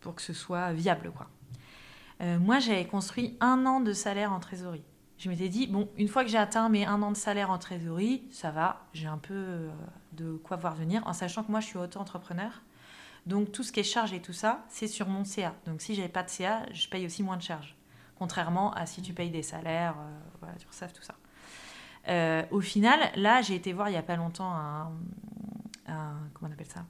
pour que ce soit viable. Quoi. Euh, moi, j'avais construit un an de salaire en trésorerie. Je m'étais dit, bon, une fois que j'ai atteint mes un an de salaire en trésorerie, ça va, j'ai un peu euh, de quoi voir venir, en sachant que moi, je suis auto-entrepreneur. Donc, tout ce qui est charge et tout ça, c'est sur mon CA. Donc, si j'avais pas de CA, je paye aussi moins de charges. Contrairement à si tu payes des salaires, euh, voilà, tu reçois tout ça. Au final, là, j'ai été voir il n'y a pas longtemps un, un- comment on appelle ça?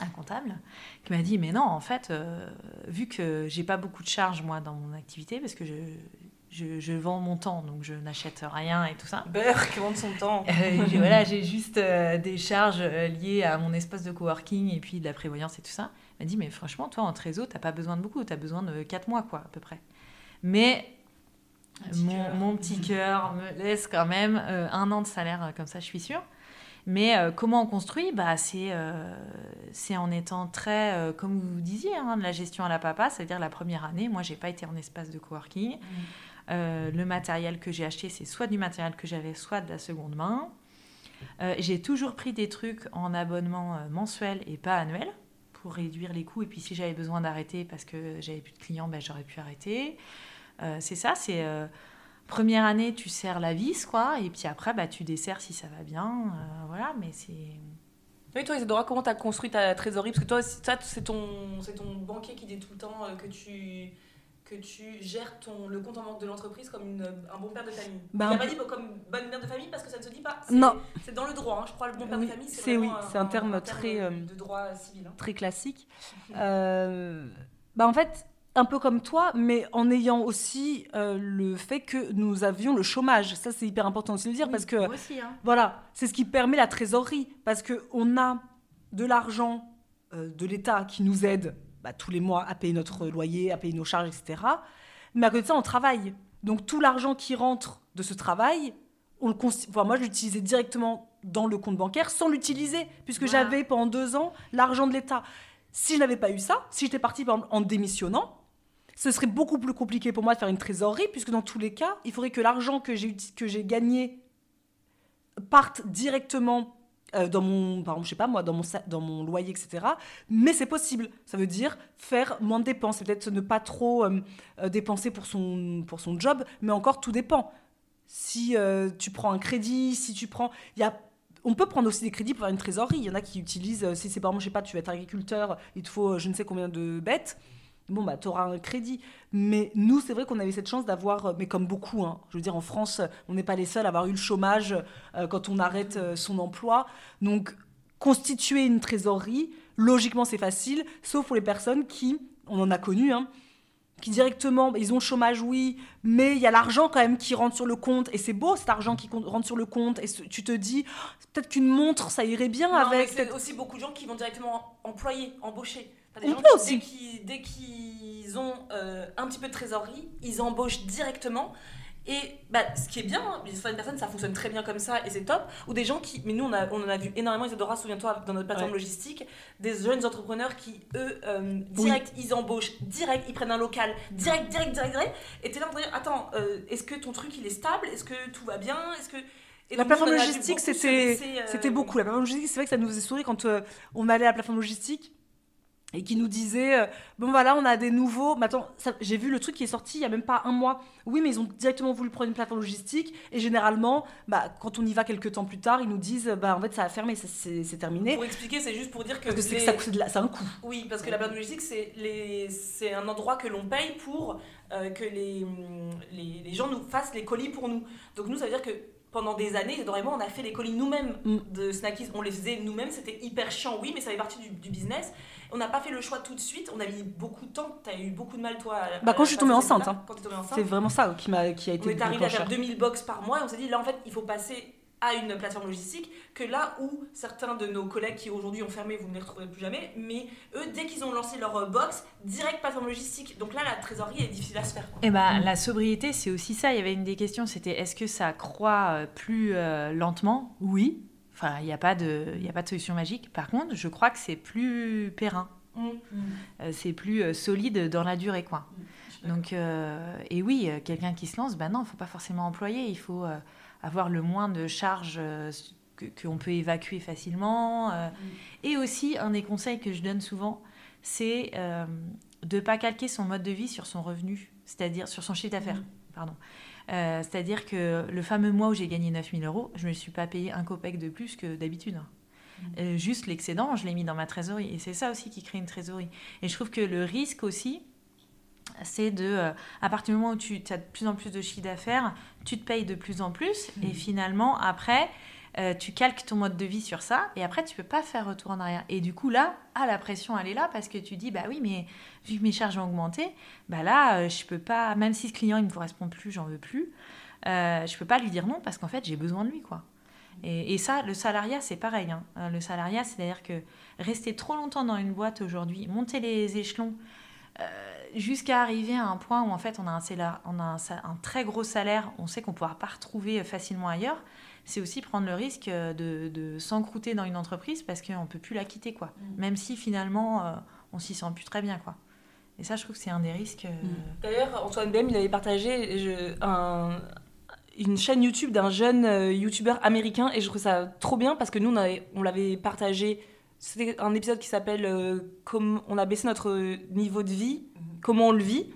Un comptable qui m'a dit mais non en fait euh, vu que j'ai pas beaucoup de charges moi dans mon activité parce que je, je, je vends mon temps donc je n'achète rien et tout ça Beurre qui vend son temps. euh, voilà, j'ai juste euh, des charges euh, liées à mon espace de coworking et puis de la prévoyance et tout ça. Elle m'a dit, mais franchement, toi, en trésor, t'as pas besoin de beaucoup, t'as besoin de 4 mois, quoi, à peu près. Mais mon, mon petit cœur me laisse quand même euh, un an de salaire comme ça, je suis sûre. Mais euh, comment on construit? Bah, c'est, euh, en étant très, euh, comme vous disiez, hein, de la gestion à la papa, c'est-à-dire la première année, moi, j'ai pas été en espace de coworking. Euh, le matériel que j'ai acheté, c'est soit du matériel que j'avais, soit de la seconde main. J'ai toujours pris des trucs en abonnement mensuel et pas annuel pour réduire les coûts. Et puis si j'avais besoin d'arrêter parce que j'avais plus de clients, ben, j'aurais pu arrêter. C'est ça, c'est première année, tu serres la vis, quoi, et puis après, bah, tu desserres si ça va bien. euh, voilà, mais c'est. Oui, toi, Isadora, comment tu as construit ta trésorerie? Parce que toi, c'est ton, ton banquier qui dit tout le temps euh, que tu, que tu gères ton, le compte en banque de l'entreprise comme une, un bon père de famille. Bah, Il n'a pas dit comme bonne mère de famille parce que ça ne se dit pas. Non. C'est dans le droit, hein, je crois, le bon père Oui, de famille. c'est oui, c'est un terme très, euh, de droit civil. hein. très classique. Euh, bah en fait, un peu comme toi, mais en ayant aussi euh, le fait que nous avions le chômage. Ça, c'est hyper important aussi de le dire parce que aussi, hein. voilà, c'est ce qui permet la trésorerie parce que on a de l'argent euh, de l'État qui nous aide bah, tous les mois à payer notre loyer, à payer nos charges, etc. Mais à côté de ça, on travaille. Donc tout l'argent qui rentre de ce travail, on le enfin, moi je l'utilisais directement dans le compte bancaire sans l'utiliser puisque j'avais pendant deux ans l'argent de l'État. Si je n'avais pas eu ça, si j'étais partie par exemple, en démissionnant, ce serait beaucoup plus compliqué pour moi de faire une trésorerie, puisque dans tous les cas, il faudrait que l'argent que j'ai gagné parte directement euh, dans mon, je sais pas moi, dans mon, dans mon loyer, etc. Mais c'est possible. Ça veut dire faire moins de dépenses, peut-être ne pas trop euh, euh, dépenser pour son, pour son job, mais encore tout dépend. Si tu prends un crédit, si tu prends, il on peut prendre aussi des crédits pour faire une trésorerie. Il y en a qui utilisent, si c'est par exemple, je sais pas, tu vas être agriculteur, il te faut je ne sais combien de bêtes. Bon, bah, tu auras un crédit. Mais nous, c'est vrai qu'on avait cette chance d'avoir, euh, mais comme beaucoup, hein, je veux dire, en France, on n'est pas les seuls à avoir eu le chômage euh, quand on arrête euh, son emploi. Donc, constituer une trésorerie, logiquement, c'est facile, sauf pour les personnes qui, on en a connu, hein, qui directement, bah, ils ont le chômage, oui, mais il y a l'argent quand même qui rentre sur le compte, et c'est beau cet argent qui rentre sur le compte, et tu te dis, oh, peut-être qu'une montre, ça irait bien Non, mais avec. peut-être- aussi beaucoup de gens qui vont directement employer, embaucher. Des On gens peut qui, aussi. dès qu'ils, ont euh, un petit peu de trésorerie, ils embauchent directement. Et bah, ce qui est bien, certaines personnes, ça fonctionne très bien comme ça et c'est top. Ou des gens qui, mais nous on, a, on en a vu énormément, Isadora, souviens-toi, dans notre plateforme Ouais. logistique, des jeunes entrepreneurs qui, eux, euh, direct, ils embauchent, direct, ils prennent un local, direct, direct, direct, direct. Et t'es là en train de dire, attends, euh, est-ce que ton truc il est stable? Est-ce que tout va bien? Est-ce que. Et La donc, plateforme logistique, c'était euh, c'était beaucoup. La plateforme logistique, c'est vrai que ça nous faisait sourire quand on allait à la plateforme logistique et qui nous disait euh, bon voilà on a des nouveaux mais attends j'ai vu le truc qui est sorti il y a même pas un mois oui mais ils ont directement voulu prendre une plateforme logistique et généralement bah quand on y va quelques temps plus tard ils nous disent bah en fait ça a fermé c'est terminé Pour expliquer, c'est juste pour dire que. parce que les- ça coûte la- un coût Oui, parce que la plateforme logistique, c'est les... c'est un endroit que l'on paye pour euh, que les, les, les gens nous fassent les colis pour nous. Donc nous, ça veut dire que pendant des années, Isadora et moi, on a fait les colis nous-mêmes Mm. de Snackies. On les faisait nous-mêmes, c'était hyper chiant, oui, mais ça fait partie du, du business. On n'a pas fait le choix tout de suite, on a mis beaucoup de temps. Tu as eu beaucoup de mal, toi. à- Bah, quand je suis tombée enceinte, hein. Quand tu es tombée enceinte. c'est vraiment ça qui m'a qui a On été est arrivé à faire déclencheur. 2000 box par mois et on s'est dit là en fait il faut passer à une plateforme logistique que là où certains de nos collègues qui aujourd'hui ont fermé vous ne les retrouverez plus jamais mais eux dès qu'ils ont lancé leur euh, box direct plateforme logistique donc là la trésorerie est difficile à se faire quoi. Et ben, la sobriété, c'est aussi ça. Il y avait une des questions, c'était est-ce que ça croît euh, plus euh, lentement? Oui. Enfin, il n'y a, pas de- y a pas de solution magique. Par contre, je crois que c'est plus périn. Euh, c'est plus euh, solide dans la durée, quoi. Donc, euh, et oui, quelqu'un qui se lance, ben non, il faut pas forcément employer. Il faut avoir le moins de charges euh, que- qu'on peut évacuer facilement. euh. Et aussi, un des conseils que je donne souvent, c'est euh, de pas calquer son mode de vie sur son revenu, c'est-à-dire sur son chiffre d'affaires. Pardon. Euh, c'est-à-dire que le fameux mois où j'ai gagné 9000 euros, je ne me suis pas payé un copec de plus que d'habitude. Euh, juste l'excédent, je l'ai mis dans ma trésorerie. Et c'est ça aussi qui crée une trésorerie. Et je trouve que le risque aussi, c'est de, euh, à partir du moment où tu as de plus en plus de chiffre d'affaires, tu te payes de plus en plus. Et finalement, après, euh, tu calques ton mode de vie sur ça. Et après, tu peux pas faire retour en arrière. Et du coup, là, ah, la pression, elle est là parce que tu dis, bah oui, mais vu que mes charges ont augmenté, bah là, euh, je peux pas, même si ce client, il me correspond plus, j'en veux plus, euh, je peux pas lui dire non parce qu'en fait, j'ai besoin de lui, quoi. Et, et ça, le salariat, c'est pareil. hein. Euh, Le salariat, c'est-à-dire que rester trop longtemps dans une boîte aujourd'hui, monter les échelons, jusqu'à arriver à un point où en fait on a un, salaire, on a un, sa- un très gros salaire, on sait qu'on ne pourra pas retrouver euh, facilement ailleurs, c'est aussi prendre le risque euh, de, de s'encrouter dans une entreprise parce qu'on ne peut plus la quitter, quoi. Même si finalement euh, on s'y sent plus très bien, quoi. Et ça, je trouve que c'est un des risques. euh, D'ailleurs, Antoine BM, il avait partagé je- un- une chaîne YouTube d'un jeune YouTuber américain et je trouve ça trop bien parce que nous, on, avait- on l'avait partagé. C'était un épisode qui s'appelle euh, Comme On a baissé notre niveau de vie, comment on le vit.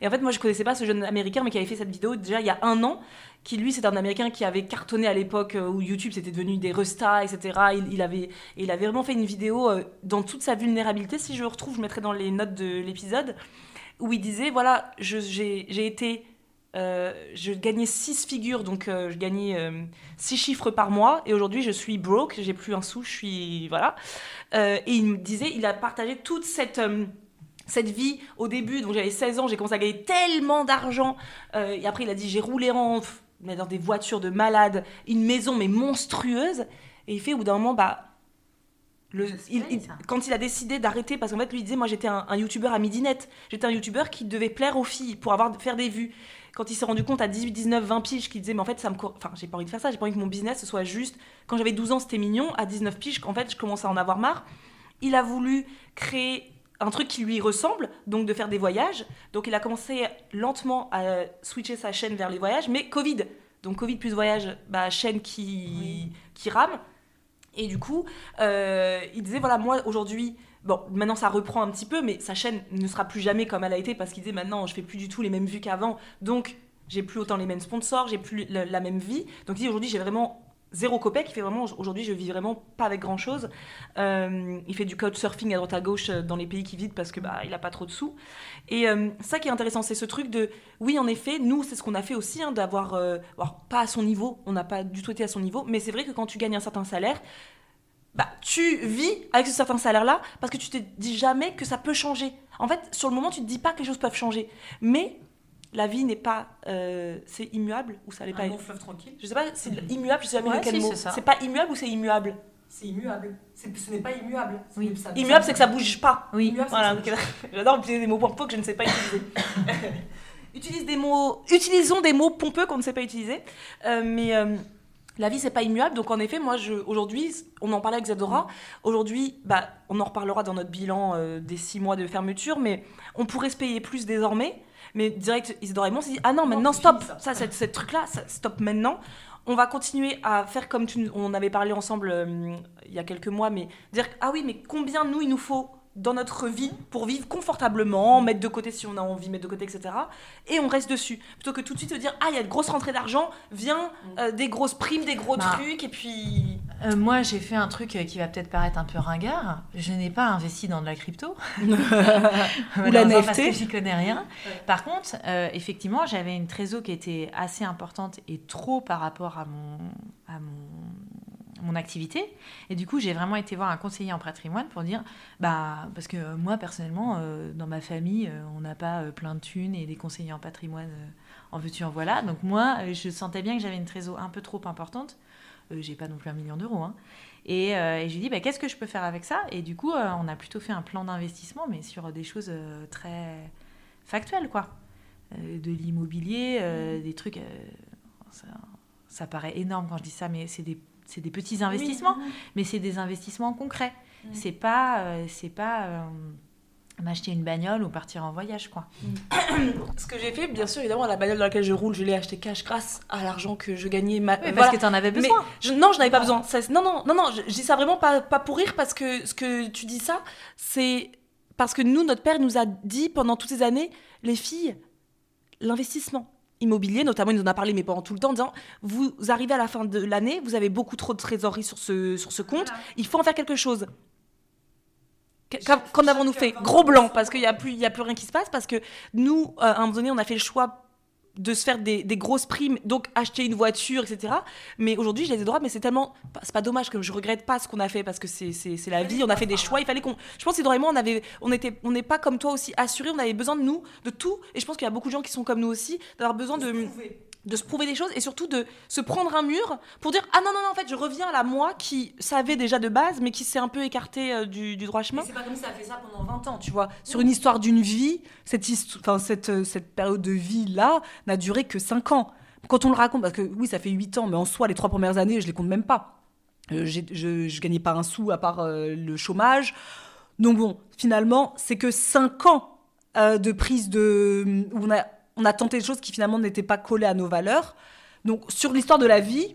Et en fait, moi, je connaissais pas ce jeune américain, mais qui avait fait cette vidéo déjà il y a un an. Qui lui, c'est un américain qui avait cartonné à l'époque euh, où YouTube c'était devenu des restas, etc. Il, il avait, il avait vraiment fait une vidéo euh, dans toute sa vulnérabilité. Si je le retrouve, je mettrai dans les notes de l'épisode où il disait voilà, j'ai été. Euh, je gagnais six figures, donc euh, je gagnais euh, six chiffres par mois, et aujourd'hui je suis broke, j'ai plus un sou, je suis. Voilà. Euh, et il me disait, il a partagé toute cette. cette vie au début, donc j'avais 16 ans, j'ai commencé à gagner tellement d'argent. Et après, il a dit j'ai roulé en, mais dans des voitures de malades, une maison mais monstrueuse. Et il fait au bout d'un moment, bah, le, il- il- quand il a décidé d'arrêter, parce qu'en fait, lui il disait moi j'étais un, un youtubeur à midinette, j'étais un youtubeur qui devait plaire aux filles pour avoir faire des vues. Quand il s'est rendu compte à 18, 19, 20 piges, qu'il disait mais en fait ça me, enfin j'ai pas envie de faire ça, j'ai pas envie que mon business ce soit juste. Quand j'avais 12 ans c'était mignon, à 19 piges, en fait je commençais à en avoir marre. Il a voulu créer un truc qui lui ressemble, donc de faire des voyages. Donc il a commencé lentement à switcher sa chaîne vers les voyages, mais Covid. Donc Covid plus voyage, bah, chaîne qui, qui rame. Et du coup, euh, il disait voilà, moi aujourd'hui, bon, maintenant ça reprend un petit peu, mais sa chaîne ne sera plus jamais comme elle a été parce qu'il disait maintenant je fais plus du tout les mêmes vues qu'avant, donc j'ai plus autant les mêmes sponsors, j'ai plus la, même vie. Donc il dit aujourd'hui j'ai vraiment zéro copec, il fait vraiment aujourd'hui je vis vraiment pas avec grand chose. Euh, il fait du couchsurfing à droite à gauche euh, dans les pays qui vident parce que bah il a pas trop de sous. Et euh, ça qui est intéressant, c'est ce truc de oui en effet nous c'est ce qu'on a fait aussi hein, d'avoir pas à son niveau, on n'a pas du tout été à son niveau, mais c'est vrai que quand tu gagnes un certain salaire bah, tu vis avec ce certain salaire-là parce que tu te dis jamais que ça peut changer. En fait, sur le moment, tu te dis pas que les choses peuvent changer. Mais la vie n'est pas. euh, c'est immuable ou ça l'est pas Un long fleuve tranquille. Je sais pas, c'est immuable, je sais jamais Ouais, quel si, mot. c'est pas immuable ou c'est immuable? C'est immuable. C'est- Ce n'est pas immuable. C'est- Oui. ça- Immuable, c'est que ça bouge pas. Oui. Immuable, Voilà, j'adore utiliser des mots pompeux que je ne sais pas utiliser. Utilise des mots, utilisons des mots pompeux qu'on ne sait pas utiliser. Euh, mais euh, la vie, c'est pas immuable. Donc, en effet, moi, aujourd'hui, on en parlait avec Zadora. Aujourd'hui, bah, on en reparlera dans notre bilan euh, des six mois de fermeture, mais on pourrait se payer plus désormais. Mais direct, Isidora et moi, on s'est dit Ah non, maintenant, stop. fini, ça. Ça, cette, cette truc-là, stop maintenant. On va continuer à faire comme tu, on avait parlé ensemble euh, il y a quelques mois, mais dire ah oui, mais combien nous il nous faut dans notre vie pour vivre confortablement, mettre de côté si on a envie, mettre de côté, etc. Et on reste dessus. Plutôt que tout de suite se dire ah, il y a de grosses rentrées d'argent, vient euh, des grosses primes, des gros Bah. trucs, et puis. Euh, moi, j'ai fait un truc euh, qui va peut-être paraître un peu ringard. Je n'ai pas investi dans de la crypto. la Malheureusement, Parce NFT. que j'y connais rien. Par contre, euh, effectivement, j'avais une trésor qui était assez importante et trop par rapport à mon, à mon, mon activité. Et du coup, j'ai vraiment été voir un conseiller en patrimoine pour dire, bah, parce que moi, personnellement, euh, dans ma famille, euh, on n'a pas euh, plein de thunes et des conseillers en patrimoine en veux-tu, en voilà. Donc moi, je sentais bien que j'avais une trésor un peu trop importante. J'ai pas non plus un million d'euros. hein. Et, et j'ai dit, bah, qu'est-ce que je peux faire avec ça? Et du coup, on a plutôt fait un plan d'investissement, mais sur des choses très factuelles, quoi. De l'immobilier, euh, des trucs. ça, ça paraît énorme quand je dis ça, mais c'est des, c'est des petits investissements, mais c'est des investissements concrets. C'est pas, euh, c'est pas euh, m'acheter une bagnole ou partir en voyage, quoi. Ce que j'ai fait, bien sûr, évidemment, la bagnole dans laquelle je roule, je l'ai acheté cash grâce à l'argent que je gagnais. Ma... Oui, parce voilà. que tu en avais Mais besoin. je- non, je n'avais pas besoin. Ça, non, non, non, non, je, je dis ça vraiment pas, pas pour rire parce que ce que tu dis ça, c'est parce que nous, notre père nous a dit pendant toutes ces années, les filles, l'investissement immobilier, notamment il nous en a parlé, mais pendant tout le temps, en disant, vous arrivez à la fin de l'année, vous avez beaucoup trop de trésorerie sur ce, sur ce compte, il faut en faire quelque chose. Qu'en avons-nous fait Gros blanc, parce qu'il n'y a, plus- y a plus rien qui se passe, parce que nous, euh, à un moment donné, on a fait le choix de se faire des, des grosses primes, donc acheter une voiture, etc. Mais aujourd'hui, je les ai droits, mais c'est tellement. C'est pas dommage, que je regrette pas ce qu'on a fait, parce que c'est la vie, on a fait des choix, il fallait qu'on. Je pense qu'Edouard et moi, on avait, on était, on n'est pas comme toi aussi assurés, on avait besoin de nous, de tout, et je pense qu'il y a beaucoup de gens qui sont comme nous aussi, d'avoir besoin de de se prouver des choses et surtout de se prendre un mur pour dire ah non non non en fait je reviens à la moi qui savait déjà de base mais qui s'est un peu écarté euh, du, du droit chemin. C'est pas comme si ça a fait ça pendant 20 ans, tu vois. Sur une histoire d'une vie cette enfin cette euh, cette période de vie là n'a duré que 5 ans. Quand on le raconte parce que oui ça fait 8 ans mais en soi les trois premières années je les compte même pas. Euh, je, je gagnais pas un sou à part euh, le chômage. Donc bon finalement c'est que 5 ans de prise de où on a on a tenté des choses qui finalement n'étaient pas collées à nos valeurs donc sur l'histoire de la vie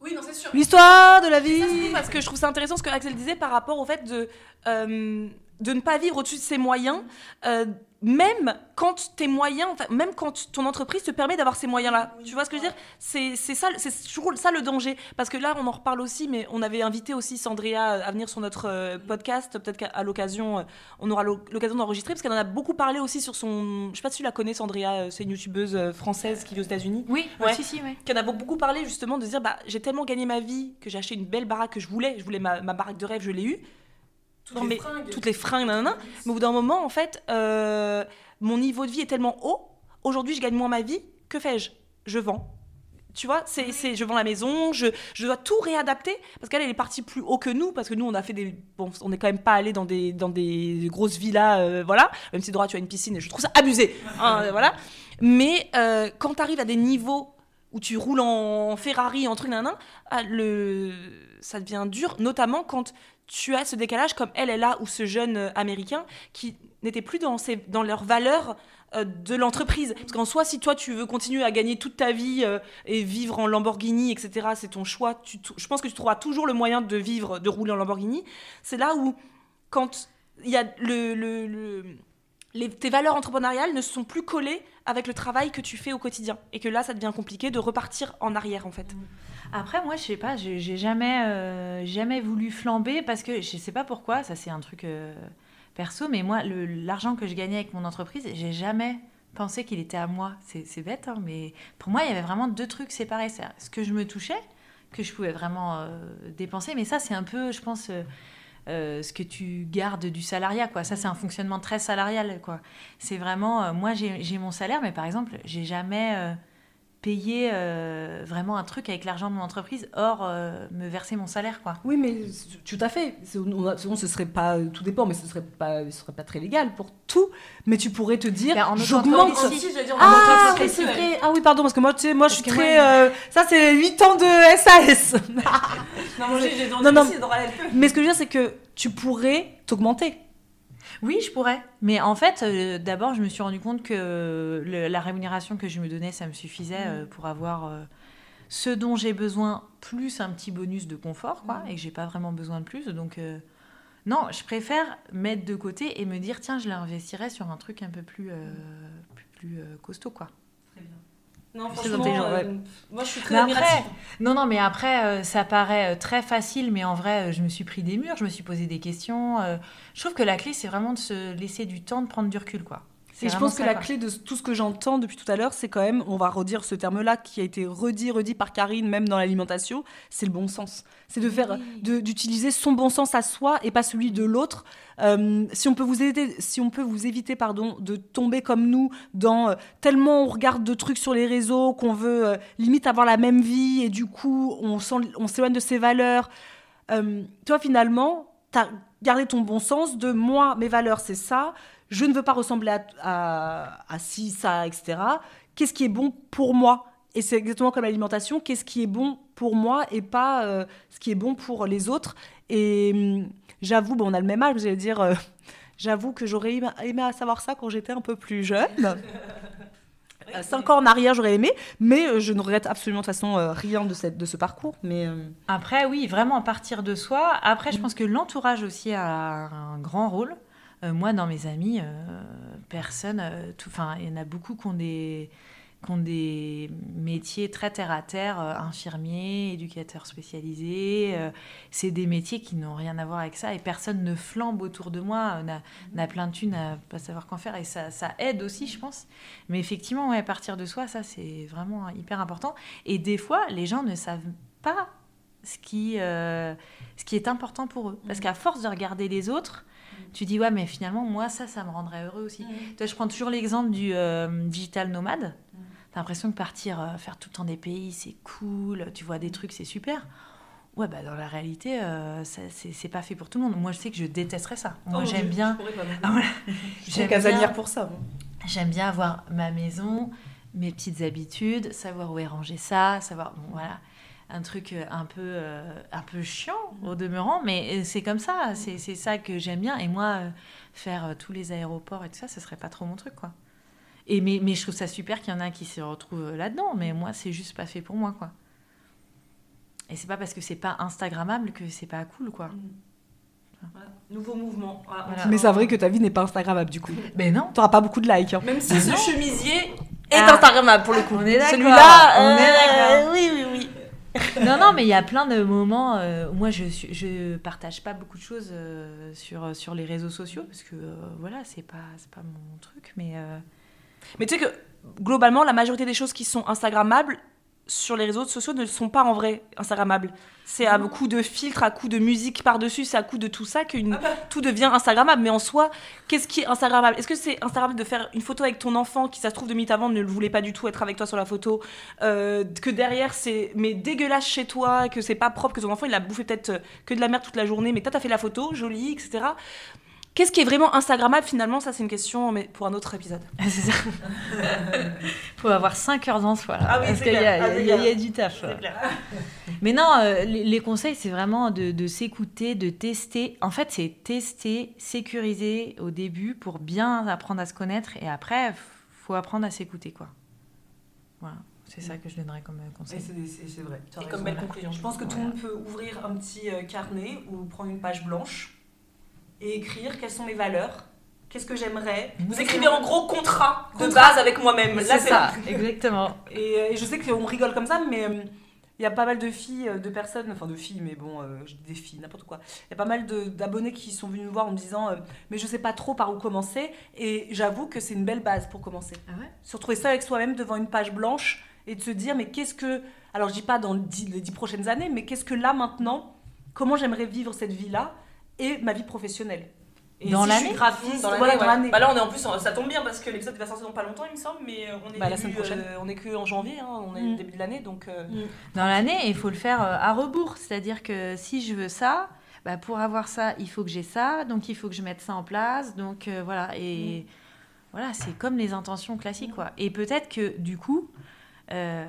Oui, non, c'est sûr. L'histoire de la vie. parce que je trouve ça intéressant ce que Axel disait par rapport au fait de, euh, de ne pas vivre au-dessus de ses moyens, euh, même quand tes moyens, enfin, même quand ton entreprise te permet d'avoir ces moyens-là. Tu vois ce que je veux dire? C'est ça, c'est ça le danger. Parce que là, on en reparle aussi, mais on avait invité aussi Sandrea à venir sur notre euh, podcast. Peut-être qu'à à l'occasion, euh, on aura l'oc- l'occasion d'enregistrer, parce qu'elle en a beaucoup parlé aussi sur son. Je sais pas si tu la connais, Sandrea, c'est une youtubeuse française qui vit aux États-Unis Oui, Ouais. si, si, oui. qui en a beaucoup parlé justement de dire bah j'ai tellement gagné ma vie que j'ai acheté une belle baraque que je voulais je voulais ma, ma baraque de rêve je l'ai eue Toutes les fringues. toutes les fringues nanana. mais au bout d'un moment en fait euh, mon niveau de vie est tellement haut aujourd'hui je gagne moins ma vie que fais-je? Je vends tu vois, c'est, c'est, je vends la maison, je, je dois tout réadapter parce qu'elle, elle est partie plus haut que nous parce que nous, on a fait des, bon, on n'est quand même pas allé dans des, dans des grosses villas, euh, voilà. Même si droit, tu as une piscine, je trouve ça abusé, hein, euh, voilà. Mais euh, quand tu arrives à des niveaux où tu roules en Ferrari, en truc, nanan, ah, le, ça devient dur, notamment quand tu as ce décalage comme elle est là ou ce jeune euh, américain qui n'était plus dans, ses, dans leurs valeurs euh, de l'entreprise. Parce qu'en soi, si toi tu veux continuer à gagner toute ta vie euh, et vivre en Lamborghini, etc., c'est ton choix. Je pense que tu trouveras toujours le moyen de vivre, de rouler en Lamborghini. C'est là où, quand il y a le, le- le- les, tes valeurs entrepreneuriales ne sont plus collées avec le travail que tu fais au quotidien. Et que là, ça devient compliqué de repartir en arrière, en fait. Après, moi, je sais pas, j'ai jamais, euh, jamais voulu flamber parce que je sais pas pourquoi, ça c'est un truc euh, perso, mais moi, l'argent que je gagnais avec mon entreprise, j'ai jamais pensé qu'il était à moi. C'est bête, hein, mais pour moi, il y avait vraiment deux trucs séparés. Ce que je me touchais, que je pouvais vraiment euh, dépenser, mais ça, c'est un peu, je pense, ce que tu gardes du salariat. Ça, c'est un fonctionnement très salarial. C'est vraiment, moi, j'ai mon salaire, mais par exemple, j'ai jamais payé euh, vraiment un truc avec l'argent de mon entreprise, hors euh, me verser mon salaire, quoi. Oui, mais tout à fait. On a- ce serait pas. Tout dépend, mais ce serait pas, ce serait pas très légal pour tout. Mais tu pourrais te dire, Ben, en j'augmente. Si, Ah, oui, c'est ouais. vrai. Ah oui, pardon, parce que moi, tu sais, moi, je suis très. moi, euh, ça, c'est 8 ans de SAS. Non, Non, non. mais ce que je veux dire, c'est que tu pourrais t'augmenter. Oui, je pourrais. Mais en fait, euh, d'abord, je me suis rendu compte que le- la rémunération que je me donnais, ça me suffisait euh, pour avoir euh, ce dont j'ai besoin, plus un petit bonus de confort, quoi, et que j'ai pas vraiment besoin de plus. Donc, euh, non, je préfère mettre de côté et me dire, tiens, je l'investirais sur un truc un peu plus, euh, plus, plus, euh, costaud, quoi. Non, franchement, euh, ouais. moi, je suis très Mais après, non, non, mais après, euh, ça paraît euh, très facile, mais en vrai, euh, je me suis pris des murs, je me suis posé des questions. euh, je trouve que la clé, c'est vraiment de se laisser du temps, de prendre du recul, quoi. Et je pense que ça, la quoi. clé de tout ce que j'entends depuis tout à l'heure, c'est quand même, on va redire ce terme-là qui a été redit, redit par Karine, même dans l'alimentation, c'est le bon sens. C'est de faire, d'utiliser son bon sens à soi et pas celui de l'autre. Euh, si on peut vous aider, si on peut vous éviter, pardon, de tomber comme nous dans euh, tellement on regarde de trucs sur les réseaux qu'on veut euh, limite avoir la même vie et du coup on, s'éloigne de ses valeurs. Toi finalement, t'as gardé ton bon sens de moi, mes valeurs c'est ça, je ne veux pas ressembler à, à, à ci, ça, etc. Qu'est-ce qui est bon pour moi? Et c'est exactement comme l'alimentation, qu'est-ce qui est bon pour moi et pas euh, ce qui est bon pour les autres. Et hum, j'avoue, bon, on a le même âge, j'allais dire, euh, j'avoue que j'aurais aimé, aimé à savoir ça quand j'étais un peu plus jeune. Euh, Cinq ans en arrière, j'aurais aimé, mais je ne regrette absolument de toute façon rien de, cette, de ce parcours. Mais Après, oui, vraiment partir de soi. Après, je pense que l'entourage aussi a un grand rôle. Moi, dans mes amis, personne, enfin, il y en a beaucoup qui ont des, qui ont des métiers très terre à terre, euh, infirmiers, éducateurs spécialisés. euh, c'est des métiers qui n'ont rien à voir avec ça et personne ne flambe autour de moi. On a, on a plein de thunes à pas savoir qu'en faire et ça, ça aide aussi, je pense. Mais effectivement, ouais, partir de soi, ça, c'est vraiment hyper important. Et des fois, les gens ne savent pas ce qui, euh, ce qui est important pour eux. Parce qu'à force de regarder les autres, tu dis, ouais, mais finalement, moi, ça, ça me rendrait heureux aussi. Toi, je prends toujours l'exemple du euh, digital nomade. T'as l'impression que partir euh, faire tout le temps des pays, c'est cool, tu vois des trucs, c'est super. Ouais, bah dans la réalité, euh, c'est pas fait pour tout le monde. Moi, je sais que je détesterais ça. Moi, j'aime bien. Ah, voilà. J'aime bien- pour ça. J'aime bien avoir ma maison, mes petites habitudes, savoir où est rangé ça, savoir bon voilà un truc euh, un peu euh, un peu chiant au demeurant, mais euh, c'est comme ça, c'est c'est ça que j'aime bien. Et moi, euh, faire euh, tous les aéroports et tout ça, ce serait pas trop mon truc quoi. Et mais, mais je trouve ça super qu'il y en a qui se retrouvent là-dedans, mais moi c'est juste pas fait pour moi quoi. Et c'est pas parce que c'est pas instagrammable que c'est pas cool quoi. Nouveau mouvement. Voilà, Voilà. Mais c'est vrai que ta vie n'est pas Instagrammable du coup. Mais non. T'auras pas beaucoup de likes. hein. Même si ce chemisier est Ah. Instagrammable pour le coup. On est d'accord. Celui-là, On est d'accord. oui, oui, oui. non, non, mais il y a plein de moments. euh, moi, je je partage pas beaucoup de choses euh, sur sur les réseaux sociaux parce que euh, voilà, c'est pas pas mon truc. Mais euh, Mais tu sais que globalement, la majorité des choses qui sont Instagrammables sur les réseaux sociaux ne sont pas en vrai Instagrammables. C'est à coup de filtres, à coup de musique par-dessus, c'est à coup de tout ça que une- tout devient Instagrammable. Mais en soi, qu'est-ce qui est Instagrammable? Est-ce que c'est Instagrammable de faire une photo avec ton enfant qui, ça se trouve, de minutes avant ne le voulait pas du tout être avec toi sur la photo euh, Que derrière, c'est mais dégueulasse chez toi, que c'est pas propre, que ton enfant il a bouffé peut-être euh, que de la merde toute la journée, mais toi t'as fait la photo, jolie, etc. Qu'est-ce qui est vraiment Instagrammable finalement Ça, c'est une question, mais pour un autre épisode. c'est ça. Faut avoir 5 heures en soi. là, Ah oui, parce c'est qu'il y, a- clair. Ah, y y a du taf. Mais non, euh, les, les conseils, c'est vraiment de, de s'écouter, de tester. En fait, c'est tester, sécuriser au début pour bien apprendre à se connaître. Et après, faut apprendre à s'écouter, quoi. Voilà, c'est ça que je donnerais comme euh, Et conseil. c'est vrai. Et raison. comme belle conclusion. Je pense que tout le monde peut ouvrir un petit euh, carnet ou prendre une page blanche et écrire quelles sont mes valeurs, qu'est-ce que j'aimerais. Vous écrivez en gros contrat de Contrat. base avec moi-même. Là, C'est ça, exactement. Et, euh, et je sais qu'on rigole comme ça, mais euh, il y a pas mal de filles, euh, de personnes, enfin de filles, mais bon, euh, des filles, n'importe quoi. Il y a pas mal d'abonnés qui sont venus nous voir en me disant, euh, mais je sais pas trop par où commencer. Et j'avoue que c'est une belle base pour commencer. Ah ouais? Se retrouver ça avec soi-même devant une page blanche et de se dire, mais qu'est-ce que. Alors je dis pas dans dix- les dix prochaines années, mais qu'est-ce que là maintenant, comment j'aimerais vivre cette vie-là et ma vie professionnelle. Et Dans si l'année graphiste, Dans l'année, voilà, ouais. Bah là, on est en plus, ça tombe bien parce que l'épisode va sortir dans pas longtemps, il me semble, mais euh, on est Bah, la début, semaine prochaine. euh, on est que en janvier, hein, on est Mm. au début de l'année, donc. euh, Dans l'année, il faut le faire à rebours. C'est-à-dire que si je veux ça, bah, pour avoir ça, il faut que j'ai ça. Donc, il faut que je mette ça en place. Donc, euh, voilà. Et voilà, c'est comme les intentions classiques. Quoi. Et peut-être que, du coup, euh,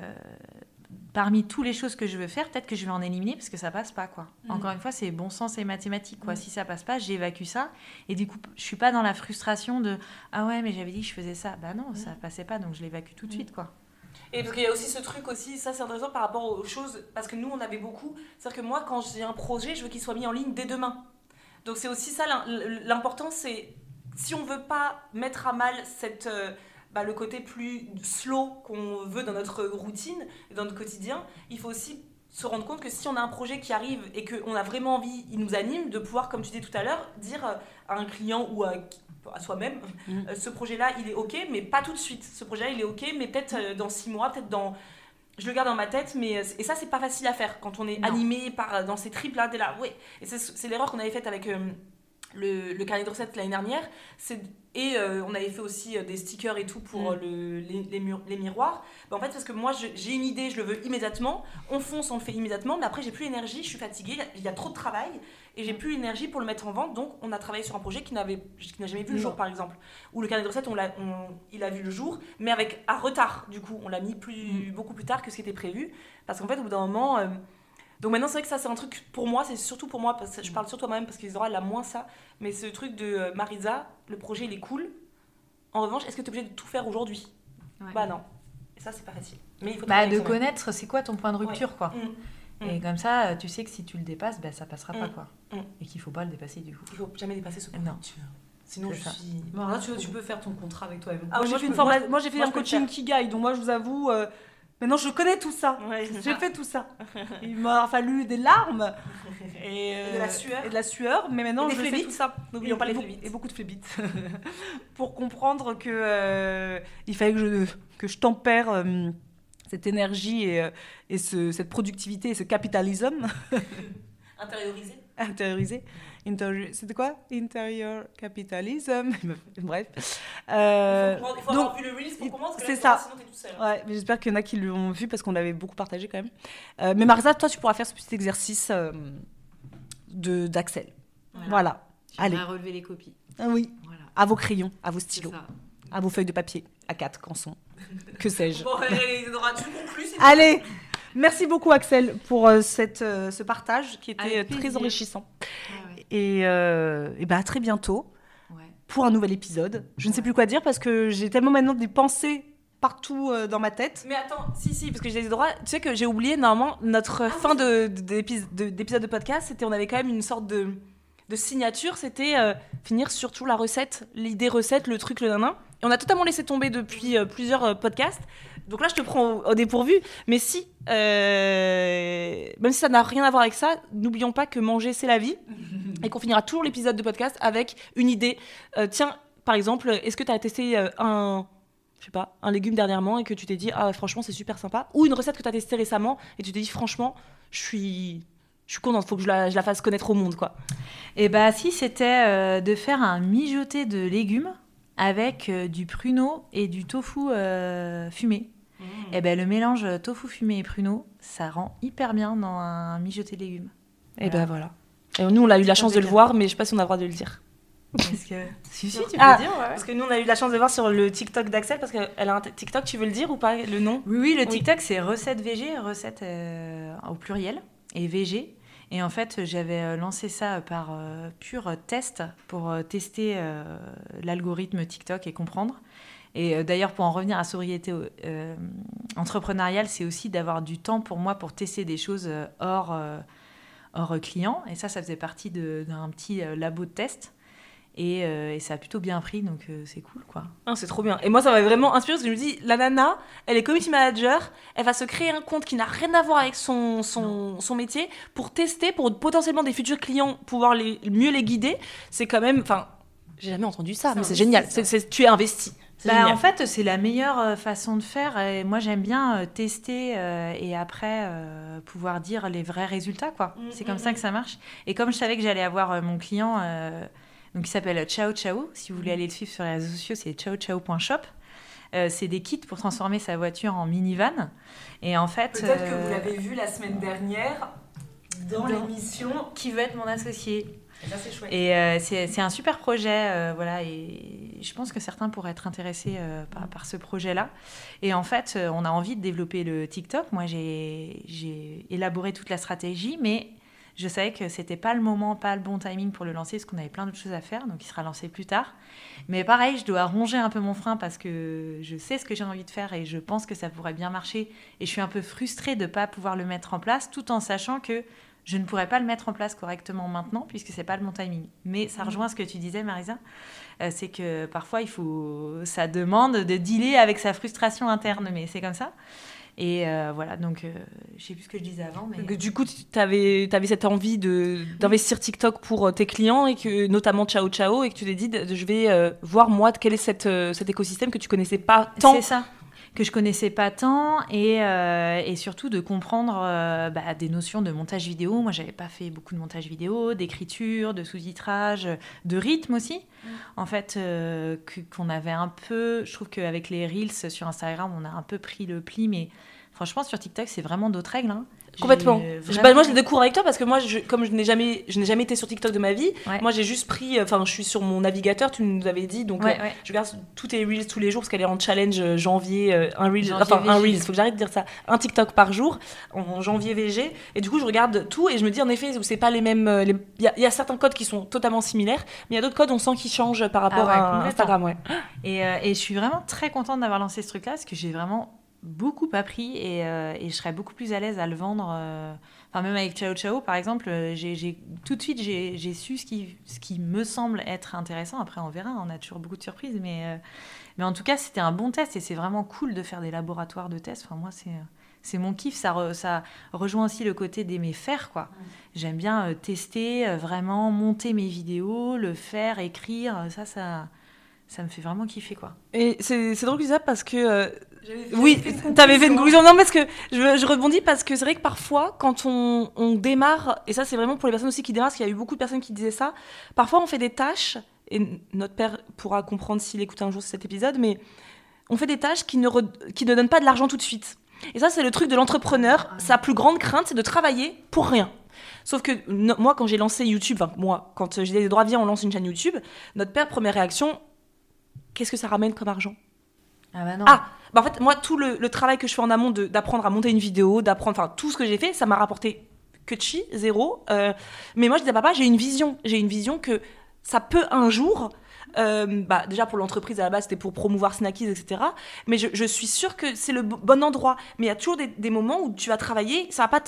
parmi toutes les choses que je veux faire, peut-être que je vais en éliminer parce que ça passe pas. Quoi. Mm. Encore une fois, c'est bon sens et mathématiques. Quoi. Mm. Si ça passe pas, j'évacue ça. Et du coup, je suis pas dans la frustration de Ah ouais, mais j'avais dit que je faisais ça. Bah non, ça passait pas. Donc, je l'évacue tout de Mm. suite. Quoi. Et parce qu'il y a aussi ce truc aussi, ça c'est intéressant par rapport aux choses, parce que nous on avait beaucoup, c'est-à-dire que moi quand j'ai un projet, je veux qu'il soit mis en ligne dès demain. Donc c'est aussi ça l'im- l'important, c'est si on veut pas mettre à mal cette, euh, bah, le côté plus slow qu'on veut dans notre routine dans notre quotidien, il faut aussi se rendre compte que si on a un projet qui arrive et qu'on a vraiment envie, il nous anime, de pouvoir, comme tu disais tout à l'heure, dire euh, à un client ou à, à soi-même, Mhm. euh, ce projet-là, il est OK, mais pas tout de suite. Ce projet-là, il est OK, mais peut-être euh, dans six mois, peut-être dans... Je le garde dans ma tête, mais et ça, c'est pas facile à faire quand on est Non. animé par, dans ces triples-là, t'es là, ouais. Et c'est c'est l'erreur qu'on avait faite avec euh, le, le carnet de recettes l'année dernière. c'est- Et euh, on avait fait aussi euh, des stickers et tout pour Mm. euh, le- les, les mur- les miroirs. Bah, en fait, parce que moi, je- j'ai une idée, je le veux immédiatement. On fonce, on le fait immédiatement, mais après, j'ai plus l'énergie, je suis fatiguée, il y a- il y, a trop de travail et j'ai plus l'énergie pour le mettre en vente. Donc, on a travaillé sur un projet qui n'avait- qui n'a jamais vu le jour, par exemple. Ou le carnet de recettes, on l'a- on- il a vu le jour, mais avec un retard. Du coup, on l'a mis plus, beaucoup plus tard que ce qui était prévu. Parce qu'en fait, au bout d'un moment. euh, donc maintenant, c'est vrai que ça, c'est un truc pour moi, c'est surtout pour moi, parce que je parle surtout à moi-même parce qu'Isadora, elle a moins ça. Mais ce truc de euh, Marisa, le projet, il est cool. En revanche, est-ce que tu es obligé de tout faire aujourd'hui? Bah non. Et ça, c'est pas facile. Mais il faut Bah, de connaître c'est quoi ton point de rupture. quoi? Mm. Et comme ça, euh, tu sais que si tu le dépasses, ben, ça passera pas. Mm. quoi. Et qu'il faut pas le dépasser du coup. Il faut jamais dépasser ce point. Non. Sinon, C'est je ça. suis. Bon, là, tu, tu peux faire ton contrat avec toi-même. Ah, moi, j'ai fait, une moi, moi, fait moi, un coaching faire. Kigai, donc moi, je vous avoue, euh, maintenant, je connais tout ça. Ouais, J'ai fait tout ça. Il m'a fallu des larmes et, Et de la sueur. et de la sueur, mais maintenant, je fais tout ça. N'oublions Et pas les. Et beaucoup de phlébites. Pour comprendre que euh, il fallait que je, que je tempère euh, cette énergie et, euh, et ce- cette productivité et ce capitalisme Intériorisé. Intériorisé. C'était quoi? Interior capitalism. Bref. Euh, Il faut, il faut donc, avoir vu le release pour comprendre, parce que c'est là, tu vois, ça. sinon t'es tout seul. Ouais, mais j'espère qu'il y en a qui l'ont vu parce qu'on l'avait beaucoup partagé quand même. Euh, mais Marisa, toi, tu pourras faire ce petit exercice euh, de d'Axel. Voilà. Allez. Allez. relever les copies. Ah oui. Voilà. À vos crayons, à vos stylos, à vos feuilles de papier, à quatre cançons. Que sais-je. Bon, allez, tu conclus s'il te Allez, merci beaucoup Axel pour euh, cette, euh, ce partage qui était euh, très enrichissant. Ouais. Et, et bah, à très bientôt pour un nouvel épisode. Je ne sais plus quoi dire parce que j'ai tellement maintenant des pensées partout dans ma tête. Mais attends, si, si, parce que j'ai des droits. Tu sais que j'ai oublié, normalement, notre fin de- de- d'épis- de- d'épisode de, podcast, c'était on avait quand même une sorte de, de signature, c'était euh, finir sur toujours la recette, l'idée recette, le truc, le nanan. Et on a totalement laissé tomber depuis euh, plusieurs podcasts. Donc là, je te prends au, dépourvu. Mais si, euh, même si ça n'a rien à voir avec ça, n'oublions pas que manger, c'est la vie. et qu'on finira toujours l'épisode de podcast avec une idée. Euh, tiens, par exemple, est-ce que tu as testé euh, un je sais pas, un légume dernièrement et que tu t'es dit ah franchement c'est super sympa? Ou une recette que tu as testée récemment et tu t'es dit franchement je suis je suis contente faut que je la, fasse connaître au monde quoi Et bah si c'était de faire un mijoté de légumes avec du pruneau et du tofu fumé. Et ben le mélange tofu fumé et pruneau, ça rend hyper bien dans un mijoté de légumes. et ben voilà et nous on a eu la chance de le voir mais je sais pas si on a le droit de le dire Parce que si si tu peux Ah, dire ouais. parce que nous on a eu la chance de le voir sur le TikTok d'Axel parce qu'elle a un TikTok tu veux le dire ou pas le nom? Oui, oui, le Oui. TikTok, c'est recette VG, recette euh, au pluriel, et VG. Et en fait, j'avais euh, lancé ça par euh, pur test pour tester euh, l'algorithme TikTok et comprendre. Et euh, d'ailleurs, pour en revenir à sobriété euh, entrepreneuriale, c'est aussi d'avoir du temps pour moi pour tester des choses euh, hors, euh, hors client. Et ça, ça faisait partie d'un petit labo de test. Et, euh, et ça a plutôt bien pris, donc euh, c'est cool, quoi. Ah, c'est trop bien. Et moi, ça m'a vraiment inspiré parce que je me dis, la nana, elle est community manager, elle va se créer un compte qui n'a rien à voir avec son, son, son métier pour tester, pour potentiellement des futurs clients pouvoir les, mieux les guider. C'est quand même. Enfin, j'ai jamais entendu ça, mais c'est génial. Tu es investi. Bah, en fait, c'est la meilleure euh, façon de faire. Et moi, j'aime bien euh, tester euh, et après euh, pouvoir dire les vrais résultats. quoi. Mm, c'est comme mm, ça mm. que ça marche. Et comme je savais que j'allais avoir euh, mon client, euh, donc, qui s'appelle Ciao Ciao, si vous voulez aller le suivre sur les réseaux sociaux, c'est ciao-ciao.shop. Euh, c'est des kits pour transformer sa voiture en minivan. Et en fait, euh, vu la semaine dernière dans l'émission Qui veut être mon associé Ça, c'est chouette. Et euh, c'est c'est un super projet, euh, voilà, et je pense que certains pourraient être intéressés euh, par, par ce projet-là. Et en fait, on a envie de développer le TikTok. Moi, j'ai j'ai élaboré toute la stratégie, mais je savais que c'était pas le moment, pas le bon timing pour le lancer, parce qu'on avait plein d'autres choses à faire, donc il sera lancé plus tard. Mais pareil, je dois ronger un peu mon frein parce que je sais ce que j'ai envie de faire et je pense que ça pourrait bien marcher. Et je suis un peu frustrée de ne pas pouvoir le mettre en place, tout en sachant que je ne pourrais pas le mettre en place correctement maintenant puisque c'est pas le bon timing. Mais ça rejoint ce que tu disais, Marisa, euh, c'est que parfois il faut, ça demande de dealer avec sa frustration interne, mais c'est comme ça. Et euh, voilà, donc euh, je sais plus ce que je disais avant, mais Donc, Du coup, tu avais, cette envie d'investir TikTok pour euh, tes clients et que notamment Ciao Ciao et que tu t'es dit je vais euh, voir moi quel est cette, euh, cet écosystème que tu connaissais pas tant. C'est ça que je connaissais pas tant et, euh, et surtout de comprendre euh, bah, des notions de montage vidéo. Moi, j'avais pas fait beaucoup de montage vidéo, d'écriture, de sous-titrage, de rythme aussi. En fait, euh, qu'on avait un peu, je trouve qu'avec les reels sur Instagram, on a un peu pris le pli, mais franchement, sur TikTok, c'est vraiment d'autres règles. hein. Complètement. Je- bah, moi, je le découvre avec toi parce que moi, je, comme je n'ai jamais, je n'ai jamais été sur TikTok de ma vie, Ouais. moi, j'ai juste pris, euh, enfin, je suis sur mon navigateur, tu nous avais dit, donc Ouais, euh, ouais. je regarde tous tes reels tous les jours parce qu'elle est en challenge euh, janvier, euh, un reel, enfin un reels, faut que j'arrête de dire ça, un TikTok par jour en janvier VG, et du coup, je regarde tout et je me dis en effet, c'est pas les mêmes, les- il y, a- il y a certains codes qui sont totalement similaires, mais il y a d'autres codes, on sent qu'ils changent par rapport Ah à. Instagram, ouais. Et, euh, et je suis vraiment très contente d'avoir lancé ce truc-là parce que j'ai vraiment beaucoup appris et, euh, et je serais beaucoup plus à l'aise à le vendre. euh, Enfin, même avec Ciao Ciao, par exemple, euh, j'ai j'ai- tout de suite, j'ai j'ai su ce qui, ce qui me semble être intéressant. Après, on verra, on a toujours beaucoup de surprises. Mais, euh, mais en tout cas, c'était un bon test et c'est vraiment cool de faire des laboratoires de tests. Enfin, moi, c'est. C'est mon kiff, ça, re- ça rejoint aussi le côté d'aimer faire, quoi. J'aime bien tester, vraiment monter mes vidéos, le faire, écrire, ça, ça, ça me fait vraiment kiffer, quoi. Et c'est c'est drôle que tu dis ça parce que. Euh, oui, t'avais fait une conclusion. Non, parce que je, je rebondis parce que c'est vrai que parfois, quand on, on démarre, et ça c'est vraiment pour les personnes aussi qui démarrent, parce qu'il y a eu beaucoup de personnes qui disaient ça, parfois on fait des tâches, et notre père pourra comprendre s'il écoute un jour cet épisode, mais on fait des tâches qui ne, re- qui ne donnent pas de l'argent tout de suite. Et ça, c'est le truc de l'entrepreneur. Sa plus grande crainte, c'est de travailler pour rien. Sauf que no- moi, quand j'ai lancé YouTube, enfin moi, quand j'ai des droits viens, on lance une chaîne YouTube, notre père, première réaction, qu'est-ce que ça ramène comme argent? Ah bah non. ah, bah en fait, moi, tout le, travail que je fais en amont d'apprendre à monter une vidéo, d'apprendre, enfin, tout ce que j'ai fait, ça m'a rapporté que chi, zéro. Euh, mais moi, je disais, papa, j'ai une vision. J'ai une vision que ça peut un jour. euh, bah, déjà pour l'entreprise à la base c'était pour promouvoir Snackies etc mais je, suis sûre que c'est le bo- bon endroit mais il y a toujours des, moments où tu vas travailler ça va pas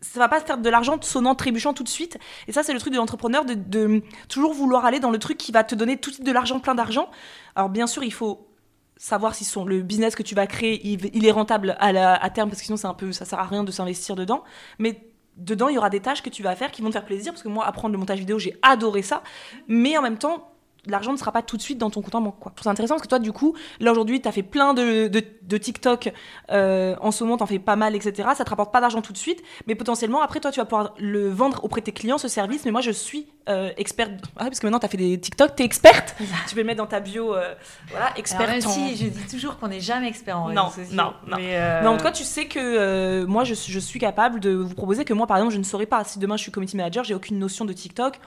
ça va pas faire de l'argent sonnant trébuchant tout de suite et ça c'est le truc de l'entrepreneur de, de toujours vouloir aller dans le truc qui va te donner tout de suite de l'argent plein d'argent alors bien sûr il faut savoir si son, le business que tu vas créer, il, est rentable à, la- à terme, parce que sinon c'est un peu, ça sert à rien de s'investir dedans. Mais dedans, il y aura des tâches que tu vas faire qui vont te faire plaisir, parce que moi, apprendre le montage vidéo, j'ai adoré ça. Mais en même temps, l'argent ne sera pas tout de suite dans ton compte en banque. quoi. C'est intéressant parce que toi, du coup, là aujourd'hui, tu as fait plein de, de, de TikTok. euh, en ce moment, tu en fais pas mal, etc. Ça te rapporte pas d'argent tout de suite. Mais potentiellement, après, toi, tu vas pouvoir le vendre auprès de tes clients, ce service. Mais moi, je suis euh, experte. Ah, parce que maintenant, tu as fait des TikTok, tu es experte. Tu peux le mettre dans ta bio. euh, voilà, Alors, experte même en- si je dis toujours qu'on n'est jamais expert en Non, réseaux sociaux. non, non. Mais, euh, Mais en tout cas, tu sais que moi, je, suis- je suis capable de vous proposer que moi, par exemple, je ne saurais pas. Si demain je suis community manager, j'ai aucune notion de TikTok,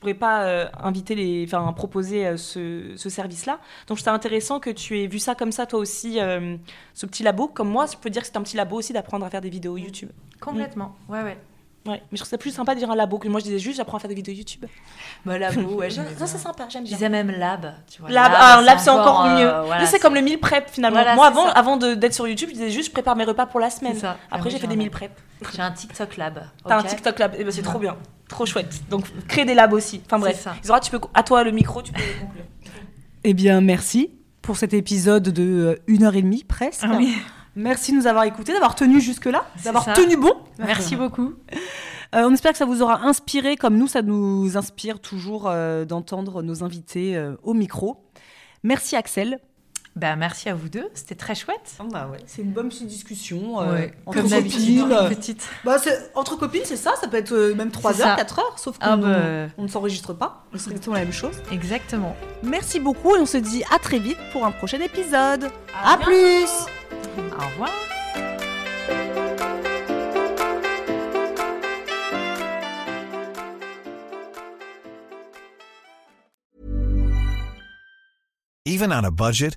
pourrais pas euh, inviter les, enfin, proposer euh, ce, ce service-là. Donc, c'est intéressant que tu aies vu ça comme ça, toi aussi, euh, ce petit labo. Comme moi, je peux dire que c'est un petit labo aussi d'apprendre à faire des vidéos YouTube. complètement. Ouais, ouais. Ouais, mais je trouve ça plus sympa de dire un labo que moi je disais juste j'apprends à faire des vidéos YouTube. Bah, labo, ouais, Ça, c'est sympa, j'aime Je bien. disais même lab, tu vois. Lab, ah, un lab c'est encore euh, mieux. voilà, Là, c'est comme le meal prep finalement. Voilà, moi avant, ça. avant d'être sur YouTube, je disais juste je prépare mes repas pour la semaine. Ça. Ah Après j'ai fait des meal lab. prep. J'ai un TikTok lab. T'as un TikTok lab, Eh ben, c'est Ouais. trop bien, trop chouette. Donc créer des labs aussi. Enfin bref, C'est ça. Isora, tu peux à toi le micro, tu peux conclure. Eh bien, merci pour cet épisode de euh, une heure et demie presque. Ah oui. Merci de nous avoir écoutés, d'avoir tenu jusque-là, d'avoir tenu bon. Merci beaucoup. Euh, on espère que ça vous aura inspiré, comme nous, ça nous inspire toujours euh, d'entendre nos invités euh, au micro. Merci Axel. Bah, merci à vous deux, c'était très chouette. C'est une bonne petite discussion euh, Ouais, entre comme copines. petite. Bah, c'est- entre copines, c'est ça, ça peut être euh, même 3 C'est heures, ça. 4 heures, sauf qu'on Ah bah, on ne s'enregistre pas, c'est exactement la même chose. exactement. Merci beaucoup et on se dit à très vite pour un prochain épisode. À à plus Au revoir. Even on a budget,